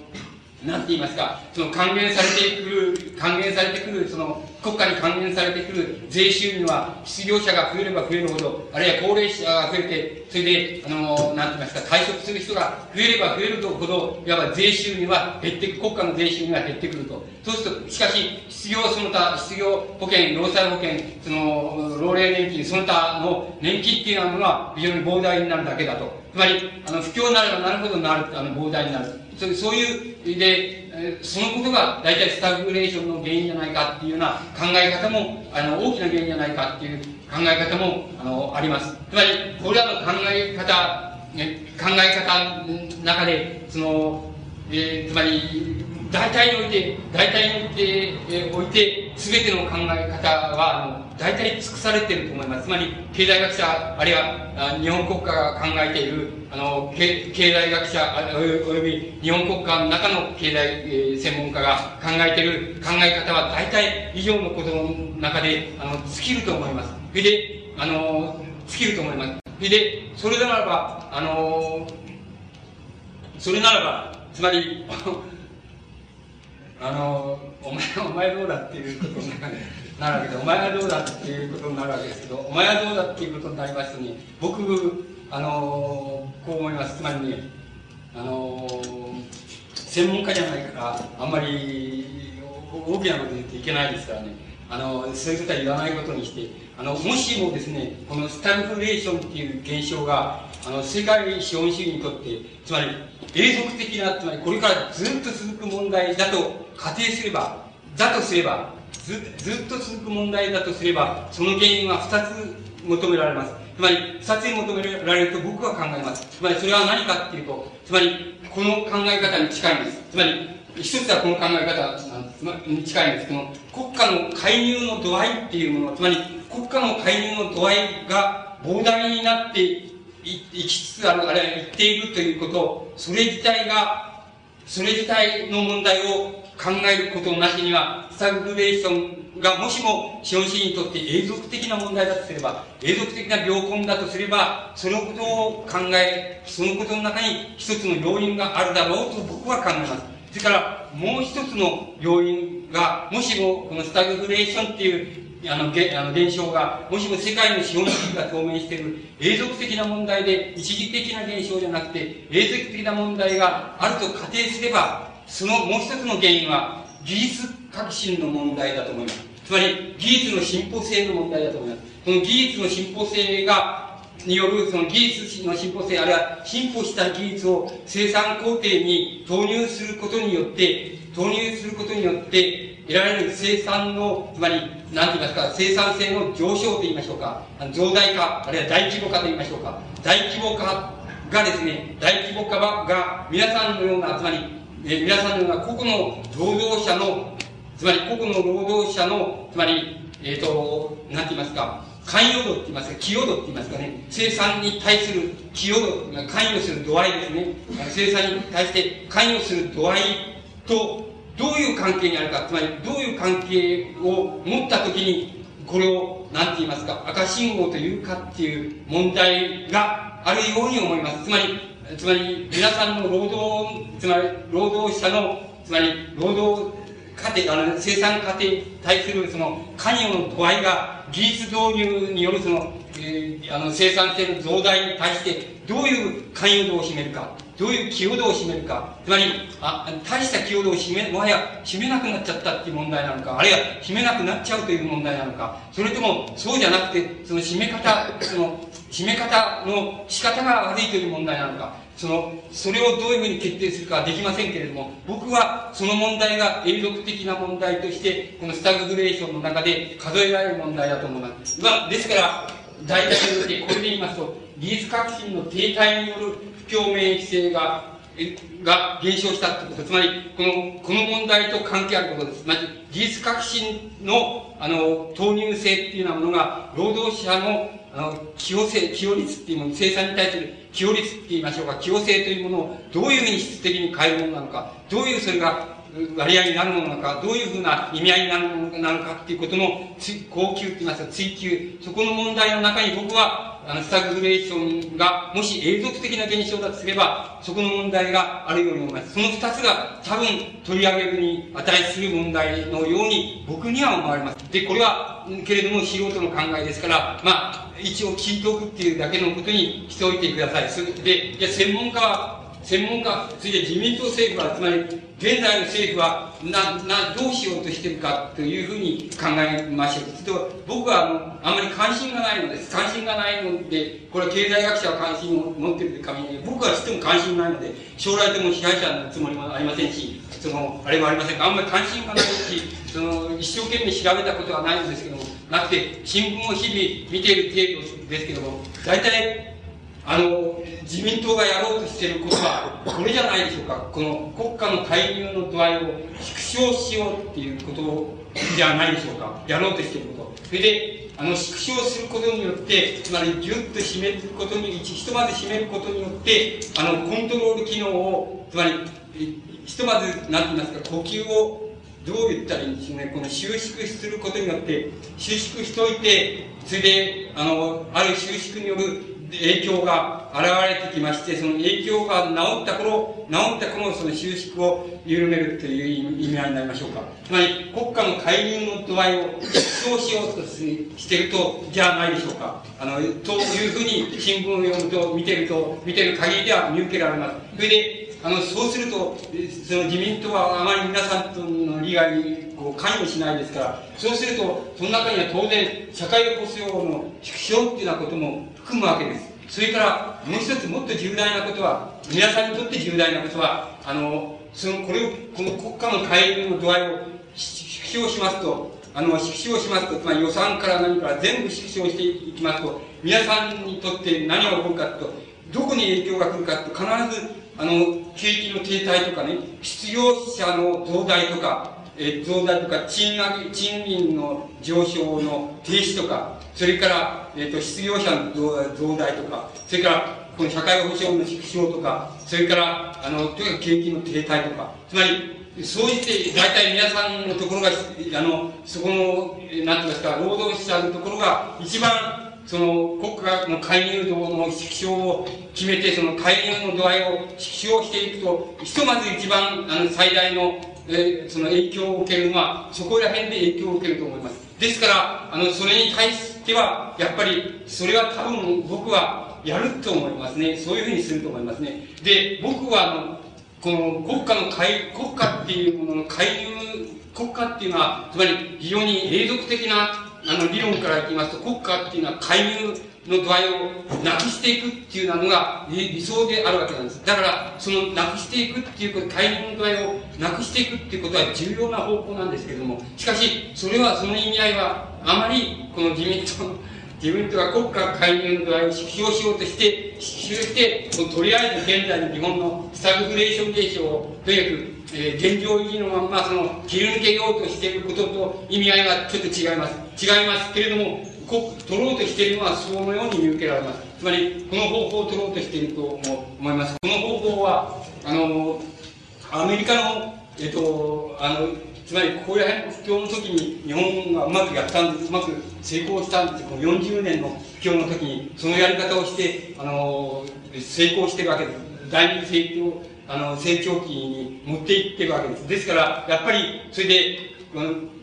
なんて言いますか、その還元されてくる、還元されてくる、その国家に還元されてくる税収には、失業者が増えれば増えるほど、あるいは高齢者が増えて、それで、あの、なんて言いますか、退職する人が増えれば増えるほど、いわば税収には減ってく、国家の税収には減ってくると。そうすると、しかし、失業その他、失業保険、労災保険、その、老齢年金、その他の年金っていうようなものは非常に膨大になるだけだと。つまり、あの、不況になればなるほどなる、あの、膨大になる。そそういう、で、そのことが大体スタグフレーションの原因じゃないかっていうような考え方も、あの、大きな原因じゃないかっていう考え方も、あの、あります。つまり、これらの考え方、考え方の中で、その、えー、つまり、大体において、大体において、えー、おいて、すべての考え方は、あの、大体尽くされていると思います。つまり、経済学者、あるいは、日本国家が考えている、あの、経済学者、および日本国家の中の経済、え、専門家が考えている考え方は、大体以上のことの中で、あの、尽きると思います。それで、あの、尽きると思います。それで、それならば、あの、それならば、つまり、*laughs* あの、お前、お前どうだっていうことになるわけで、お前はどうだっていうことになるわけですけど、お前はどうだっていうことになりますとね、僕、あの、こう思います。つまりね、あの、専門家じゃないから、あんまり大きなこと言っていけないですからね、あの、そういうことは言わないことにして、あの、もしもですね、このスタグフレーションっていう現象が、あの、世界資本主義にとって、つまり、永続的な、つまりこれからずっと続く問題だと仮定すれば、だとすれば、ずずっと続く問題だとすれば、その原因は2つ求められます。つまり、2つに求められると僕は考えます。つまり、それは何かっていうと、つまり、この考え方に近いんです。つまり、一つはこの考え方に近いんですけど、国家の介入の度合いっていうもの、つまり、国家の介入の度合いが膨大になっていきつつある、あるいは言っているということ、それ自体が、それ自体の問題を考えることなしには、スタグフレーションがもしも資本主義にとって永続的な問題だとすれば、永続的な病根だとすれば、そのことを考え、そのことの中に一つの要因があるだろうと僕は考えます。それから、もう一つの要因が、もしもこのスタグフレーションっていうあの、げあの現象が、もしも世界の資本主義が表明している永続的な問題で、一時的な現象じゃなくて、永続的な問題があると仮定すれば、そのもう一つの原因は、技術革新の問題だと思います。つまり、技術の進歩性の問題だと思います。この技術の進歩性が、によるその技術の進歩性、あるいは進歩した技術を生産工程に投入することによって、投入することによって、得られる生産の、つまり、なんて言いますか、生産性の上昇と言いましょうか、増大化、あるいは大規模化と言いましょうか、大規模化がですね、大規模化が皆さんのような、つまり、え皆さんのような個々の労働者の、つまり個々の労働者の、つまり、えっ、ー、と、なんて言いますか、関与度って言いますか、寄与度って言いますかね、生産に対する寄与度、関与する度合いですね、生産に対して関与する度合いと、どういう関係にあるか、つまりどういう関係を持ったときに、これを、なんて言いますか、赤信号というかっていう問題があるように思います。つまり、つまり、皆さんの労働、つまり、労働者の、つまり、労働過程、あの、生産過程に対する、その、関与の度合いが、技術導入による、その、えー、あの、生産性の増大に対して、どういう関与度を占めるか。どういう寄与度を占めるか。つまり、あ、大した寄与度を占め、もはや占めなくなっちゃったっていう問題なのか、あるいは占めなくなっちゃうという問題なのか、それともそうじゃなくて、その占め方、その、占め方の仕方が悪いという問題なのか、その、それをどういうふうに決定するかはできませんけれども、僕はその問題が永続的な問題として、このスタグフレーションの中で数えられる問題だと思います。まあ、ですから、大体でこれで言いますと、技術革新の停滞による不共免疫性が、が減少したってこと、つまり、この、この問題と関係あることです。まり、技術革新の、あの、投入性っていうようなものが、労働者の、あの、寄与性、寄与率っていうもの、生産に対する寄与率って言いましょうか、寄与性というものをどういうふうに質的に変えるものなのか、どういうそれが割合になるものか、どういうふうな意味合いになるものなのかっていうことの高級って言いますか、追求、そこの問題の中に僕は、あの、スタグフレーションが、もし永続的な現象だとすれば、そこの問題があるように思います。その二つが多分取り上げるに値する問題のように僕には思われます。で、これは、けれども素人の考えですから、まあ、一応聞いておくっていうだけのことにしておいてください。それで、じゃ専門家は専門家、そして自民党政府は、つまり、現在の政府は、な、な、どうしようとしてるかというふうに考えましょう。と、僕は、あの、あまり関心がないのです。関心がないので、これは経済学者は関心を持っている限り、僕はちっとも関心がないので、将来でも被害者のつもりもありませんし、その、あれもありませんが、あんまり関心がないし、その、一生懸命調べたことはないんですけども、なくて、新聞を日々見ている程度ですけども、大体、あの、自民党がやろうとしていることは、これじゃないでしょうか。この国家の介入の度合いを縮小しようっていうことじゃないでしょうか。やろうとしていること。それで、あの、縮小することによって、つまりギュッと締めることに、ひとまず締めることによって、あの、コントロール機能を、つまり、ひとまず、なんて言いますか、呼吸をどう言ったらいいんでしょうね、この収縮することによって、収縮しといて、それで、あの、ある収縮による影響が現れてきまして、その影響が治った頃、治った頃その収縮を緩めるという意味合いになりましょうか。つまり、国家の介入の度合いを縮小しようとしていると、じゃないでしょうか。あの、というふうに新聞を読むと、見てると、見てる限りでは見受けられます。それで、あの、そうすると、その自民党はあまり皆さんとの利害にこう関与しないですから、そうすると、その中には当然、社会保障の縮小っていうようなことも含むわけです。それから、もう一つもっと重大なことは、皆さんにとって重大なことは、あの、その、これを、この国家の介入の度合いを縮小しますと、あの、縮小しますと、つまり予算から何から全部縮小していきますと、皆さんにとって何が起こるかと、どこに影響が来るかと、必ず、あの、景気の停滞とかね、失業者の増大とか、え増大とか、賃上げ、賃金の上昇の停止とか、それから、えっ、ー、と、失業者の増大とか、それから、この社会保障の縮小とか、それから、あの、とにかく景気の停滞とか、つまり、そう言って、大体皆さんのところが、あの、そこの、なんて言いますか、労働者のところが、一番、その、国家の介入度の縮小を決めて、その介入の度合いを縮小していくと、ひとまず一番、あの、最大の、えー、その影響を受けるのは、そこら辺で影響を受けると思います。ですから、あの、それに対しては、やっぱり、それは多分僕はやると思いますね。そういうふうにすると思いますね。で、僕は、あの、この国家の介、国家っていうものの介入、国家っていうのは、つまり非常に永続的な、あの、理論からいきますと、国家っていうのは介入の度合いをなくしていくっていうのが理想であるわけなんです。だから、そのなくしていくっていうこと、介入の度合いをなくしていくっていうことは重要な方向なんですけれども、しかし、それは、その意味合いは、あまり、この自民党の *laughs* 自民党が国家介入の度合いを縮小しようとして、縮小して、とりあえず現在の日本のスタグフレーション現象を、とにかく、えー、現状維持のまま、その、切り抜けようとしていることと意味合いがちょっと違います。違いますけれども、取ろうとしているのはそのように見受けられます。つまり、この方法を取ろうとしていると思います。この方法は、あの、アメリカの、えっと、あの、つまり、こういう不況の時に日本がうまくやったんです。うまく成功したんです。この40年の不況の時に、そのやり方をして、あの、成功してるわけです。第二成長、あの、成長期に持っていってるわけです。ですから、やっぱり、それで、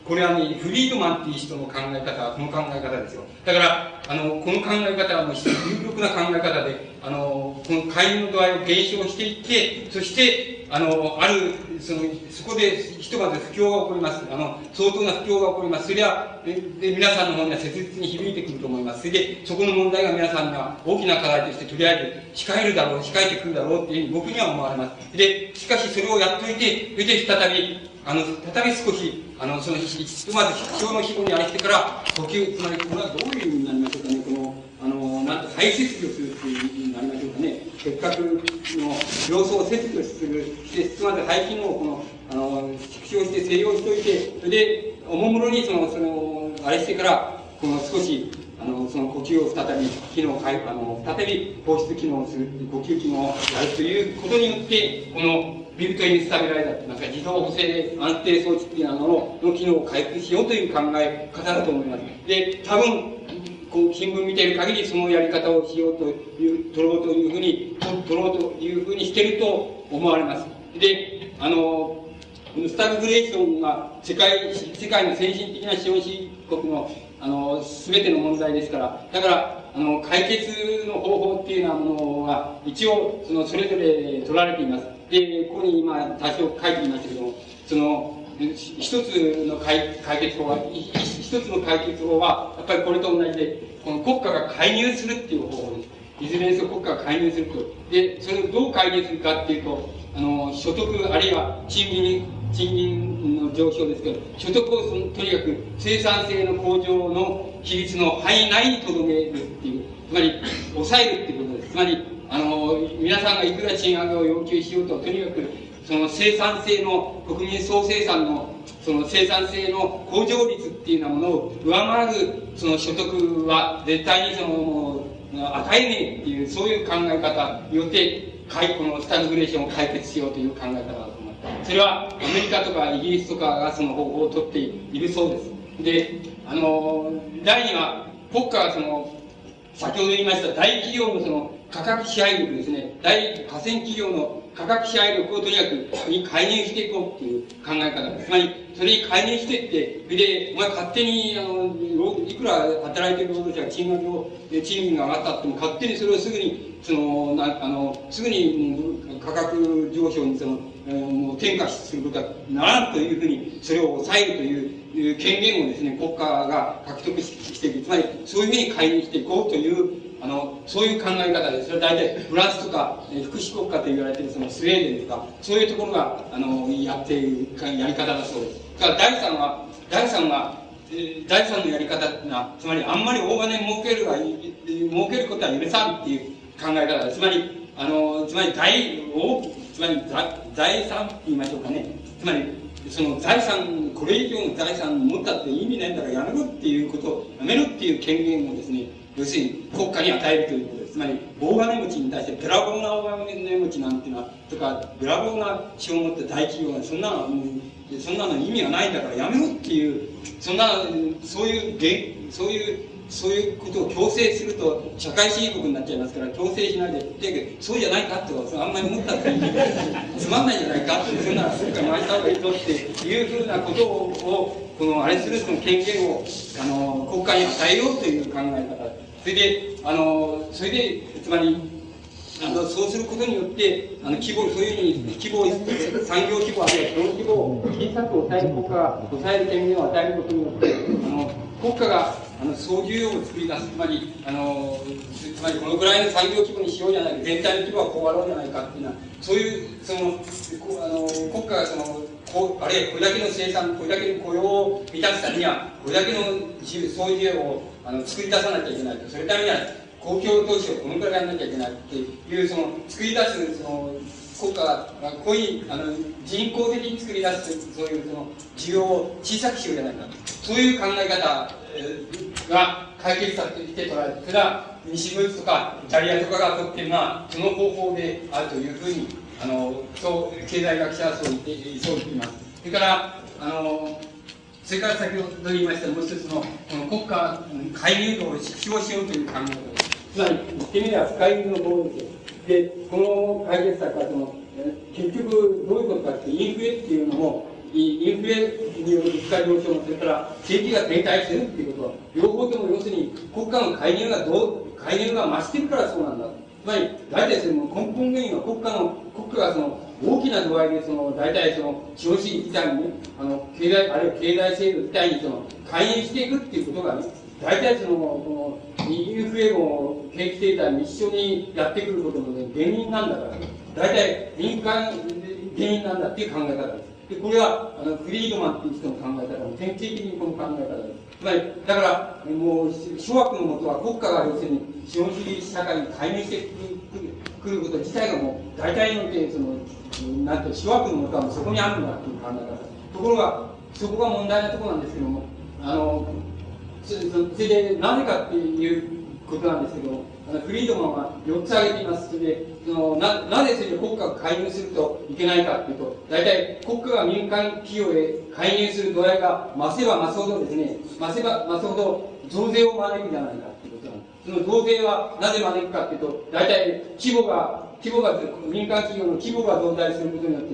これはね、フリードマンっていう人の考え方はこの考え方ですよ。だから、あの、この考え方はもう有力な考え方で、あの、この介入の度合いを減少していって、そして、あの、ある、その、そこでひとまず不況が起こります。あの、相当な不況が起こります。それは、で、皆さんの方には切実に響いてくると思います。それで、そこの問題が皆さんには大きな課題として、とりあえず、控えるだろう、控えてくるだろうっていうふうに僕には思われます。で、しかしそれをやっといて、それで再び、あの、再び少し、あの、その、ひとまず必要の規模にあれしてから、呼吸、つまり、これはどういう意味になりましょうかね、この、あの、なんと再切除するっていう意味になりましょうかね。結核の病巣を切除する、して、つまり肺機能をこの、あの、縮小して静養しといて、それで、おもむろにその、その、あれしてから、この少し、あの、その呼吸を再び、機能、あの、再び放出機能をする、呼吸機能をやるということによって、この、ビルトインスタビライザーといいますか、自動補正安定装置っていうののの機能を回復しようという考え方だと思います。で、多分、こう新聞見てる限りそのやり方をしようという、取ろうというふうに、取ろうというふうにしてると思われます。で、あの、スタグフレーションが世界、世界の先進的な資本主義国の、あの、すべての問題ですから、だから、あの、解決の方法っていうようなものが、一応、その、それぞれ取られています。で、ここに今、多少書いていましたけども、その、一つの解決法は、一つの解決法は、やっぱりこれと同じで、この国家が介入するっていう方法です。いずれにせよ国家が介入すると。で、それをどう介入するかっていうと、あの、所得、あるいは賃金、賃金の上昇ですけど、所得をとにかく生産性の向上の比率の範囲内にとどめるっていう、つまり、抑えるっていうことです。つまり、あの、皆さんがいくら賃上げを要求しようと、とにかく、その生産性の、国民総生産の、その生産性の向上率っていうようなものを上回る、その所得は絶対にその、与えねえっていう、そういう考え方によって、このスタグフレーションを解決しようという考え方。それはアメリカとかイギリスとかがその方法をとっているそうです。で、あの、第二は、国家はその、先ほど言いました大企業のその価格支配力ですね、大河川企業の価格支配力をとにかくに介入していこうっていう考え方。つまり、それに介入していって、それで、お前勝手に、あの、いくら働いてる労働者が賃金を、賃金が上がったっても、勝手にそれをすぐに、その、なあの、すぐに価格上昇にその、もう転嫁することはならんというふうに、それを抑えるという権限をですね、国家が獲得していく。つまり、そういうふうに介入していこうというあの、そういう考え方で、それは大体フランスとか、え福祉国家と言われているそのスウェーデンとか、そういうところが、あの、やっているやり方だそうです。だから第三は、第三は、え第三のやり方な、つまりあんまり大金儲けるが、儲けることは許さんっていう考え方です。つまり、あの、つまり財、つまり財産って言いましょうかね。つまり、その財産、これ以上の財産を持ったって意味ないんだからやめろっていうこと、やめろっていう権限をですね、要するに国家に与えるということです。つまり大金持ちに対してべらぼうな大金持ちなんていうのはとかべらぼうな資を持って大企業がそんなのもうそんなの意味がないんだからやめろっていうそんなそういうそういうそういうことを強制すると社会主義国になっちゃいますから強制しないででそうじゃないかってあんまり思ったってつまんないじゃないかってそんならそれから回した方がいいぞっていうふうなことをこのあれするその権限をあの国家に与えようという考え方。それであのそれでつまりあのそうすることによってあの規模そういうふうに規模産業規模あるいはその規模を小さく抑える国家抑える権限を与えることによってあの国家があの総需要を作り出すつまりあのつまりこのぐらいの産業規模にしようじゃないか全体の規模はこうあろうじゃないかっていうのはそういうそのあの国家がそのこあれこれだけの生産これだけの雇用を満たすためにはこれだけの総需要をあの作り出さなきゃいけないと。それためには公共投資をこのくらいやらなきゃいけないっていうその作り出すその国家がこういうあの人工的に作り出すそういうその需要を小さくしようじゃないかそういう考え方が解決策として捉えてそれは西ドイツとかイタリアとかがとってるのはその方法であるというふうにあのそう経済学者はそう言ってそう言っています。それからあのそれから先ほど言いましたもう一つのこの国家介入度を縮小しようという考え方つまり言ってみれば不介入の方です。でこの解決策はその結局どういうことかってインフレっていうのもインフレによる物価上昇もそれから景気が停滞するっていうことは両方とも要するに国家の介入がどう介入が増してるからそうなんだつまり大体その根本原因は国家の国家がその大きな度合いでその大体その資本主義自体にあの経済あるいは経済制度自体にその介入していくっていうことがね大体そのこのインフレも景気停滞も一緒にやってくることの、ね、原因なんだから大体民間原因なんだっていう考え方です。でこれはあのフリードマンっていう人の考え方の典型的にこの考え方です。つまりだからもう諸悪のもとは国家が要するに資本主義社会に介入してくること自体がもう大体においてそのなんて諸悪のもとはそこにあるんだっていう考え方ところがそこが問題なところなんですけどもあのそれでなぜかっていうことなんですけどあのフリードマンは4つ挙げています。それでそのななぜそれで国家が介入するといけないかっていうと大体国家が民間企業へ介入する度合いが増せば増すほどですね増せば増すほど増税を招くんじゃないかっていうこと。なんですその増税はなぜ招くかっていうと大体規模が規模が民間企業の規模が増大することによって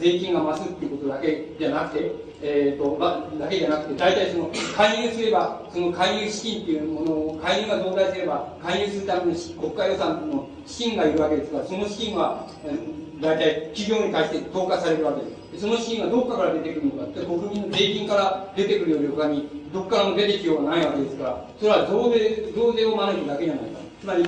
税金が増すっていうことだけじゃなくてえーとまあ、だけじゃなくて、大体その介入すれば、その介入資金っていうものを、介入が増大すれば、介入するために国家予算の資金がいるわけですから、その資金は、え大体企業に対して投下されるわけです。その資金がどこから出てくるのかって、国民の税金から出てくるより他に、どこからも出てきようがないわけですから、それは増税、増税を招くだけじゃないか。つまり、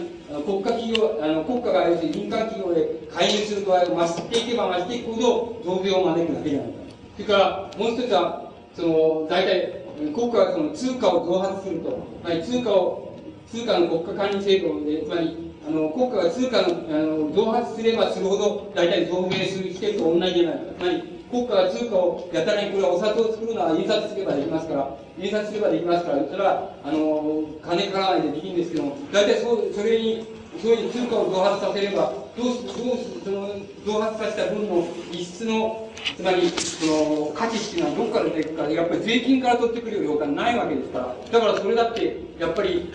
国家企業、あの国家が要するに民間企業で介入する度合いを増していけば増していくほど、増税を招くだけじゃないか。それからもう一つは、その、大体、国家がその通貨を増発すると、まり通貨を、通貨の国家管理制度で、つまり、あの、国家が通貨の、あの、増発すればするほど、大体増税するしてると同じじゃないか。つまり、国家が通貨をやたらにこれはお札を作るのは印刷すればできますから、印刷すればできますから、それは、あの、金かからないでできるんですけども、大体そう、それに、そういう通貨を増発させれば、どう、どう、その、増発させた分の一室のつまり、その、価値っていうのはどこから出てくるか、やっぱり税金から取ってくるようがないわけですから、だからそれだって、やっぱり、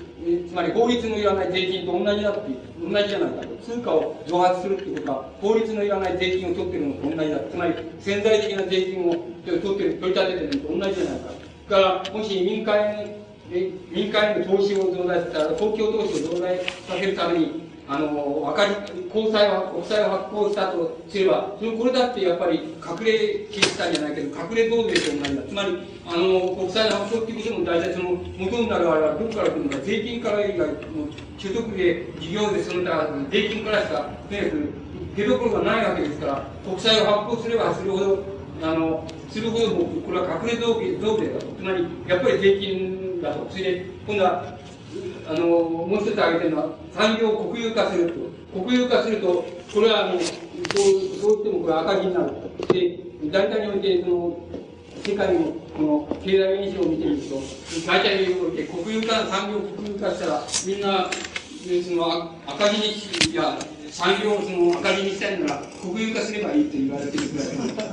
つまり法律のいらない税金と同じだって、同じじゃないかと。通貨を増発するっていうことは、法律のいらない税金を取ってるのと同じだ。つまり、潜在的な税金を取ってる、取り立ててるのと同じじゃないか。だから、もし民間へ、民間への投資を増大させたら、公共投資を増大させるために、あの、分かり、公債は、国債を発行したとすれば、そのこれだってやっぱり隠れ金債じゃないけど、隠れ増税と同じだ。つまり、あの、国債の発行っていうことも大体その、元になるあれはどこから来るのか、税金から以外、所得で、事業でその他、税金からしか、とにかく、出どころがないわけですから、国債を発行すればするほど、あの、するほど、これは隠れ増税だと。つまり、やっぱり税金だと。それで、今度は、あの、もう一つ挙げてるのは、産業を国有化すると。国有化すると、これはあの、そう、そう言ってもこれ赤字になる。で、大体において、その、世界のこの経済現象を見てみると、大体において国有化、産業を国有化したら、みんな、その赤字に、いや、産業をその赤字にしたいなら国有化すればいいと言われてるぐらい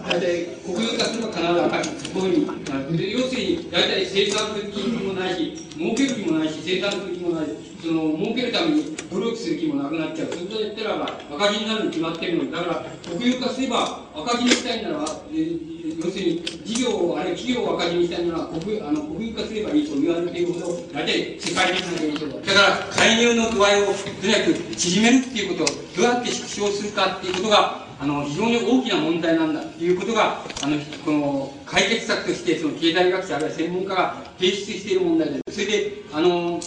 大体国有化すれば必ず赤字こういうふうになるで要するに大体生産する気もないし儲ける気もないし生産する気もないその儲けるために努力する気もなくなっちゃう。そういったらば赤字になるに決まってるのにだから国有化すれば赤字にしたいなら、えー要するに事業をあるいは企業を赤字にしたいなら国あの国有化すればいいと言われているほど大体世界的な現象だから介入の度合をとにかく縮めるっていうことをどうやって縮小するかっていうことがあの非常に大きな問題なんだということがあのこの解決策としてその経済学者あるいは専門家が提出している問題ですそれであの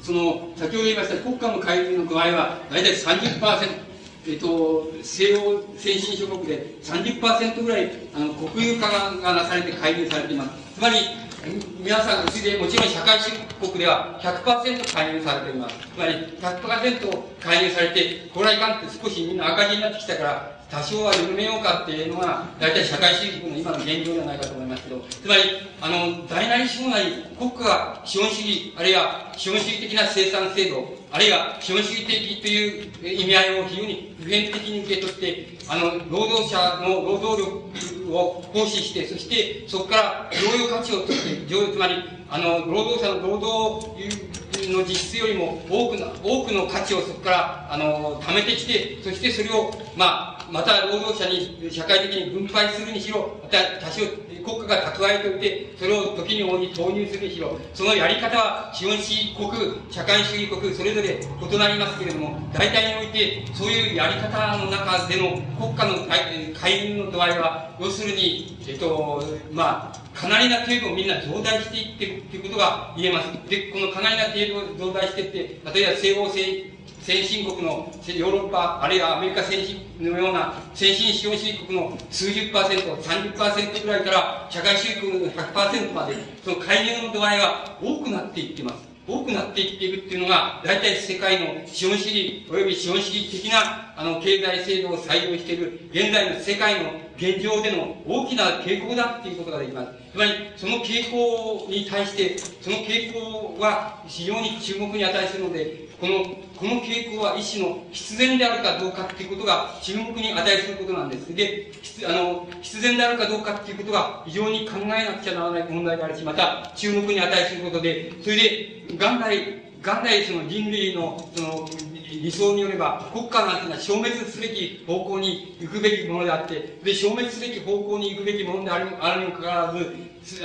その先ほど言いました国家の介入の度合は大体30%えっと、西欧先進諸国で30%ぐらいあの国有化がなされて介入されています。つまり、皆さん、うちでもちろん社会主義国では100%介入されています。つまり100%介入されて、これはいかんって少しみんな赤字になってきたから、多少は緩めようかっていうのが、大体社会主義国の今の現状じゃないかと思いますけど、つまり、あの、大なり小なり、国家が資本主義、あるいは資本主義的な生産制度、あるいは資本主義的という意味合いを非常に普遍的に受け取って、あの、労働者の労働力を行使して、そしてそこから療養価値を取って、つまり、あの、労働者の労働の実質よりも多くの、多くの価値をそこから、あの、貯めてきて、そしてそれを、まあ、また労働者に社会的に分配するにしろ、また多少国家が蓄えておいて、それを時に応じ投入するにしろ、そのやり方は資本主義国、社会主義国、それぞれ異なりますけれども、大体において、そういうやり方の中での国家の介入の度合いは、要するに、するにえっと、まあ、かなりな程度みんな増大していってるっていうことが言えます。で、このかなりな程度増大していって、例えば西欧西先進国のヨーロッパ、あるいはアメリカ先進のような先進資本主義国の数十パーセント、30%ぐらいから社会主義国の100%まで、その介入の度合いは多くなっていってます。多くなっていっているっていうのが、大体世界の資本主義及び資本主義的な、あの、経済制度を採用している、現在の世界の現状での大きな傾向だっていうことができます。つまり、その傾向に対して、その傾向は非常に注目に値するので、この、この傾向は一種の必然であるかどうかっていうことが注目に値することなんです。で、あの、必然であるかどうかっていうことが非常に考えなくちゃならない問題であるし、また注目に値することで、それで、元来、元来その人類の、その、理想によれば、国家なんてのは消滅すべき方向に行くべきものであって、で、消滅すべき方向に行くべきものであるあるにもかかわらず、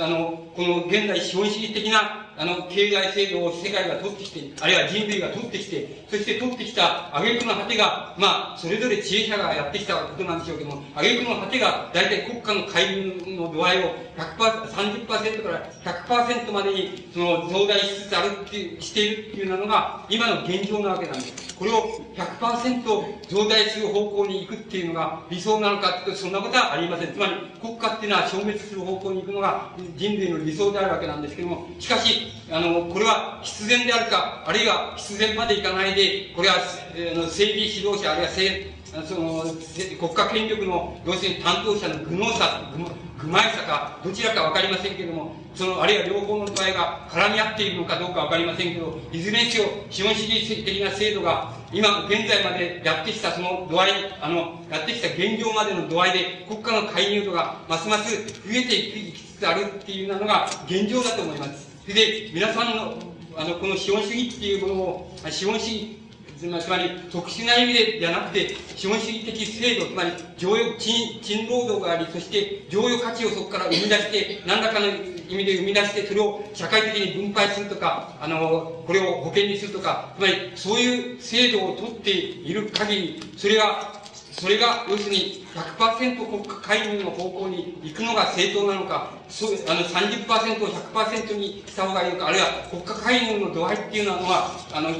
あの、この現在資本主義的なあの、経済制度を世界が取ってきて、あるいは人類が取ってきて、そして取ってきた挙句の果てが、まあ、それぞれ知恵者がやってきたことなんでしょうけども、挙句の果てが、大体国家の介入の度合いを100%、30%から100%までに、その、増大しつつあるっていう、しているっていうのが、今の現状なわけなんです。これを100%増大する方向に行くっていうのが理想なのかってそんなことはありません。つまり、国家っていうのは消滅する方向に行くのが人類の理想であるわけなんですけども、しかし、あの、これは必然であるか、あるいは必然までいかないで、これは、えー、整備指導者、あるいはその、国家権力の、要するに担当者の愚能さ、愚昧さか、どちらかわかりませんけれども、その、あるいは両方の度合いが絡み合っているのかどうかわかりませんけど、いずれにせよ、資本主義的な制度が、今、現在までやってきたその度合い、あの、やってきた現状までの度合いで、国家の介入度がますます増えていきつあるっていうのが現状だと思います。それで、皆さんの、あの、この資本主義っていうものを、資本主義、つまり、特殊な意味でじゃなくて、資本主義的制度、つまり、常用、賃、賃労働があり、そして、常用価値をそこから生み出して、何らかの意味で生み出して、それを社会的に分配するとか、あの、これを保険にするとか、つまり、そういう制度を取っている限り、それがそれが、要するに100%国家介入の方向に行くのが正当なのか、そうあの30%を100%にした方がいいのか、あるいは国家介入の度合いっていうのは、あの、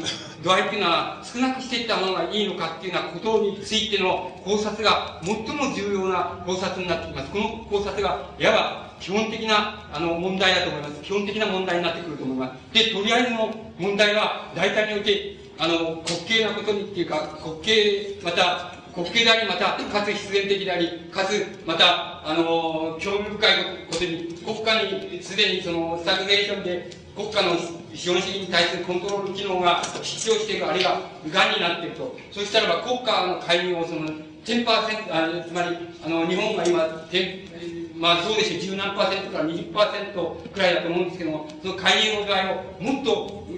度合いっていうのは少なくしていったものがいいのかっていうようなことについての考察が最も重要な考察になってきます。この考察が、いわば基本的なあの問題だと思います。基本的な問題になってくると思います。で、とりあえずの問題は、大体において、あの、滑稽なことにっていうか、滑稽、また、滑稽であり、また、かつ必然的であり、かつ、また、あの、興味深いことに、国家にすでにその、スタグネーションで、国家の資本主義に対するコントロール機能が必要している、あるいは癌になっていると。そうしたらば国家の介入をその、10%、あつまり、あの、日本が今、まあそうでしょう、十何パーセントから20%くらいだと思うんですけども、その介入の度合をもっと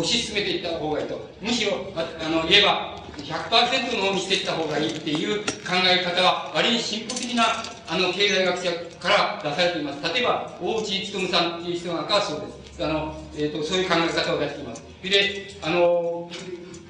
推し進めていった方がいいと。むしろ、ああの、言えば、100%の方にしていった方がいいっていう考え方は、割に進歩的な、あの、経済学者から出されています。例えば、大内努さんっていう人なんかはそうです。あの、えっ、ー、と、そういう考え方を出しています。で、あの、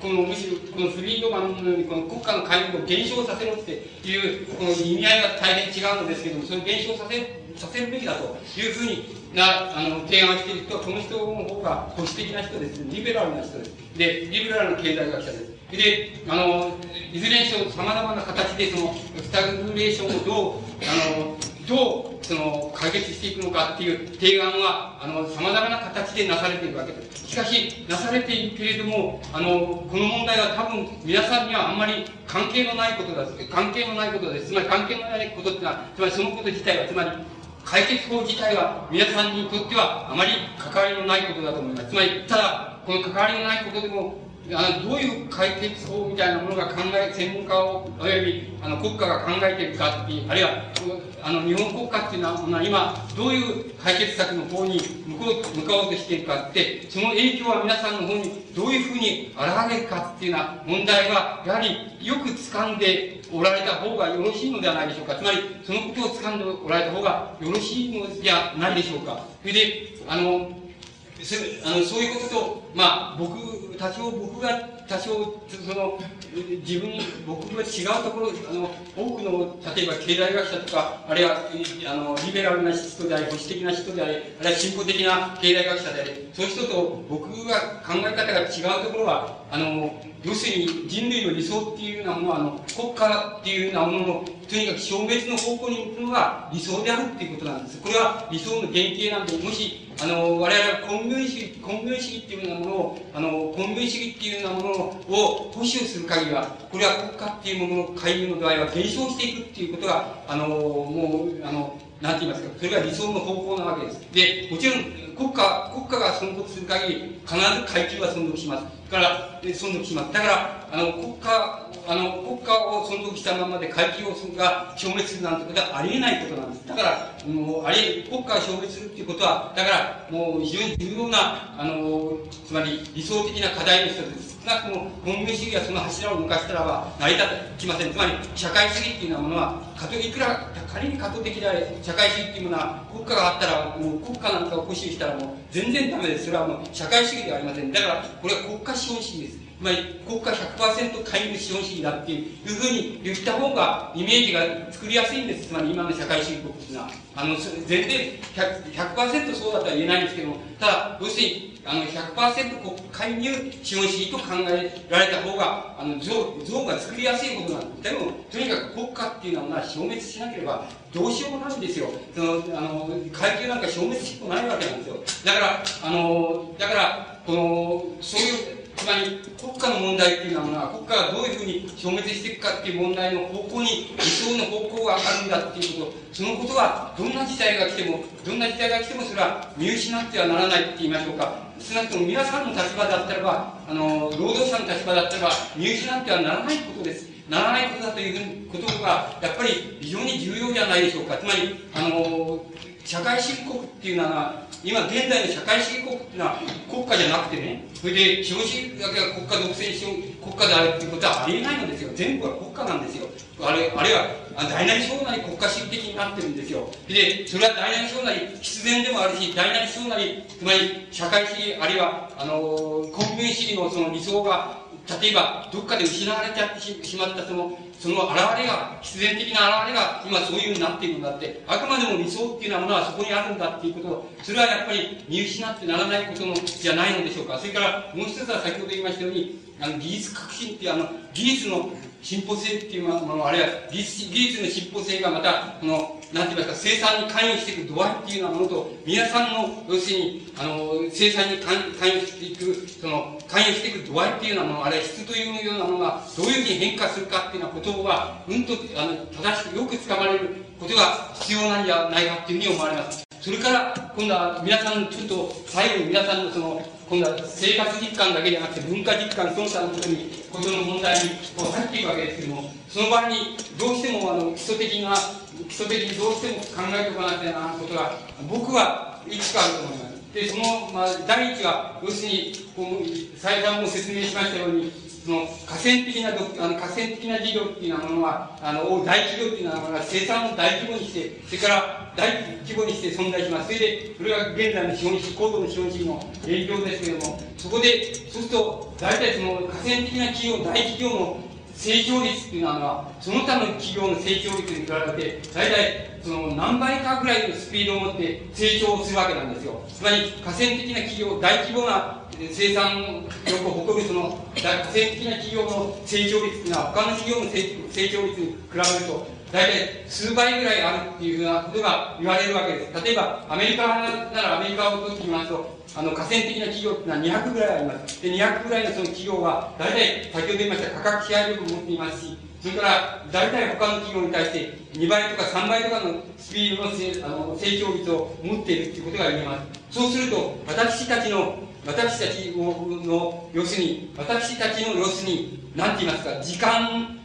このむしろこのフリードマンのようにこの国家の介入を減少させろっていうこの意味合いが大変違うのですけどもそれを減少させさせるべきだというふうになあの提案している人はこの人の方が保守的な人ですリベラルな人ですでリベラルな経済学者ですであのいずれにしろさまざまな形でそのスタグフレーションをどうあのどうその解決していくのかっていう提案はあの様々な形でなされているわけですしかしなされているけれどもあのこの問題は多分皆さんにはあんまり関係のないことだ関係のないことですつまり関係のないことっていうのはつまりそのこと自体はつまり解決法自体は皆さんにとってはあまり関わりのないことだと思います。つまり、ただ、この関わりのないことでも、あのどういう解決法みたいなものが考え、専門家を、およびあの国家が考えているかっていう、あるいはあの日本国家っていうのは今、どういう解決策の方に向こう向かおうとしているかって、その影響は皆さんの方にどういうふうに現れるかっていうような問題は、やはりよく掴んでおられた方がよろしいのではないでしょうか。つまり、そのことを掴んでおられた方がよろしいのではないでしょうか。それで、あの、あのそういうことと、まあ、僕、多少僕が、多少、その、自分、僕が違うところ、あの、多くの、例えば経済学者とか、あるいは、あの、リベラルな人であり、保守的な人であり、あるいは進歩的な経済学者であり、そういう人と僕が考え方が違うところは、あの、要するに人類の理想っていうようなものは、あの、国家っていうようなものの、とにかく消滅の方向に行くのが理想であるっていうことなんです。これは理想の原型なんで、もし、あの、我々は根源主義、根源主義っていうようなものを、あの、根源主義っていうようなものを保守する限りは、これは国家っていうものの介入の度合いは減少していくっていうことが、あの、もう、あの、なんて言いますか、それが理想の方向なわけです。で、もちろん、国家、国家が存続する限り、必ず階級は存続します。から、存続します。だから、あの、国家、あの、国家を存続したままで階級をが消滅するなんてことはありえないことなんです。だから、もう、あり、国家が消滅するっていうことは、だから、もう非常に重要な、あの、つまり理想的な課題の一つです。少なくとも、文明主義はその柱を抜かしたらば、成り立ちません。つまり、社会主義っていうようなものは、いくら仮に過渡的であれ、社会主義っていうものは、国家があったら、もう国家なんかを保守したらもう全然ダメです。それはもう社会主義ではありません。だから、これは国家資本主義です。まり、国家100%介入資本主義だっていうふうに言った方が、イメージが作りやすいんです。つまり、今の社会主義国っていうのは。あの、全然100、100%そうだとは言えないんですけども、ただ、要するに、あの100%国介入資本主義と考えられた方が、あの、像、像が作りやすいことなんです。でも、とにかく国家っていうのは消滅しなければ、どうしようもないんですよ。その、あの、階級なんか消滅しっこないわけなんですよ。だから、あの、だから、この、そういう、つまり国家の問題っていうのは国家がどういうふうに消滅していくかっていう問題の方向に理想の方向があるんだっていうことそのことはどんな時代が来てもどんな時代が来てもそれは見失ってはならないって言いましょうか。少なくとも皆さんの立場だったらばあの労働者の立場だったらば見失ってはならないことです。ならないことだということがやっぱり非常に重要じゃないでしょうか。つまりあの社会主義国っていうのは今現在の社会主義国っていうのは国家じゃなくてねそれで資本主義だけが国家独占資本国家であるっていうことはありえないのですよ。全部は国家なんですよ。あれあるいは大なり小なり国家主義的になってるんですよ。でそれは大なり小なり必然でもあるし大なり小なりつまり社会主義あるいはあの国民主義のその理想が例えばどっかで失われちゃってしまったそのその現れが必然的な現れが今そういうふうになっているんだってあくまでも理想っていうようなものはそこにあるんだっていうことをそれはやっぱり見失ってならないことのじゃないのでしょうか。それからもう一つは先ほど言いましたようにあの技術革新っていうあの技術の進歩性っていうものあるいは技術技術の進歩性がまたこのなんて言いますか生産に関与していく度合いっていうようなものと皆さんの要するにあの生産に関与していくその関与していく度合いっていうようなものあるいは質というようなものがどういうふうに変化するかっていうようなことはうんとあの正しくよくつかまれることが必要なんじゃないかっていうふうに思われます。それから今度は皆さんちょっと最後に皆さんのその今度は生活実感だけじゃなくて文化実感その他のことにことの問題にこう入っていくわけですけどもその場合にどうしてもあの基礎的な基礎的にどうしても考えておかなきゃならないことが僕はいくつかあると思いますでその、まあ、第一は要するにこう再三も説明しましたようにの河川的なあの河川的な事業っていうようなものはあの大企業っていうようなものが生産を大規模にしてそれから大規模にして存在しますそれでそれが現在の資本主義高度の資本主義の影響ですけれどもそこでそうすると大体その河川的な企業大企業の成長率っていうのは、その他の企業の成長率に比べて、大体、その何倍かぐらいのスピードを持って成長するわけなんですよ。つまり、河川的な企業、大規模な生産力を誇るその河川的な企業の成長率っていうのは、他の企業の成長率に比べると、大体数倍ぐらいあるっていうふうなことが言われるわけです。例えば、アメリカならアメリカを取ってみますと、あの、河川的な企業っていうのは200ぐらいあります。で、200ぐらいのその企業は、大体、先ほど言いました価格支配力を持っていますし、それから、大体他の企業に対して2倍とか3倍とかのスピードのせあの成長率を持っているということが言えます。そうすると、私たちの、私たちの、要するに、私たちの要するに、なんて言いますか、時間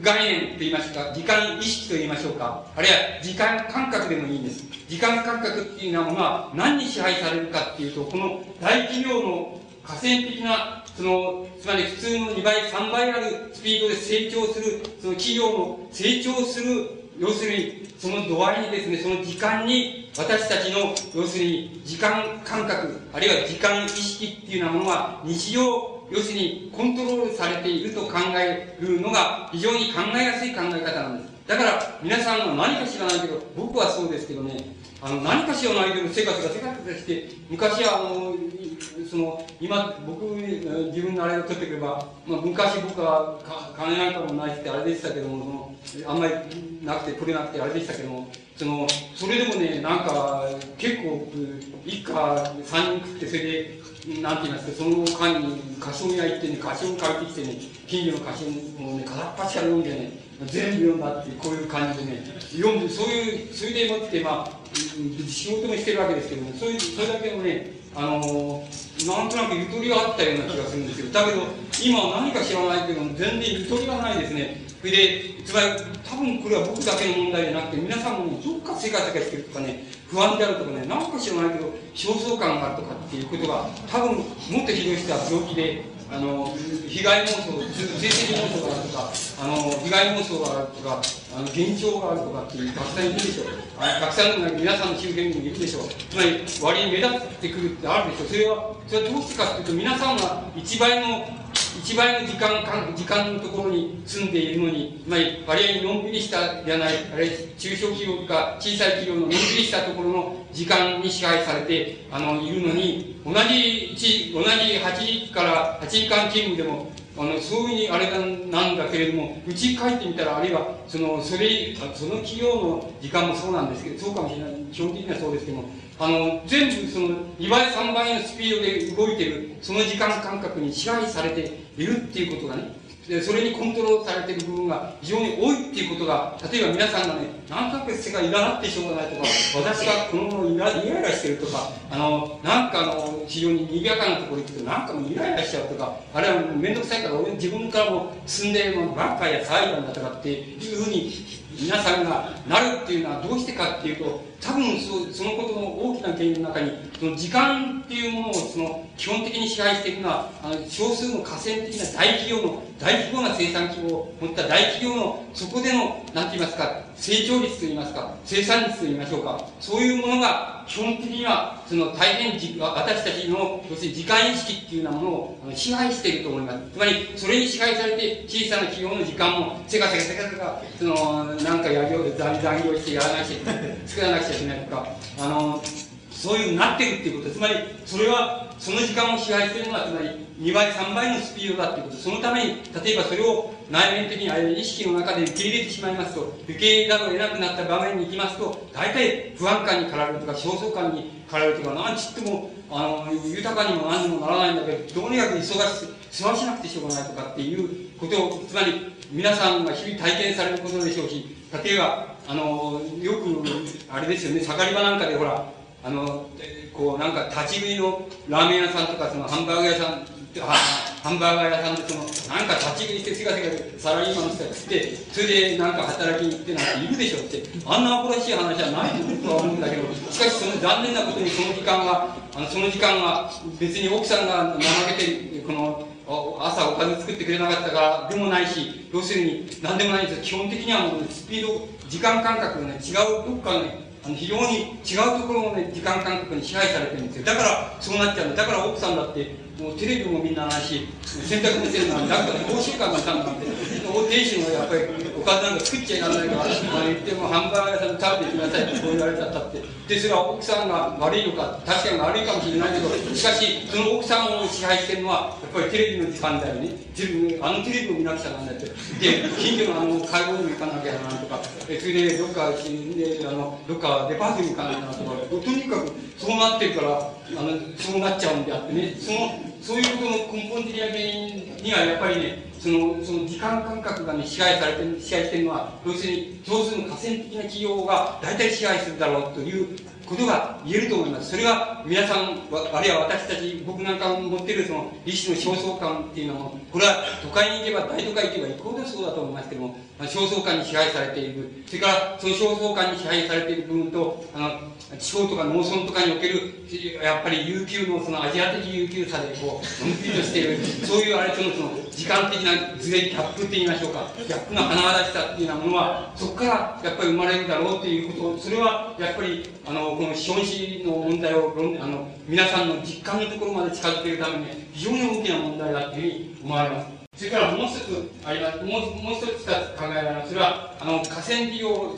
概念と言いますか、時間意識と言いましょうか、あるいは時間感覚でもいいんです。時間感覚っていうのは何に支配されるかっていうと、この大企業の河川的な、その、つまり普通の2倍、3倍あるスピードで成長する、その企業の成長する、要するに、その度合いにですね、その時間に、私たちの、要するに、時間感覚、あるいは時間意識っていうようなものは、日常要するにコントロールされていると考えるのが非常に考えやすい考え方なんです。だから皆さんは何か知らないけど、僕はそうですけどね、あの何か知らないけど生活が生活がして、昔はあの、その、今、僕、自分のあれを取ってくれば、まあ、昔僕は金なんかもないってあれでしたけども、そのあんまりなくて、取れなくてあれでしたけども、その、それでもね、なんか、結構、一家三人食って、それで、なんて言いますか、その間に、歌唱屋行ってね、歌唱借りてきてね、近所の歌唱をね、片っ端から読んでね、全部読んだって、こういう感じでね、読んで、そういう、それでもって、まあ、仕事もしてるわけですけども、そういう、それだけのね、あのー、なんとなくゆとりがあったような気がするんですよ。だけど、今何か知らないけども、全然ゆとりがないですね。それで、つまり、多分これは僕だけの問題じゃなくて、皆さんもね、どっかせかせかしてるとかね、不安であるとかね、なんか知らないけど、焦燥感があるとかっていうことが、多分、もっとひどい人は病気で、あの、被害妄想、性的妄想があるとか、あの、被害妄想があるとか、あの、幻聴があるとかっていう、たくさんいるでしょう。あたくさんの皆さんの周辺にもいるでしょう。つまり、割に目立ってくるってあるでしょう。それは、それはどうしてかっていうと、皆さんが一倍の一倍の時間時間のところに住んでいるのに、つまり割合のんびりしたじゃない、あれ、中小企業とか小さい企業ののんびりしたところの時間に支配されて、あの、いるのに、同じ、同じ8時から8時間勤務でも、あの、そういうふうにあれなんだけれども、うち帰ってみたら、あるいは、その、それ、その企業の時間もそうなんですけど、そうかもしれない。基本的にはそうですけども、あの、全部その、2倍、3倍のスピードで動いてる、その時間感覚に支配されているっていうことがね、で、それにコントロールされている部分が非常に多いっていうことが、例えば皆さんがね、なんとなく世界いらなってしょうがないとか、私がこのものイライラしてるとか、あの、なんかあの、非常に賑やかなところに行くと、なんかもうイライラしちゃうとか、あれはめんどくさいから俺自分からも進んで、もうバカや騒いだんだとかっていうふうに皆さんがなるっていうのはどうしてかっていうと多分そそのことの大きな原因の中にその時間っていうものをその基本的に支配していくのはあの少数の河川的な大企業の大規模な生産規模を持った大企業のそこでの何て言いますか成長率と言いますか生産率と言いましょうかそういうものが基本的にはその大変じ私たちの要するに時間意識っていうようなものをあの支配していると思いますつまりそれに支配されて小さな企業の時間もせかせかせかせかそのなんかやりを残業してやらなくちゃ作らなくちゃいけないとかあのそういうなってるっていうことつまりそれはその時間を支配するのはつまり2倍3倍のスピードだっていうことそのために例えばそれを内面的にあれ意識の中で受け入れてしまいますと受け入れざるを得なくなった場面に行きますと大体不安感に駆られるとか焦燥感に駆られるとか何ちってもあの豊かにも何にもならないんだけどとにかく忙し世話しなくてしょうがないとかっていうことをつまり皆さんが日々体験されることでしょうし例えばあのよくあれですよね盛り場なんかでほらあの、こう、なんか立ち食いのラーメン屋さんとか、そのハンバーガー屋さん、ハンバーガー屋さんでその、なんか立ち食いしてせがせがサラリーマンの人が来て、それでなんか働きに行ってなんているでしょって、あんなアホらしい話はないと僕は思うんだけど、しかしその残念なことにその時間は、あの、その時間は別に奥さんが怠けて、この、朝おかず作ってくれなかったかでもないし、要するに何でもないんです基本的にはもうスピード、時間感覚がね、違うどっかね、あの非常に違うところをね、時間感覚に支配されてるんですよ。だからそうなっちゃうんだ。だから奥さんだって、もうテレビもみんなないし、洗濯もしてるなんだから講習会もしたんなんて、亭主もやっぱりおかずなんか作っちゃいらないから、まあ、言ってもハンバーガー屋さん食べてきなさいってこう言われちゃったって。で、それは奥さんが悪いのか、確かに悪いかもしれないけど、しかし、その奥さんを支配してるのは、やっぱりテレビの時間だよね自分。あのテレビを見なくちゃなんだって。で、近所のあの会合にも行かなきゃなんとか、それでどっか死んで、あの、どっかデパートに行かなきゃなとか、とにかくそうなってるから、あの、そうなっちゃうんであってね、その、そういうことの根本的な原因にはやっぱりね、その、その時間感覚がね、支配されてる、支配してるのは、要するに、少数の河川的な企業が大体支配するだろうということが言えると思います。それは皆さん、あるいは私たち、僕なんか持ってるその意志の焦燥感っていうのも、これは都会に行けば、大都会行けば行こうとそうだと思いますけども、焦燥感に支配されている。それから、その焦燥感に支配されている部分と、あの、地方とか農村とかにおける、やっぱり悠久のそのアジア的悠久さで、こう、のんびりとしている、そういうあれとのその、時間的なズレ、ギャップって言いましょうか、ギャップの華々しさっていうようなものは、そこからやっぱり生まれるだろうっていうこと、それはやっぱり、あの、この資本主義の問題を、あの、皆さんの実感のところまで近づけるために、非常に大きな問題だというふうに思われます。それからもう一つあります、もうもう一つ考えられます。それは、あの、河川利用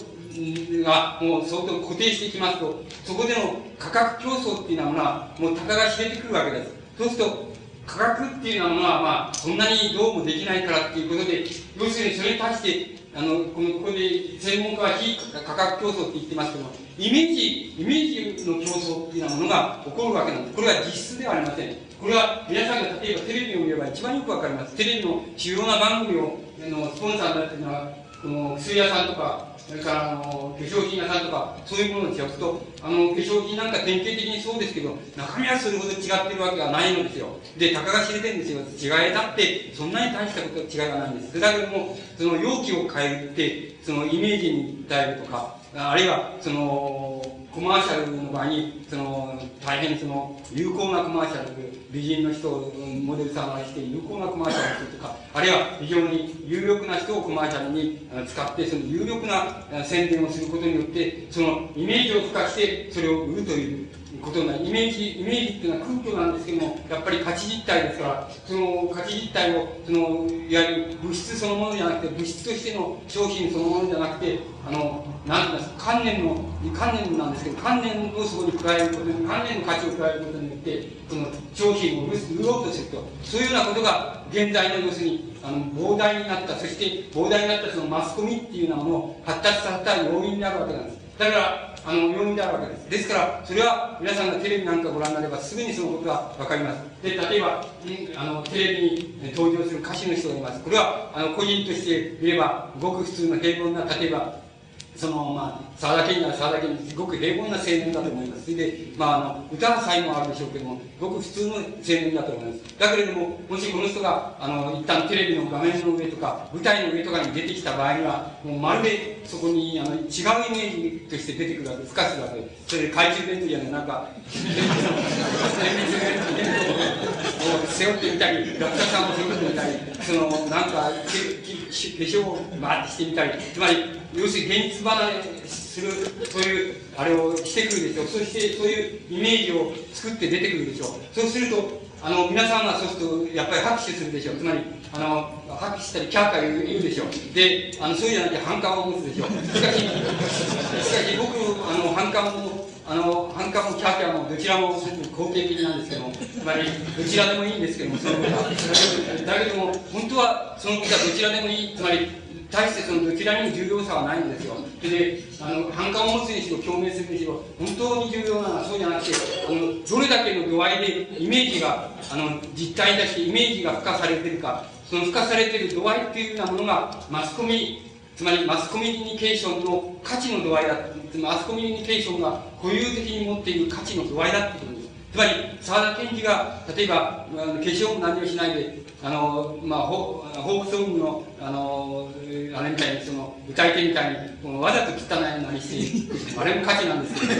がもう相当固定してきますと、そこでの価格競争っていうのは、もう高が知れてくるわけです。そうすると、価格っていうのは、まあ、そんなにどうもできないからっていうことで、要するにそれに対して、あの、この、ここで専門家は非価格競争って言ってますけども、イメージ、イメージの競争っていうようなものが起こるわけなんです。これは実質ではありません。これは皆さんが例えばテレビを見れば一番よくわかります。テレビの主要な番組を、あの、スポンサーになっているのは、この薬屋さんとか、それからあの化粧品屋さんとか、そういうものを違くと、あの化粧品なんか典型的にそうですけど、中身はそれほど違ってるわけがないのですよ。で、たかが知れてるんですよ。違いだって、そんなに大したこと違いがないんです。だけども、その容器を変えて、そのイメージに訴えるとか、あるいは、その、コマーシャルの場合に、その、大変その、有効なコマーシャル美人の人をモデルさんがして有効なコマーシャルをするとか、あるいは非常に有力な人をコマーシャルに使って、その有力な宣伝をすることによって、そのイメージを付加して、それを売るということなイメージ、イメージっていうのは空虚なんですけども、やっぱり価値実体ですから、その価値実体を、その、いわゆる物質そのものじゃなくて、物質としての商品そのものじゃなくて、あの、なんて言います観念の、観念なんですけど、観念をそこに加えることに、観念の価値を加えることによって、その商品を売ろうとすると、そういうようなことが、現在の要するに、あの、膨大になった、そして膨大になったそのマスコミっていうようなものを発達させた要因であるわけなんです。だから、あの、要因であるわけです。ですから、それは皆さんがテレビなんかご覧になればすぐにそのことがわかります。で、例えば、あの、テレビに登場する歌手の人がいます。これは、あの、個人として見れば、ごく普通の平凡な、例えば、その、まあ、沢田健には沢田健すごく平凡な青年だと思います。それで、まあ、あの、歌は才能あるでしょうけども、ごく普通の青年だと思います。だけれども、もしこの人が、あの、一旦テレビの画面の上とか、舞台の上とかに出てきた場合には、もうまるでそこに、あの、違うイメージとして出てくるわけです。付加するわけ。それで懐中電灯じゃない、なんか、*laughs* 背負ってみたり、落下さんを背負ってみたり、その、なんか、化粧をバーってしてみたり、つまり、要するに現実離れする、そういう、あれをしてくるでしょう。そして、そういうイメージを作って出てくるでしょう。そうすると、あの、皆さんがそうすると、やっぱり拍手するでしょう。つまり、あの、拍手したり、キャーキャー言うでしょう。で、あの、そうじゃなくて反感を持つでしょう。しかし、*laughs* しかし僕、あの、反感を、あの、反感もキャーキャーもどちらも肯定的なんですけども、つまり、どちらでもいいんですけども、そのことは。だけども、本当は、そのことはどちらでもいい、つまり、対してそのどちらにも重要さはないんですよ。で、あの、反感を持つにしろ、共鳴するにしろ、本当に重要なのはそうじゃなくて、あの、どれだけの度合いでイメージが、あの、実体としてイメージが付加されてるか、その付加されてる度合いっていうようなものが、マスコミつまりマスコミュニケーションの価値の度合いだ。マスコミュニケーションが固有的に持っている価値の度合いだってことです。つまり、沢田研二が、例えば、あの化粧も何もしないで、あの、まあ、ホフォークソングの、あの、あれみたいに、その、歌い手みたいに、もうわざと汚いのにして、*laughs* あれも価値なんですけど、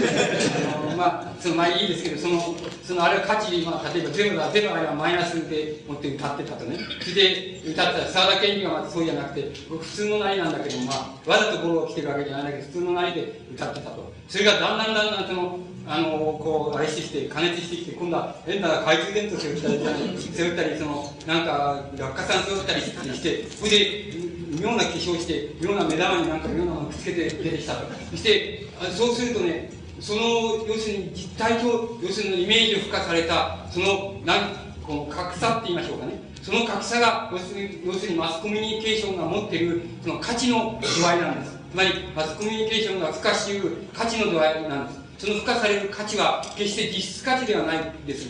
あの、まあ、その、まあいいですけど、その、その、あれは価値、まあ、例えばゼロだ、ゼロあればマイナスで持って歌ってたとね。それで、歌ったら、沢田研二がまずそうじゃなくて僕、普通のなりなんだけど、まあ、わざとゴロを着てるわけじゃないんだけど、普通のなりで歌ってたと。それがだんだんだんだん、その、あの、こう、あれしてきて、加熱してきて、今度は変な懐中電灯背負ったり、*laughs* 背負ったり、その、なんか、落下傘背負ったりして、それで、妙な化粧して、妙な目玉になんか妙なものくっつけて出てきたと。そして、あそうするとね、その、要するに実体と、要するにイメージを付加された、その、なん、この格差って言いましょうかね。その格差が、要するに、要するにマスコミュニケーションが持っている、その価値の度合いなんです。つまり、マスコミュニケーションが付加しう価値の度合いなんです。その付加される価値は決して実質価値ではないです。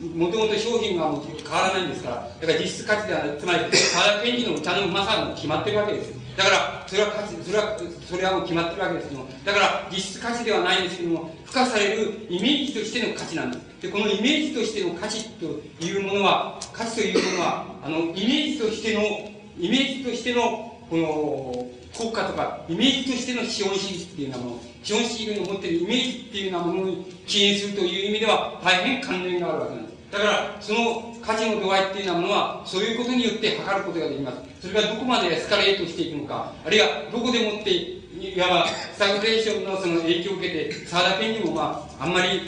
もともと商品が変わらないんですから。だから実質価値ではない。つまり、原健二の歌のうまさも決まってるわけです。だから、それは価値、それは、それはもう決まってるわけですけども、だから実質価値ではないんですけども、付加されるイメージとしての価値なんです。で、このイメージとしての価値というものは、価値というものは、あの、イメージとしての、イメージとしての、この、国家とか、イメージとしての資本主義っていうようなもの、資本主義の持っているイメージっていうようなものに起因するという意味では、大変関連があるわけなんです。だから、その価値の度合いっていうようなものは、そういうことによって測ることができます。それがどこまでエスカレートしていくのか、あるいはどこでもって、いわば、スタグフレーションのその影響を受けて、沢田研にもまあ、あんまり、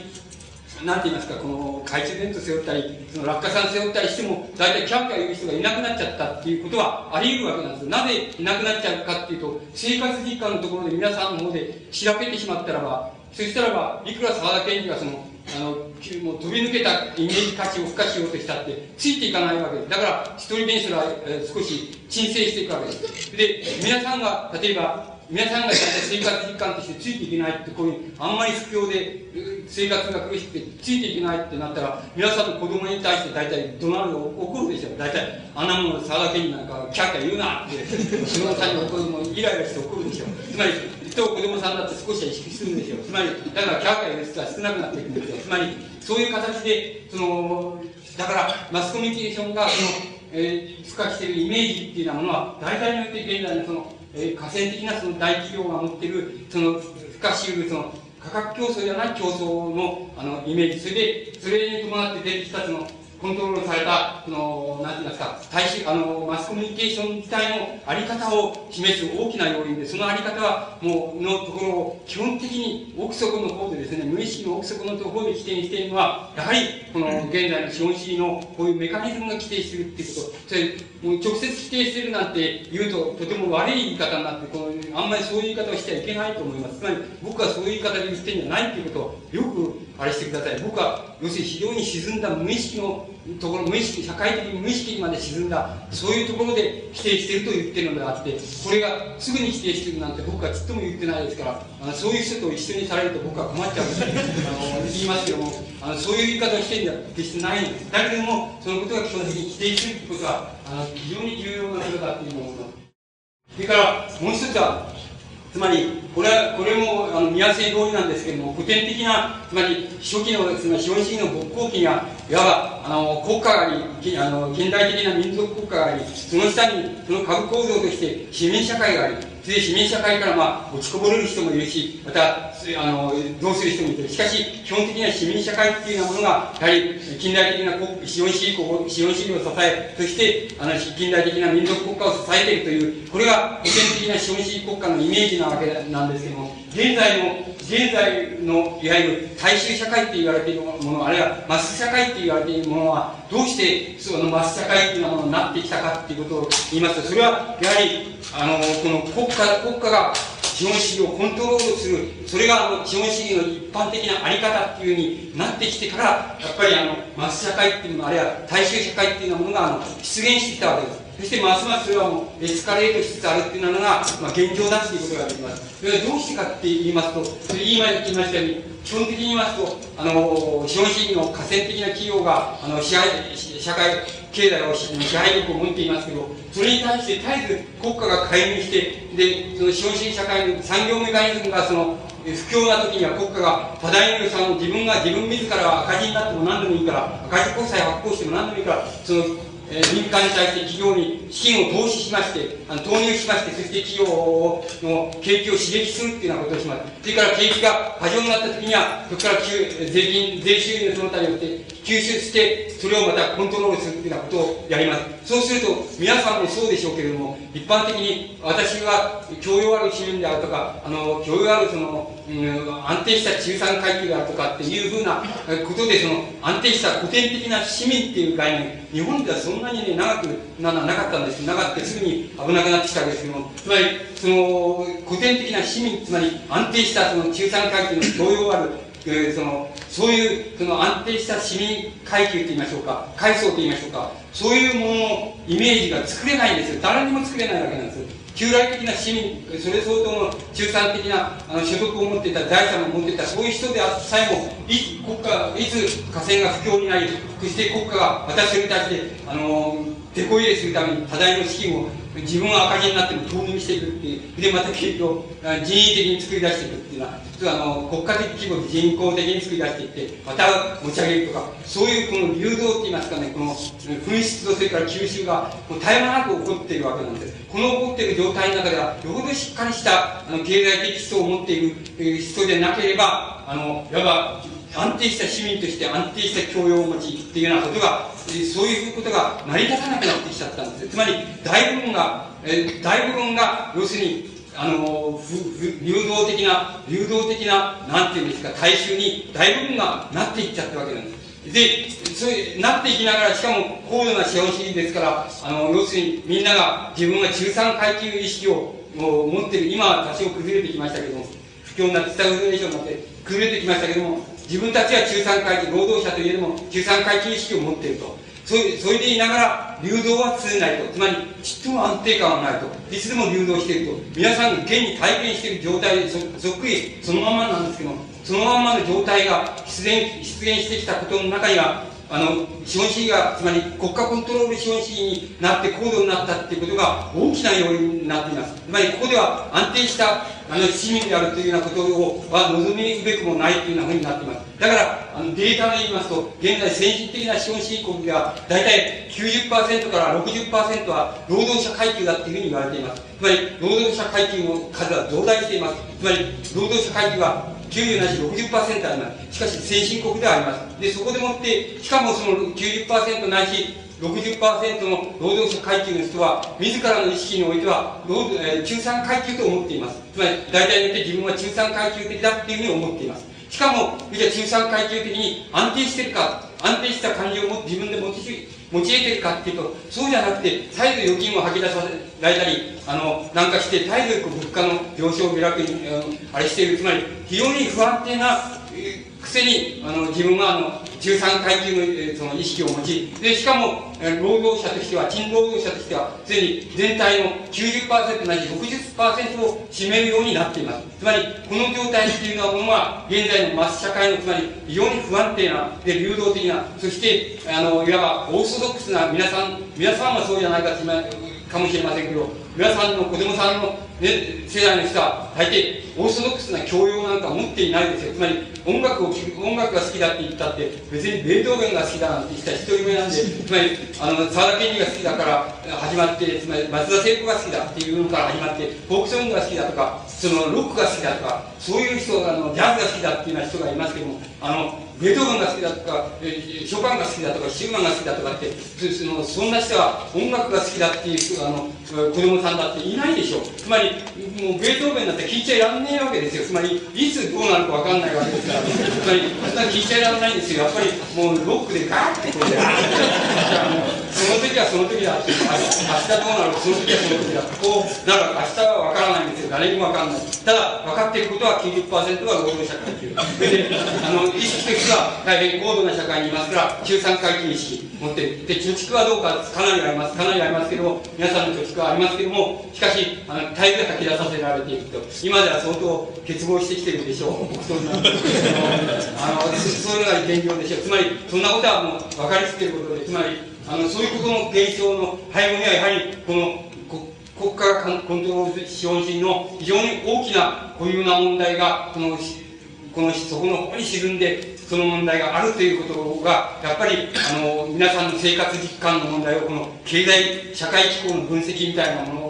なんて言いますか、この懐中電灯背負ったり、その落下傘背負ったりしても、大体キャンキャー言う人がいなくなっちゃったっていうことはあり得るわけなんです。なぜいなくなっちゃうかっていうと、生活実感のところで皆さんの方で調べてしまったらば、そしたらば、いくら沢田研二がその、あの、もう飛び抜けたイメージ価値を付加しようとしたって、ついていかないわけです。だから、一人弁それは、えー少し沈静していくわけです。で、皆さんが、例えば、皆さんが大体生活実感としてついていけないって、こういう、あんまり不況で生活が苦しくてついていけないってなったら、皆さんの子供に対して大体怒鳴る、怒るでしょ。大体、あんなもの沢田研二なんかキャーキャ言うなって、下野さんに怒るもイライラして怒るでしょ。つまり、人子供さんだって少しは意識するんですよ。つまり、だからキャーキャ言う人は少なくなっていくんですよ。つまり、そういう形で、その、だから、マスコミュニケーションが、その、えー、付加しているイメージっていうようなものは、大体において現在のその、えー、河川的なその大企業が持っている、その、付加しうる、その、価格競争じゃない競争の、あの、イメージ。それで、それに伴って出てきた、その、コントロールされた、その、なんて言いますか、大衆、あの、マスコミュニケーション自体のあり方を示す大きな要因で、そのあり方は、もう、のところを、基本的に奥底の方でですね、無意識の奥底のところで規定しているのは、やはり、この、現在の資本主義の、こういうメカニズムが規定しているっていうこと。それ、もう直接否定してるなんて言うと、とても悪い言い方になって、この、あんまりそういう言い方をしちゃいけないと思います。つまり、僕はそういう言い方で言ってんじゃないっていうことを、よく、あれしてください。僕は、要するに非常に沈んだ無意識のところ、無意識、社会的に無意識にまで沈んだ、そういうところで否定していると言ってるのであって、これがすぐに否定してるなんて僕はちっとも言ってないですから、あのそういう人と一緒にされると僕は困っちゃうんで、あの言いますけども、あのそういう言い方をしてるんじゃ決してないんです。だけども、そのことが基本的に否定するってことは、あの非常に重要なことだというのを。それから、もう一つは、つまり、これは、これも、あの、見やすい通りなんですけれども、古典的な、つまり、初期の、その資本主義の勃興期には、いわば、あの、国家があり、あの、近代的な民族国家があり、その下に、その株構造として、市民社会があり、それで市民社会から、まあ、落ちこぼれる人もいるし、また、あの、どうする人もいる。しかし、基本的には市民社会っていうようなものが、やはり、近代的な国資本主義国、資本主義を支え、そして、あの、近代的な民族国家を支えているという、これが古典的な資本主義国家のイメージなわけななんですけども、現在の、現在の、いわゆる大衆社会って言われているもの、あるいはマス社会って言われているものは、どうしてそのマス社会っていうようなものになってきたかっていうことを言いますと、それは、やはり、あの、この国家、国家が資本主義をコントロールする、それがあの資本主義の一般的なあり方っていうふうになってきてから、やっぱりあの、マス社会っていうの、あるいは大衆社会っていうようなものがあの出現してきたわけです。そしてますますそれはもうエスカレートしつつあるっていうのが、まあ、現状だっていうことができます。それはどうしてかって言いますと、それ今言いましたように、基本的に言いますと、あの、資本主義の河川的な企業が、あの、支配、社会、経済を支配力を持っていますけど、それに対して絶えず国家が介入して、で、その資本主義社会の産業メカニズムがその、不況な時には国家が多大の予算を自分が自分自ら赤字になっても何でもいいから赤字国債発行しても何でもいいからそのえー、民間に対して企業に資金を投資しまして、あの投入しまして、そして企業の景気を刺激するっていうようなことをします。それから景気が過剰になった時には、そこから税金、税収入のその他によって吸収して、それをまたコントロールするっていうようなことをやります？そうすると、皆さんもそうでしょうけれども、一般的に私は教養ある市民であるとか、あの、教養あるその、うん、安定した中産階級であるとかっていうふうなことで、その、安定した古典的な市民っていう概念、日本ではそんなにね、長くななかったんです。長くてすぐに危なくなってきたわけですけども、つまり、その、古典的な市民、つまり安定したその中産階級の教養ある、え、その、そういう、その安定した市民階級と言いましょうか、階層と言いましょうか、そういうもののイメージが作れないんですよ。誰にも作れないわけなんです。旧来的な市民、それ相当の中産的なあの所得を持っていた、財産を持っていた、そういう人であっさえも、い国家、いつ河川が不況になり、そして国家が私に対して、あの、手こ入れするために多大の資金を自分は赤字になっても投入していくっていう、で、また景気を人為的に作り出していくっていうのは、実はあの、国家的規模で人工的に作り出していって、また持ち上げるとか、そういうこの流動って言いますかね、この紛失とそれから吸収がもう絶え間なく起こっているわけなんです。この起こっている状態の中では、よほどしっかりしたあの経済的基礎を持っている人でなければ、あの、いわば安定した市民として安定した教養を持ちっていうようなことが、そういうことが成り立たなくなってきちゃったんです。つまり、大部分が、え大部分が、要するに、あの、流動的な、流動的な、なんていうんですか、大衆に大部分がなっていっちゃったわけなんです。で、そういう、なっていきながら、しかも高度な資本主義ですから、あの、要するにみんなが自分が中産階級意識を持ってる、今は多少崩れてきましたけども、不況になって、スタグネーションになって崩れてきましたけども、自分たちは中産階級、労働者といえども、中産階級意識を持っていると。それそれでいながら、流動は通ないと。つまり、ちっとも安定感はないと。いつでも流動していると。皆さんが現に体験している状態でそ、そっくりそのままなんですけど、そのまんまの状態が出現、出現してきたことの中には、あの、資本主義が、つまり国家コントロール資本主義になって高度になったっていうことが大きな要因になっています。つまりここでは安定したあの市民であるというようなことをは望むべくもないというようなふうになっています。だから、あのデータで言いますと、現在先進的な資本主義国では、大体90%から60%は労働者階級だっていうふうに言われています。つまり、労働者階級の数は増大しています。つまり、労働者階級は90なし60%あります。しかし先進国ではあります。で、そこでもって、しかもその90%ないし60%の労働者階級の人は、自らの意識においては、労えー、中産階級と思っています。つまり、大体によって自分は中産階級的だっていうふうに思っています。しかも、じゃあ中産階級的に安定してるか、安定した感情を自分で持ち持ち得てるかっていうと、そうじゃなくて、再度預金を吐き出さられたり、あの、なんかして、体力物価の上昇下落に、あれしている。つまり、非常に不安定な、くせに、あの、自分は、あの、中産階級の、えその意識を持ち、で、しかも、労働者としては、賃労働者としては、すでに全体の90%ないし60%を占めるようになっています。つまり、この状態っていうのは、ものは、現在のマス社会の、つまり、非常に不安定な、で、流動的な、そして、あの、いわば、オーソドックスな、皆さん、皆さんはそうじゃないかかもしれませんけど、皆さんの子供さんの、ね、世代の人は、大抵、オーソドックスな教養なんか持っていないですよ。つまり、音楽を聴く、音楽が好きだって言ったって、別にベートーベンが好きだなんて言った一人目なんで、つまり、あの、沢田研二が好きだから始まって、つまり、松田聖子が好きだっていうのから始まって、フォークソングが好きだとか、その、ロックが好きだとか、そういう人が、あの、ジャズが好きだっていうような人がいますけども、あの、ベートーベンが好きだとか、ショパンが好きだとか、シューマンが好きだとかって、そのそんな人は音楽が好きだっていうあの子供さんだっていないでしょう。つまり、もうベートーベンだって聞いちゃいらんねえわけですよ。つまり、いつどうなるかわかんないわけですから、つまり、そんな聞いちゃいらんないんですよ。やっぱり、もうロックでガーッてこうで、その時はその時だって、明日どうなるか、その時はその時だこう、だから明日はわからないんですよ。誰にもわからない。ただ、分かっていることは90%は労働者階級。で、あの、意識としては大変高度な社会にいますから、中産階級意識持ってる。で、貯蓄はどうか、かなりあります。かなりありますけども、皆さんの貯蓄はありますけども、しかし、あの、絶えず吐き出させられていくと。今では相当欠乏してきてるでしょう。*laughs* そあの、そういうのが現状でしょう。つまり、そんなことはもう分かりつけることで、つまり、あの、そういうことの現象の背後には、やはり、この、国家がコントロール資本主義の非常に大きな固有な問題が、この、この、そこの方に沈んで、その問題があるということが、やっぱり、あの、皆さんの生活実感の問題を、この経済、社会機構の分析みたいなもの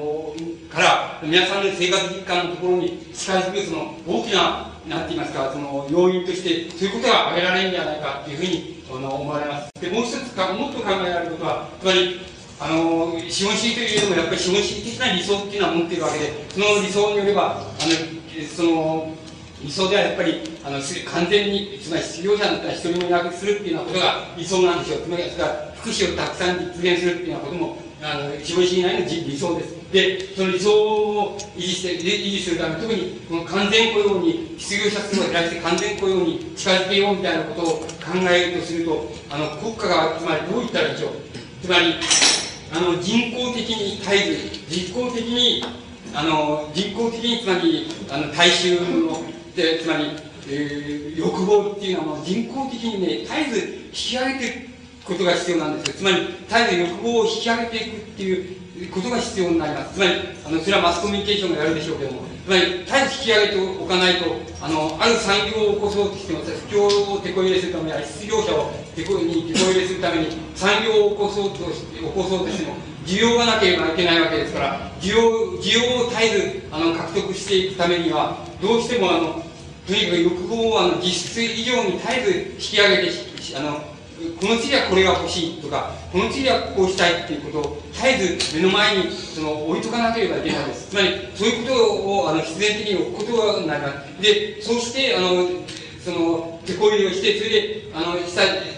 から、皆さんの生活実感のところに近づく、その、大きな、なんて言いますか、その、要因として、そういうことが挙げられるんじゃないかというふうに、あの、思われます。で、もう一つか、もっと考えられることは、つまり、あの、資本主義というよりも、やっぱり資本主義的な理想っていうのは持っているわけで、その理想によれば、あの、その、理想ではやっぱり、あの、完全に、つまり失業者だったら一人もいなくするっていうようなことが理想なんでしょう。つまり、それから福祉をたくさん実現するっていうようなことも、あの、資本主義内の理想です。で、その理想を維持して、維持するため、特にこの完全雇用に、失業者数を減らして完全雇用に近づけようみたいなことを考えるとすると、あの、国家が、つまりどう言ったらいいでしょう。つまり、あの、人工的に絶えず、人工的に、あの、人工的に、つまり、あの、大衆の、で、つまり、えー、欲望っていうのは人工的にね、絶えず引き上げていくことが必要なんです。つまり、絶えず欲望を引き上げていくっていうことが必要になります。つまり、あの、それはマスコミュニケーションがやるでしょうけども、つまり、絶えず引き上げておかないと、あの、ある産業を起こそうとしても、不況を手こ入れするために、失業者を手こに手こ入れするために、産業を起こそうとして、起こそうとしても、需要がなければいけないわけですから、需要、需要を絶えず、あの、獲得していくためには、どうしても、あの、とにかく欲望をあの実質以上に絶えず引き上げて、あの、この次はこれが欲しいとか、この次はこうしたいっていうことを絶えず目の前にその置いとかなければいけないです。つまり、そういうことをあの必然的に置くことになります。で、そして、あの、その、手こ入れをして、それで、あの、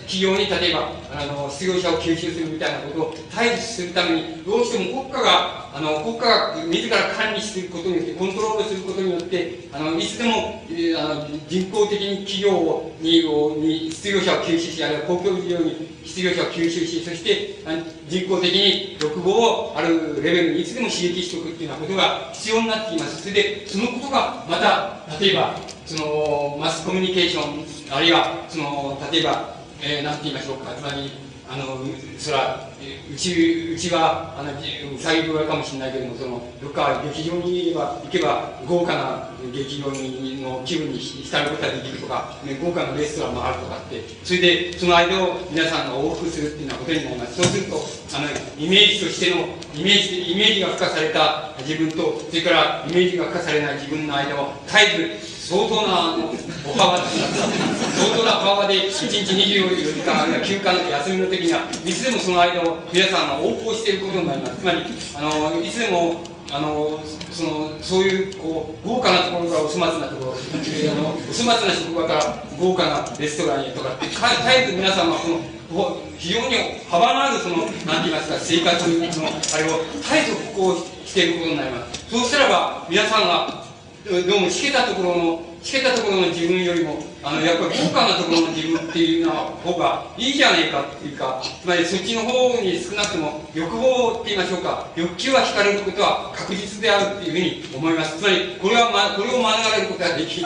企業に例えば、あの、失業者を吸収するみたいなことを絶えずするために、どうしても国家が、あの、国家が自ら管理することによって、コントロールすることによって、あの、いつでも、えあの人工的に企業をにに失業者を吸収し、あるいは公共事業に失業者を吸収し、そして、人工的に欲望をあるレベルにいつでも刺激しておくっていうようなことが必要になってきます。それで、そのことが、また、例えば、その、マスコミュニケーション、あるいは、その、例えば、えー、なんて言いましょうか、つまり、あの、それは、うち、うちは、あの、うさぎ小屋かもしれないけども、その、どっか劇場に行けば、行けば、豪華な劇場にの気分に浸ることができるとか、ね、豪華なレストランもあるとかって、それで、その間を皆さんが往復するっていうようなことになります。そうすると、あの、イメージとしての、イメージ、イメージが付加された自分と、それからイメージが付加されない自分の間を絶えず相当な歩幅相当な歩幅で1日24時間あるいは休暇の休みの時にはいつでもその間を皆さんが横行していることになりますつまりあのいつでもあのそのそういうこう豪華なところからお粗末なところあのお粗末な職場から豪華なレストランへとかって絶えず皆さんはこの非常に幅のあるその何て言いますか生活のあれを絶えずこうしていることになりますそうしたらば皆さんがどうもしけたところのしけたところの自分よりもあのやっぱり高価なところの自分っていうの方がいいじゃねえかっていうかつまりそっちの方に少なくとも欲望って言いましょうか欲求は惹かれることは確実であるっていうふうに思います。つまりこれは、ま、これを免れることはでき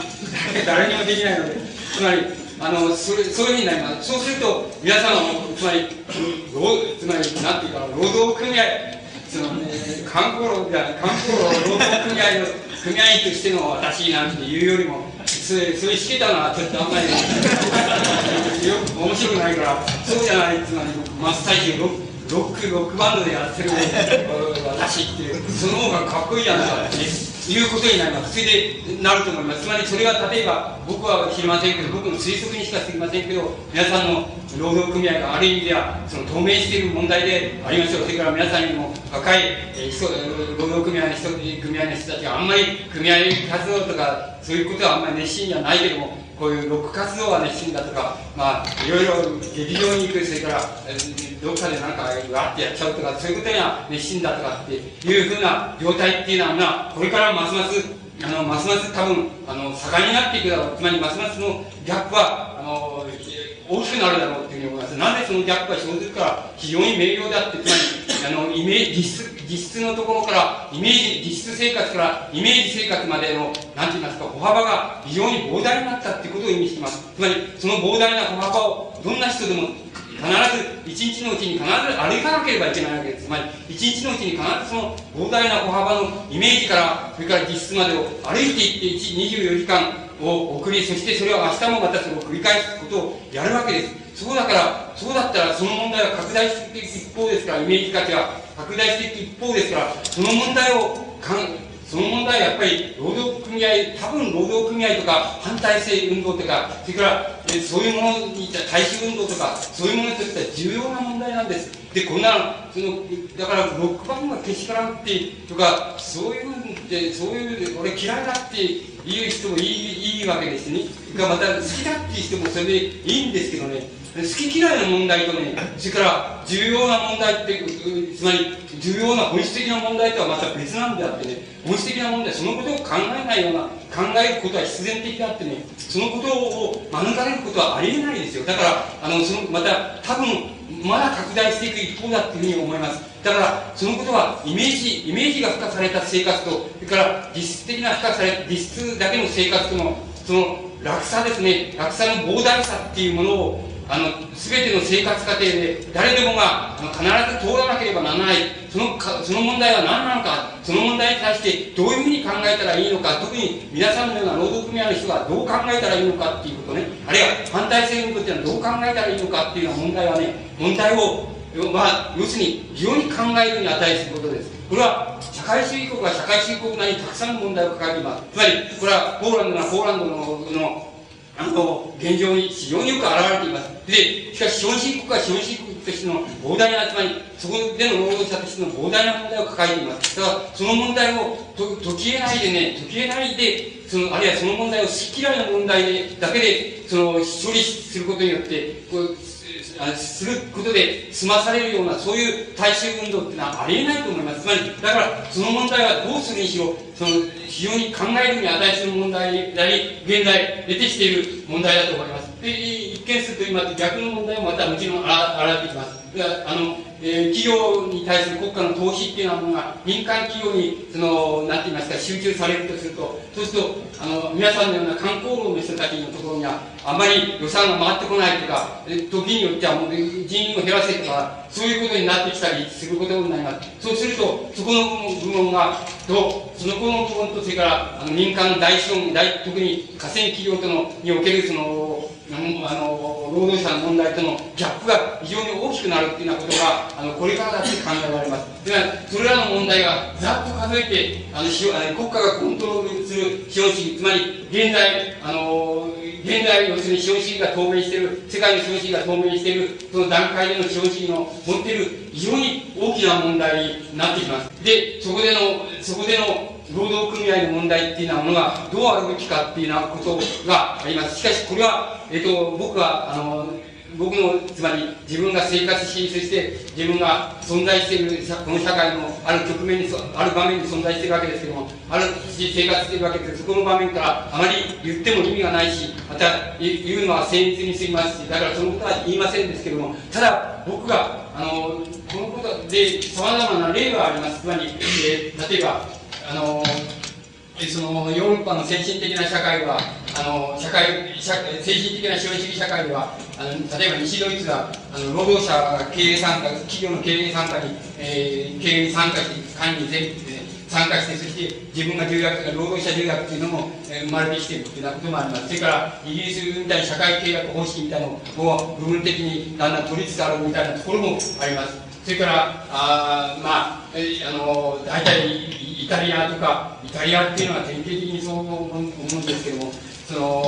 誰にもできないのでつまりあのそれそういうふうになります。そうすると皆さんつまりつまりなんていうか労働組合その観光労じゃ観光労働組合の組合員としての私なんていうよりもそういうしけたのはちょっとあんまりよく面白くないからそうじゃないつまり真っ最中ロックロックバンドでやってる私っていうその方がかっこいいやんかっていうことになります。それでなると思います。つまりそれが例えば僕は知りませんけど僕の推測にしかすぎませんけど皆さんの労働組合がある意味ではその透明している問題でありましょうそれから皆さんにも若い、えー、労働組合の人組合の人たちがあんまり組合活動とかそういうことはあんまり熱心じゃないけどもこういうロック活動が熱心だとか、まあ、いろいろ劇場に行く、それから、どっかでなんかわってやっちゃうとか、そういうことには熱心だとかっていうふうな業態っていうのは、これからますますあの、ますます多分、あの、盛んになっていくだろう。つまり、ますますのギャップは、あの、大きくなるだろうっていうふうに思います。なぜそのギャップが生ずるか、非常に明瞭であって、つまり、あの、イメージ、実質、実質のところから、イメージ、実質生活からイメージ生活までの、なんて言いますか、歩幅が非常に膨大になったっていうことを意味しています。つまり、その膨大な歩幅を、どんな人でも、必ず、一日のうちに必ず歩かなければいけないわけです。つまり、一日のうちに必ずその膨大な歩幅のイメージから、それから実質までを歩いていって24時間を送り、そしてそれを明日もまたそれを繰り返すことをやるわけです。そうだから、そうだったらその問題は拡大していく一方ですから、イメージ価値は拡大していく一方ですから、その問題をかん、その問題はやっぱり労働組合、多分労働組合とか反体制運動とか、それからそういうものに大衆運動とか、そういうものにとっては重要な問題なんです。で、こんな、その、だからロックバンドがけしからんって、とか、そういう、でそういう、俺嫌いだって言う人もいいいいわけですね。がまた好きだっていう人もそれでいいんですけどね。好き嫌いの問題とね、それから重要な問題って、つまり重要な本質的な問題とはまた別なんであってね、本質的な問題、そのことを考えないような、考えることは必然的であってね、そのことを免れることはありえないですよ。だから、あの、その、また、多分、まだ拡大していく一方だっていうふうに思います。だから、そのことは、イメージ、イメージが付加された生活と、それから、実質的な付加され、実質だけの生活との、その、落差ですね、落差の膨大さっていうものを、あの、すべての生活過程で誰でもが必ず通らなければならない、そのか、その問題は何なのか、その問題に対してどういうふうに考えたらいいのか、特に皆さんのような労働組合の人がどう考えたらいいのかっていうことね、あるいは反対勢力っていうのはどう考えたらいいのかっていうような問題はね、問題を、まあ、要するに非常に考えるに値することです。これは社会主義国は社会主義国なりにたくさんの問題を抱えています。つまり、これはポーランドなポーランドののあの、現状に非常によく表れています。で、しかし資本主義国は資本主義国としての膨大な、集まり、そこでの労働者としての膨大な問題を抱えています。だから、その問題をと解き得ないでね、解き得ないで、その、あるいはその問題を好き嫌いな問題で、だけで、その、処理することによって、こうすることで済まされるような、そういう大衆運動っていうのはありえないと思います。つまり、だから、その問題はどうするにしろ、その、非常に考えるに値する問題であり、現在出てきている問題だと思います。で、一見すると今、逆の問題もまたもちろん現れてきます。あの、えー、企業に対する国家の投資っていうようなものが民間企業に、その、なんて言いますか、集中されるとすると、そうすると、あの、皆さんのような観光労の人たちのところには、あまり予算が回ってこないとか、時によってはもう人員を減らせとか、そういうことになってきたりすることになります。そうすると、そこの部門が、と、そのこの部門と、それから、あの、民間大資本、大、特に河川企業との、における、その、あの、労働者の問題とのギャップが非常に大きくなるっていうようなことが、あの、これからだって考えられます。では、それらの問題がざっと数えて、あの、国家がコントロールする資本主義、つまり、現在、あの、現在、要するに資本主義が透明している、世界の資本主義が透明している、その段階での資本主義の持っている非常に大きな問題になってきます。で、そこでの、そこでの労働組合の問題っていうようなものがどうあるべきかっていうようなことがあります。しかし、これは、えっ、と、僕は、あの、僕の、つまり自分が生活し、そして自分が存在している、この社会のある局面に、ある場面に存在しているわけですけども、あるし生活しているわけです。そこの場面からあまり言っても意味がないし、また言うのは精密にすぎますし、だからそのことは言いませんですけども、ただ僕が、あの、このことで様々な例があります。つまり、えー、例えば、あのそのヨーロッパの先進的な社会はあの社会社精神的な資本主義社会はあの例えば西ドイツはあの労働者が経営参加企業の経営参加に、えー、経営に参加して管理全参加してそして自分が重役労働者重役っていうのも、えー、生まれてきているというようなこともあります。それからイギリスみたいに社会契約方式みたいなのを部分的にだんだん取りつつあるみたいなところもあります。それから、あまあ、えあの、大体イタリアとか、イタリアっていうのは典型的にそう思うんですけども、その、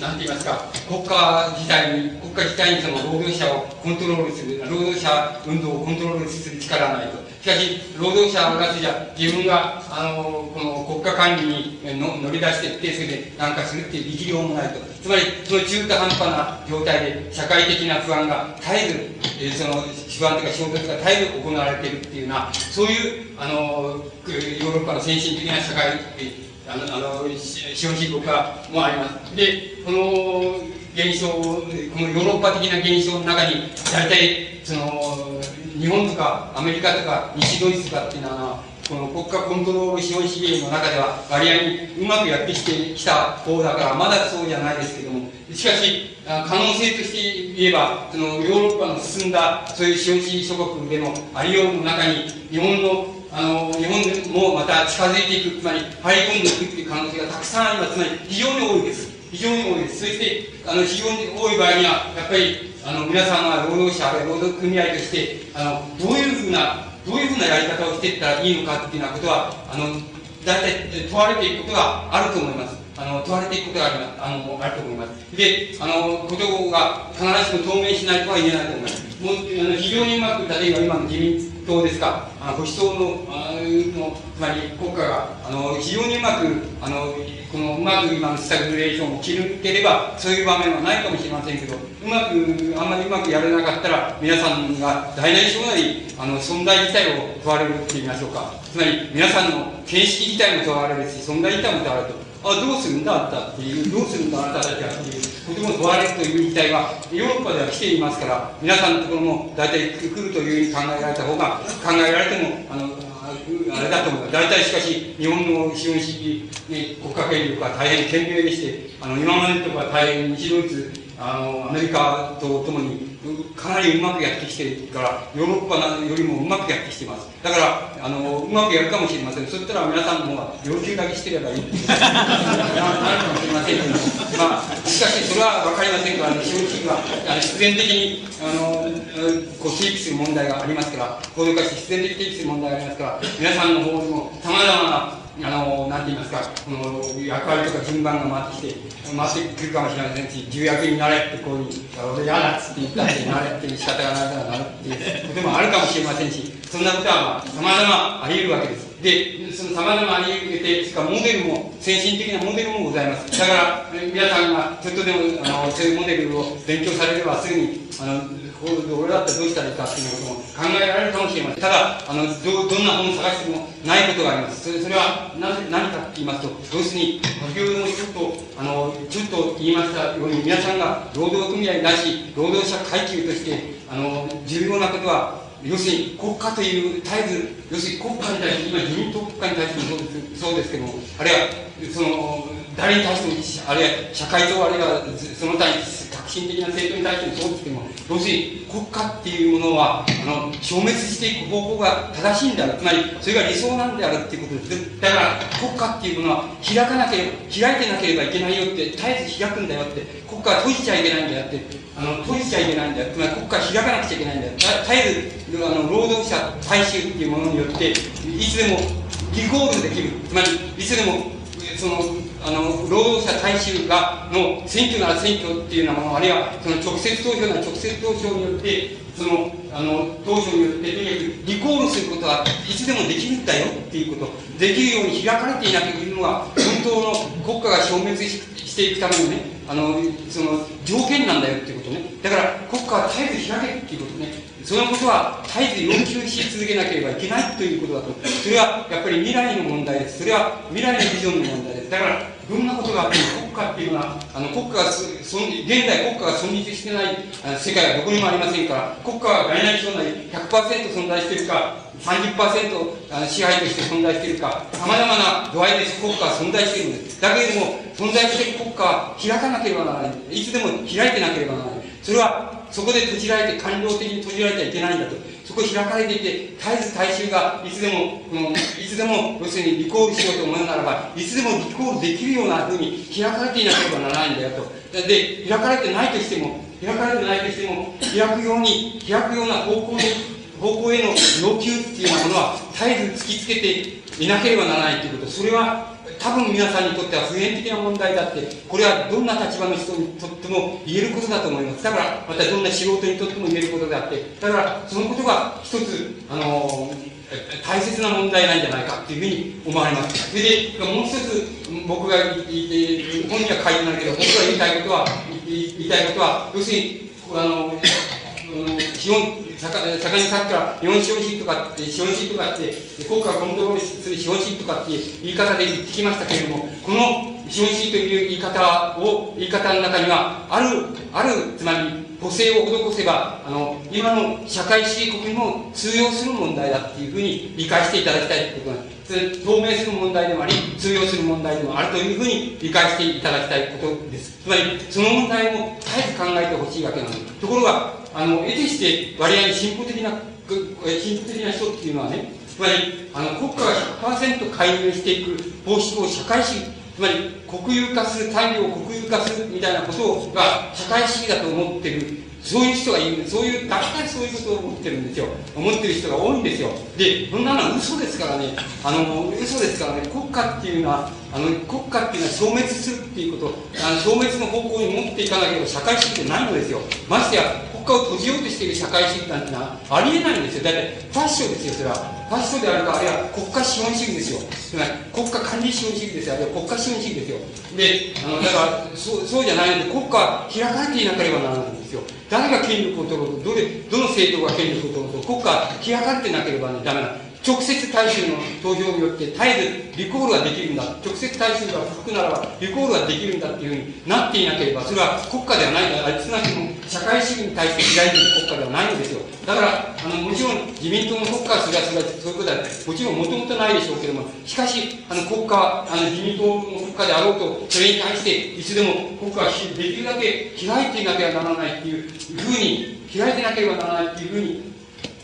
なんて言いますか、国家自体に、国家自体にその労働者をコントロールする、労働者運動をコントロールする力はないと。しかし、労働者がじゃ自分が、あの、この国家管理に乗り出していって、それで何かするっていう力量もないと。つまり、その中途半端な状態で、社会的な不安が絶えず、えー、その、不安とか衝突が絶えず行われているっていうような、そういう、あの、ヨーロッパの先進的な社会、あの、あの資本主義国家もあります。で、この現象、このヨーロッパ的な現象の中に、大体、その、日本とかアメリカとか西ドイツとかっていうのは、この国家コントロール資本主義の中では割合にうまくやってきてきた方だから、まだそうじゃないですけども、しかし、可能性として言えば、そのヨーロッパの進んだ、そういう資本主義諸国でのありようの中に、日本のあの日本もまた近づいていく、つまり入り込んでいくっていう可能性がたくさんあります。つまり非常に多いです。非常に多いです。そして、あの非常に多い場合には、やっぱりあの皆さんは労働者、労働組合として、あのどういうふうなどういうふうなやり方をしていったらいいのかっていうようなことは、あの、大体問われていくことがあると思います。あの、問われていくことがありあの、あると思います。で、あの、ことが必ずしも透明しないとは言えないと思います。もう、あの非常にうまく、例えば今の自民党ですか、あの保守党の、あの、つまり国家が、あの、非常にうまく、あの、このうまく今のスタグレーションを切るければ、そういう場面はないかもしれませんけど、うまく、あんまりうまくやれなかったら、皆さんが大なり小なり、あの、存在自体を問われるって言いましょうか。つまり、皆さんの形式自体も問われるし、存在自体も問われると。あ、どうするんだあんたっていう、どうするんだあんたたちはっていう、とても問われるという事態は、ヨーロッパでは来ていますから、皆さんのところも大体来るというふうに考えられた方が、考えられても、あの、あれだと思います。大体しかし、日本の資本主義、ね、国家権力は大変賢明でして、あの、今までとか大変西ドイツ、あの、アメリカとともに、かなりうまくやってきてるから、ヨーロッパよりもうまくやってきてます。だから、あの、うまくやるかもしれません。そしたら皆さんの方が要求だけしてればいいってなるかもしれませんけど、まあ、しかしそれはわかりませんから、ね、資本主義はあの必然的に、あの、こう、提起する問題がありますから、行動化して必然的に提起する問題がありますから、皆さんの方にも様々なあの、なんて言いますか、この役割とか順番が回ってきて、回ってくるかもしれませんし、重役になれってこういう、俺嫌だっつって言ったってなれって仕方がないからなるっていうこともあるかもしれませんし、そんなことはまあ、様々あり得るわけです。で、その様々あり得て、しかモデルも、先進的なモデルもございます。だから、皆さんがちょっとでも、あの、そういうモデルを勉強されればすぐに、あの、俺だったらどうしたらいいかっていうことも考えられるかもしれません。ただ、あの、ど、どんな本を探してもないことがあります。それそれはな何かって言いますと、要するに、先ほどもちょっと、あの、ちょっと言いましたように、皆さんが労働組合なし、労働者階級として、あの、重要なことは、要するに国家という絶えず、要するに国家に対して、今自民党国家に対してもそうですそうですけども、あるいは、その、誰に対しても、あるいは社会党、あるいはその他に革新的な政党に対してもそうですけども、要するに国家っていうものは、あの、消滅していく方向が正しいんである。つまり、それが理想なんであるっていうことです。だから、国家っていうものは開かなければ、開いてなければいけないよって、絶えず開くんだよって、国家は閉じちゃいけないんだよって、あの、閉じちゃいけないんだよ。つまり国家は開かなくちゃいけないんだよ。絶えず、あの、労働者大衆っていうものによって、いつでもリコールできる。つまり、いつでも、その、あの、労働者大衆が、の選挙なら選挙っていうようなもの、あるいは、その直接投票なら直接投票によって、その、あの、投票によって、とにかくリコールすることはいつでもできるんだよっていうこと、できるように開かれていなきゃいけないのが、本当の国家が消滅していくためのね、あの、その、条件なんだよっていうことね。だから、国家は絶えず開けっていうことね。そのことは絶えず要求し続けなければいけないということだと。それはやっぱり未来の問題です。それは未来のビジョンの問題です。だから、どんなことがあっても国家っていうのは、あの国家がそ、現代国家が存立してない世界はどこにもありませんから、国家は大なり小なり100%存在しているか、30%支配として存在しているか、様々な度合いで国家は存在しているんです。だけれども、存在している国家は開かなければならない。いつでも開いてなければならない。それはそこで閉じられて、感情的に閉じられてはいけないんだと。そこ開かれていて、絶えず大衆がいつでも、このいつでも、要するにリコールしようと思うならば、いつでもリコールできるようなふうに開かれていなければならないんだよと。で、開かれてないとしても、開かれてないとしても、開くように、開くような方向で、方向への要求っていうようなものは、絶えず突きつけていなければならないということ。それは、多分皆さんにとっては普遍的な問題だって、これはどんな立場の人にとっても言えることだと思います。だから、またどんな素人にとっても言えることであって、だから、そのことが一つ、あの大切な問題なんじゃないかっていうふうに思われます。それで、もう一つ、僕が言って本には書いてないけど、僕が言いたいことは、言いたいことは、要するに、あの、基本、盛んにさっきから日本資本主義とかって、資本主義とかって、国家をコントロールする資本主義とかって言い方で言ってきましたけれども、この資本主義という言い方を、言い方の中には、ある、ある、つまり、補正を施せば、あの、今の社会主義国にも通用する問題だっていうふうに理解していただきたいということなんです。透明する問題でもあり、通用する問題でもあるというふうに理解していただきたいことです。つまり、その問題も絶えず考えてほしいわけなんです。ところが、あの、得てして割合に進歩的な、進歩的な人っていうのはね、つまり、あの、国家が100%介入していく方式を社会主義、つまり、国有化する、産業を国有化するみたいなことが社会主義だと思ってる。そういう人がいるそういう大体そういうことを思ってるんですよ。思ってる人が多いんですよ。でそんなのは嘘ですからね。あの嘘ですからね。国家っていうのはあの国家っていうのは消滅するっていうこと。あの消滅の方向に持っていかなければ社会主義ってないのですよ。ましてや国家を閉じようとしている社会主義なんてのはありえないんですよ。だってファッションですよそれは。ファッションであるかあるいは国家資本主義ですよ。つまり国家管理資本主義ですよ。あるいは国家資本主義ですよ。であのだからそうそうじゃないので国家は開かれていなければならないんですよ。誰が権力を取ろうとどれどの政党が権力を取ろうと国家開かれてなければ、ね、ダメな直接大衆の投票によって絶えずリコールができるんだ。直接大衆が不服ならばリコールができるんだっていうふうになっていなければそれは国家ではない。あすなわちも社会主義に対して開いている国家ではないのですよだからあのもちろん自民党の国家はそれはそれはそういうことはもちろんもともとないでしょうけどもしかしあの国家あの自民党の国家であろうとそれに対していつでも国家はできるだけ開いていなければならないっていうふうに開いてなければならないっていうふうに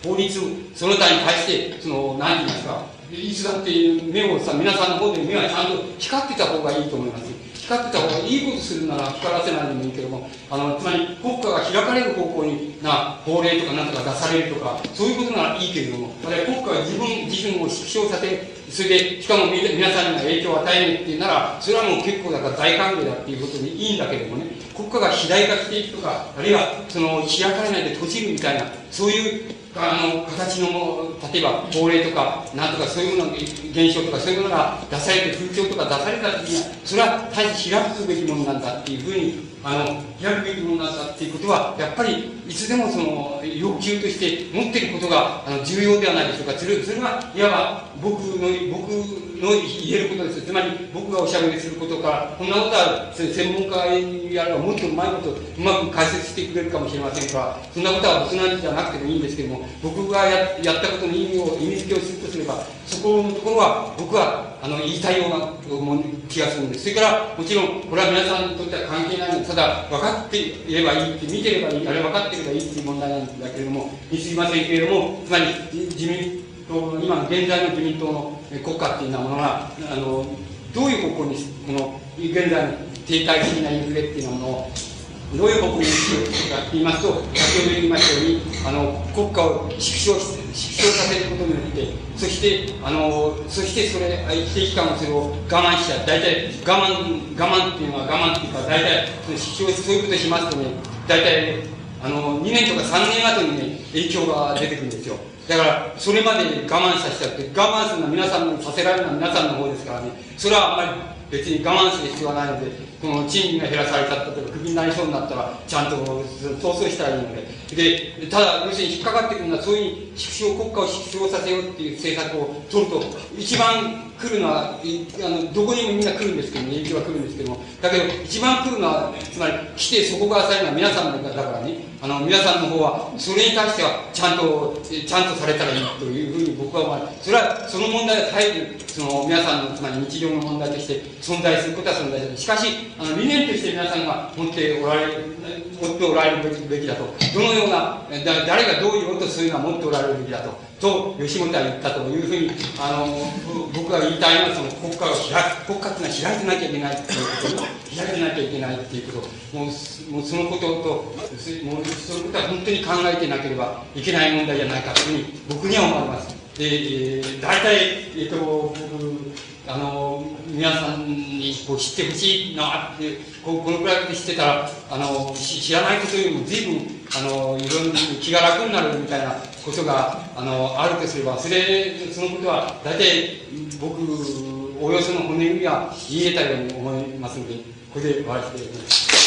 法律その他に対してその何て言いますかいつだって目をさ皆さんの方で目はちゃんと光ってた方がいいと思います。光ってた方がいいことするなら光らせないでもいいけどもあのつまり国家が開かれる方向にな法令とか何とか出されるとかそういうことならいいけれども国家が自分自身を縮小させそれでしかも皆さんには影響を与えないっていうならそれはもう結構だから大歓迎だっていうことでいいんだけどもね国家が肥大化していくとかあるいはその開かれないで閉じるみたいなそういうあの形の例えば法令とかなんとかそういうもの現象とかそういうものが出されて風潮とか出された時にはそれは大変開くべきものなんだっていうふうにあの開くべきものなんだっていうことはやっぱりいつでもその要求として持っていることがあの重要ではないでしょうか。それそれはいわば僕の僕の言えることですつまり僕がおしゃべりすることからこんなことは専門家やればもっとうまいことうまく解説してくれるかもしれませんか。らそんなことは僕なんじゃなくてもいいんですけども僕がややったことの意味を意味付けをするとすればそこのところは僕はあの言いたいような気がするんです。それからもちろんこれは皆さんにとっては関係ないのただ分かっていればいいって見てればいい。あれ分かっていればいいっていう問題なんだけれどもにすぎませんけれどもつまり自民党の今の現在の自民党の国家っていうようなものがあのどういう方向にこの現在の停滞的なインフレっていうものをどういう方向にしようかって言いますと先ほど言いましたようにあの国家を縮小縮小させることによってそしてあのそしてそれ一定期間それを我慢しちゃう。大体我慢我慢っていうのは我慢っていうか大体縮小そういうことしますとね大体あの2年とか3年後にね影響が出てくるんですよ。だからそれまで我慢させちゃって我慢するのは皆さんのさせられるのは皆さんの方ですからね。それはあんまり別に我慢する必要はないので、この賃金が減らされたとか、クビになりそうになったら、ちゃんと逃走したらいいので、で、ただ、要するに引っかかってくるのは、そういう縮小、国家を縮小させようっていう政策を取ると、一番来るのは、あの、どこにもみんな来るんですけども、影響は来るんですけども、だけど、一番来るのは、つまり、来てそこが浅いのは皆さんだからね、あの、皆さんの方は、それに対しては、ちゃんと、ちゃんとされたらいいというふうに僕は思う。それは、その問題は絶えず、その、皆さんの、つまり日常の問題として存在することは存在する。しかし、あの、理念として皆さんが持っておられる、持っておられるべきだと。どのような、だ誰がどういうことをするのは持っておられるべきだと。と、吉本は言ったというふうに、あの、僕が言いたいのは、その国家を開く、国家っていうのは開いてなきゃいけないっていうこと、開いてなきゃいけないっていうこと、もう、もうそのことと、もうそのことは本当に考えてなければいけない問題じゃないかというふうに、僕には思います。で、えー、大体、えっ、と、あの、皆さんにこう知ってほしいなって、ここのくらいで知ってたら、あの、知らないことよりも随分、あの、いろんな気が楽になるみたいなことが、あの、あるとすれば、それ、そのことは、大体、僕、およその骨組みは言えたように思いますので、ここで終わりたいと思います。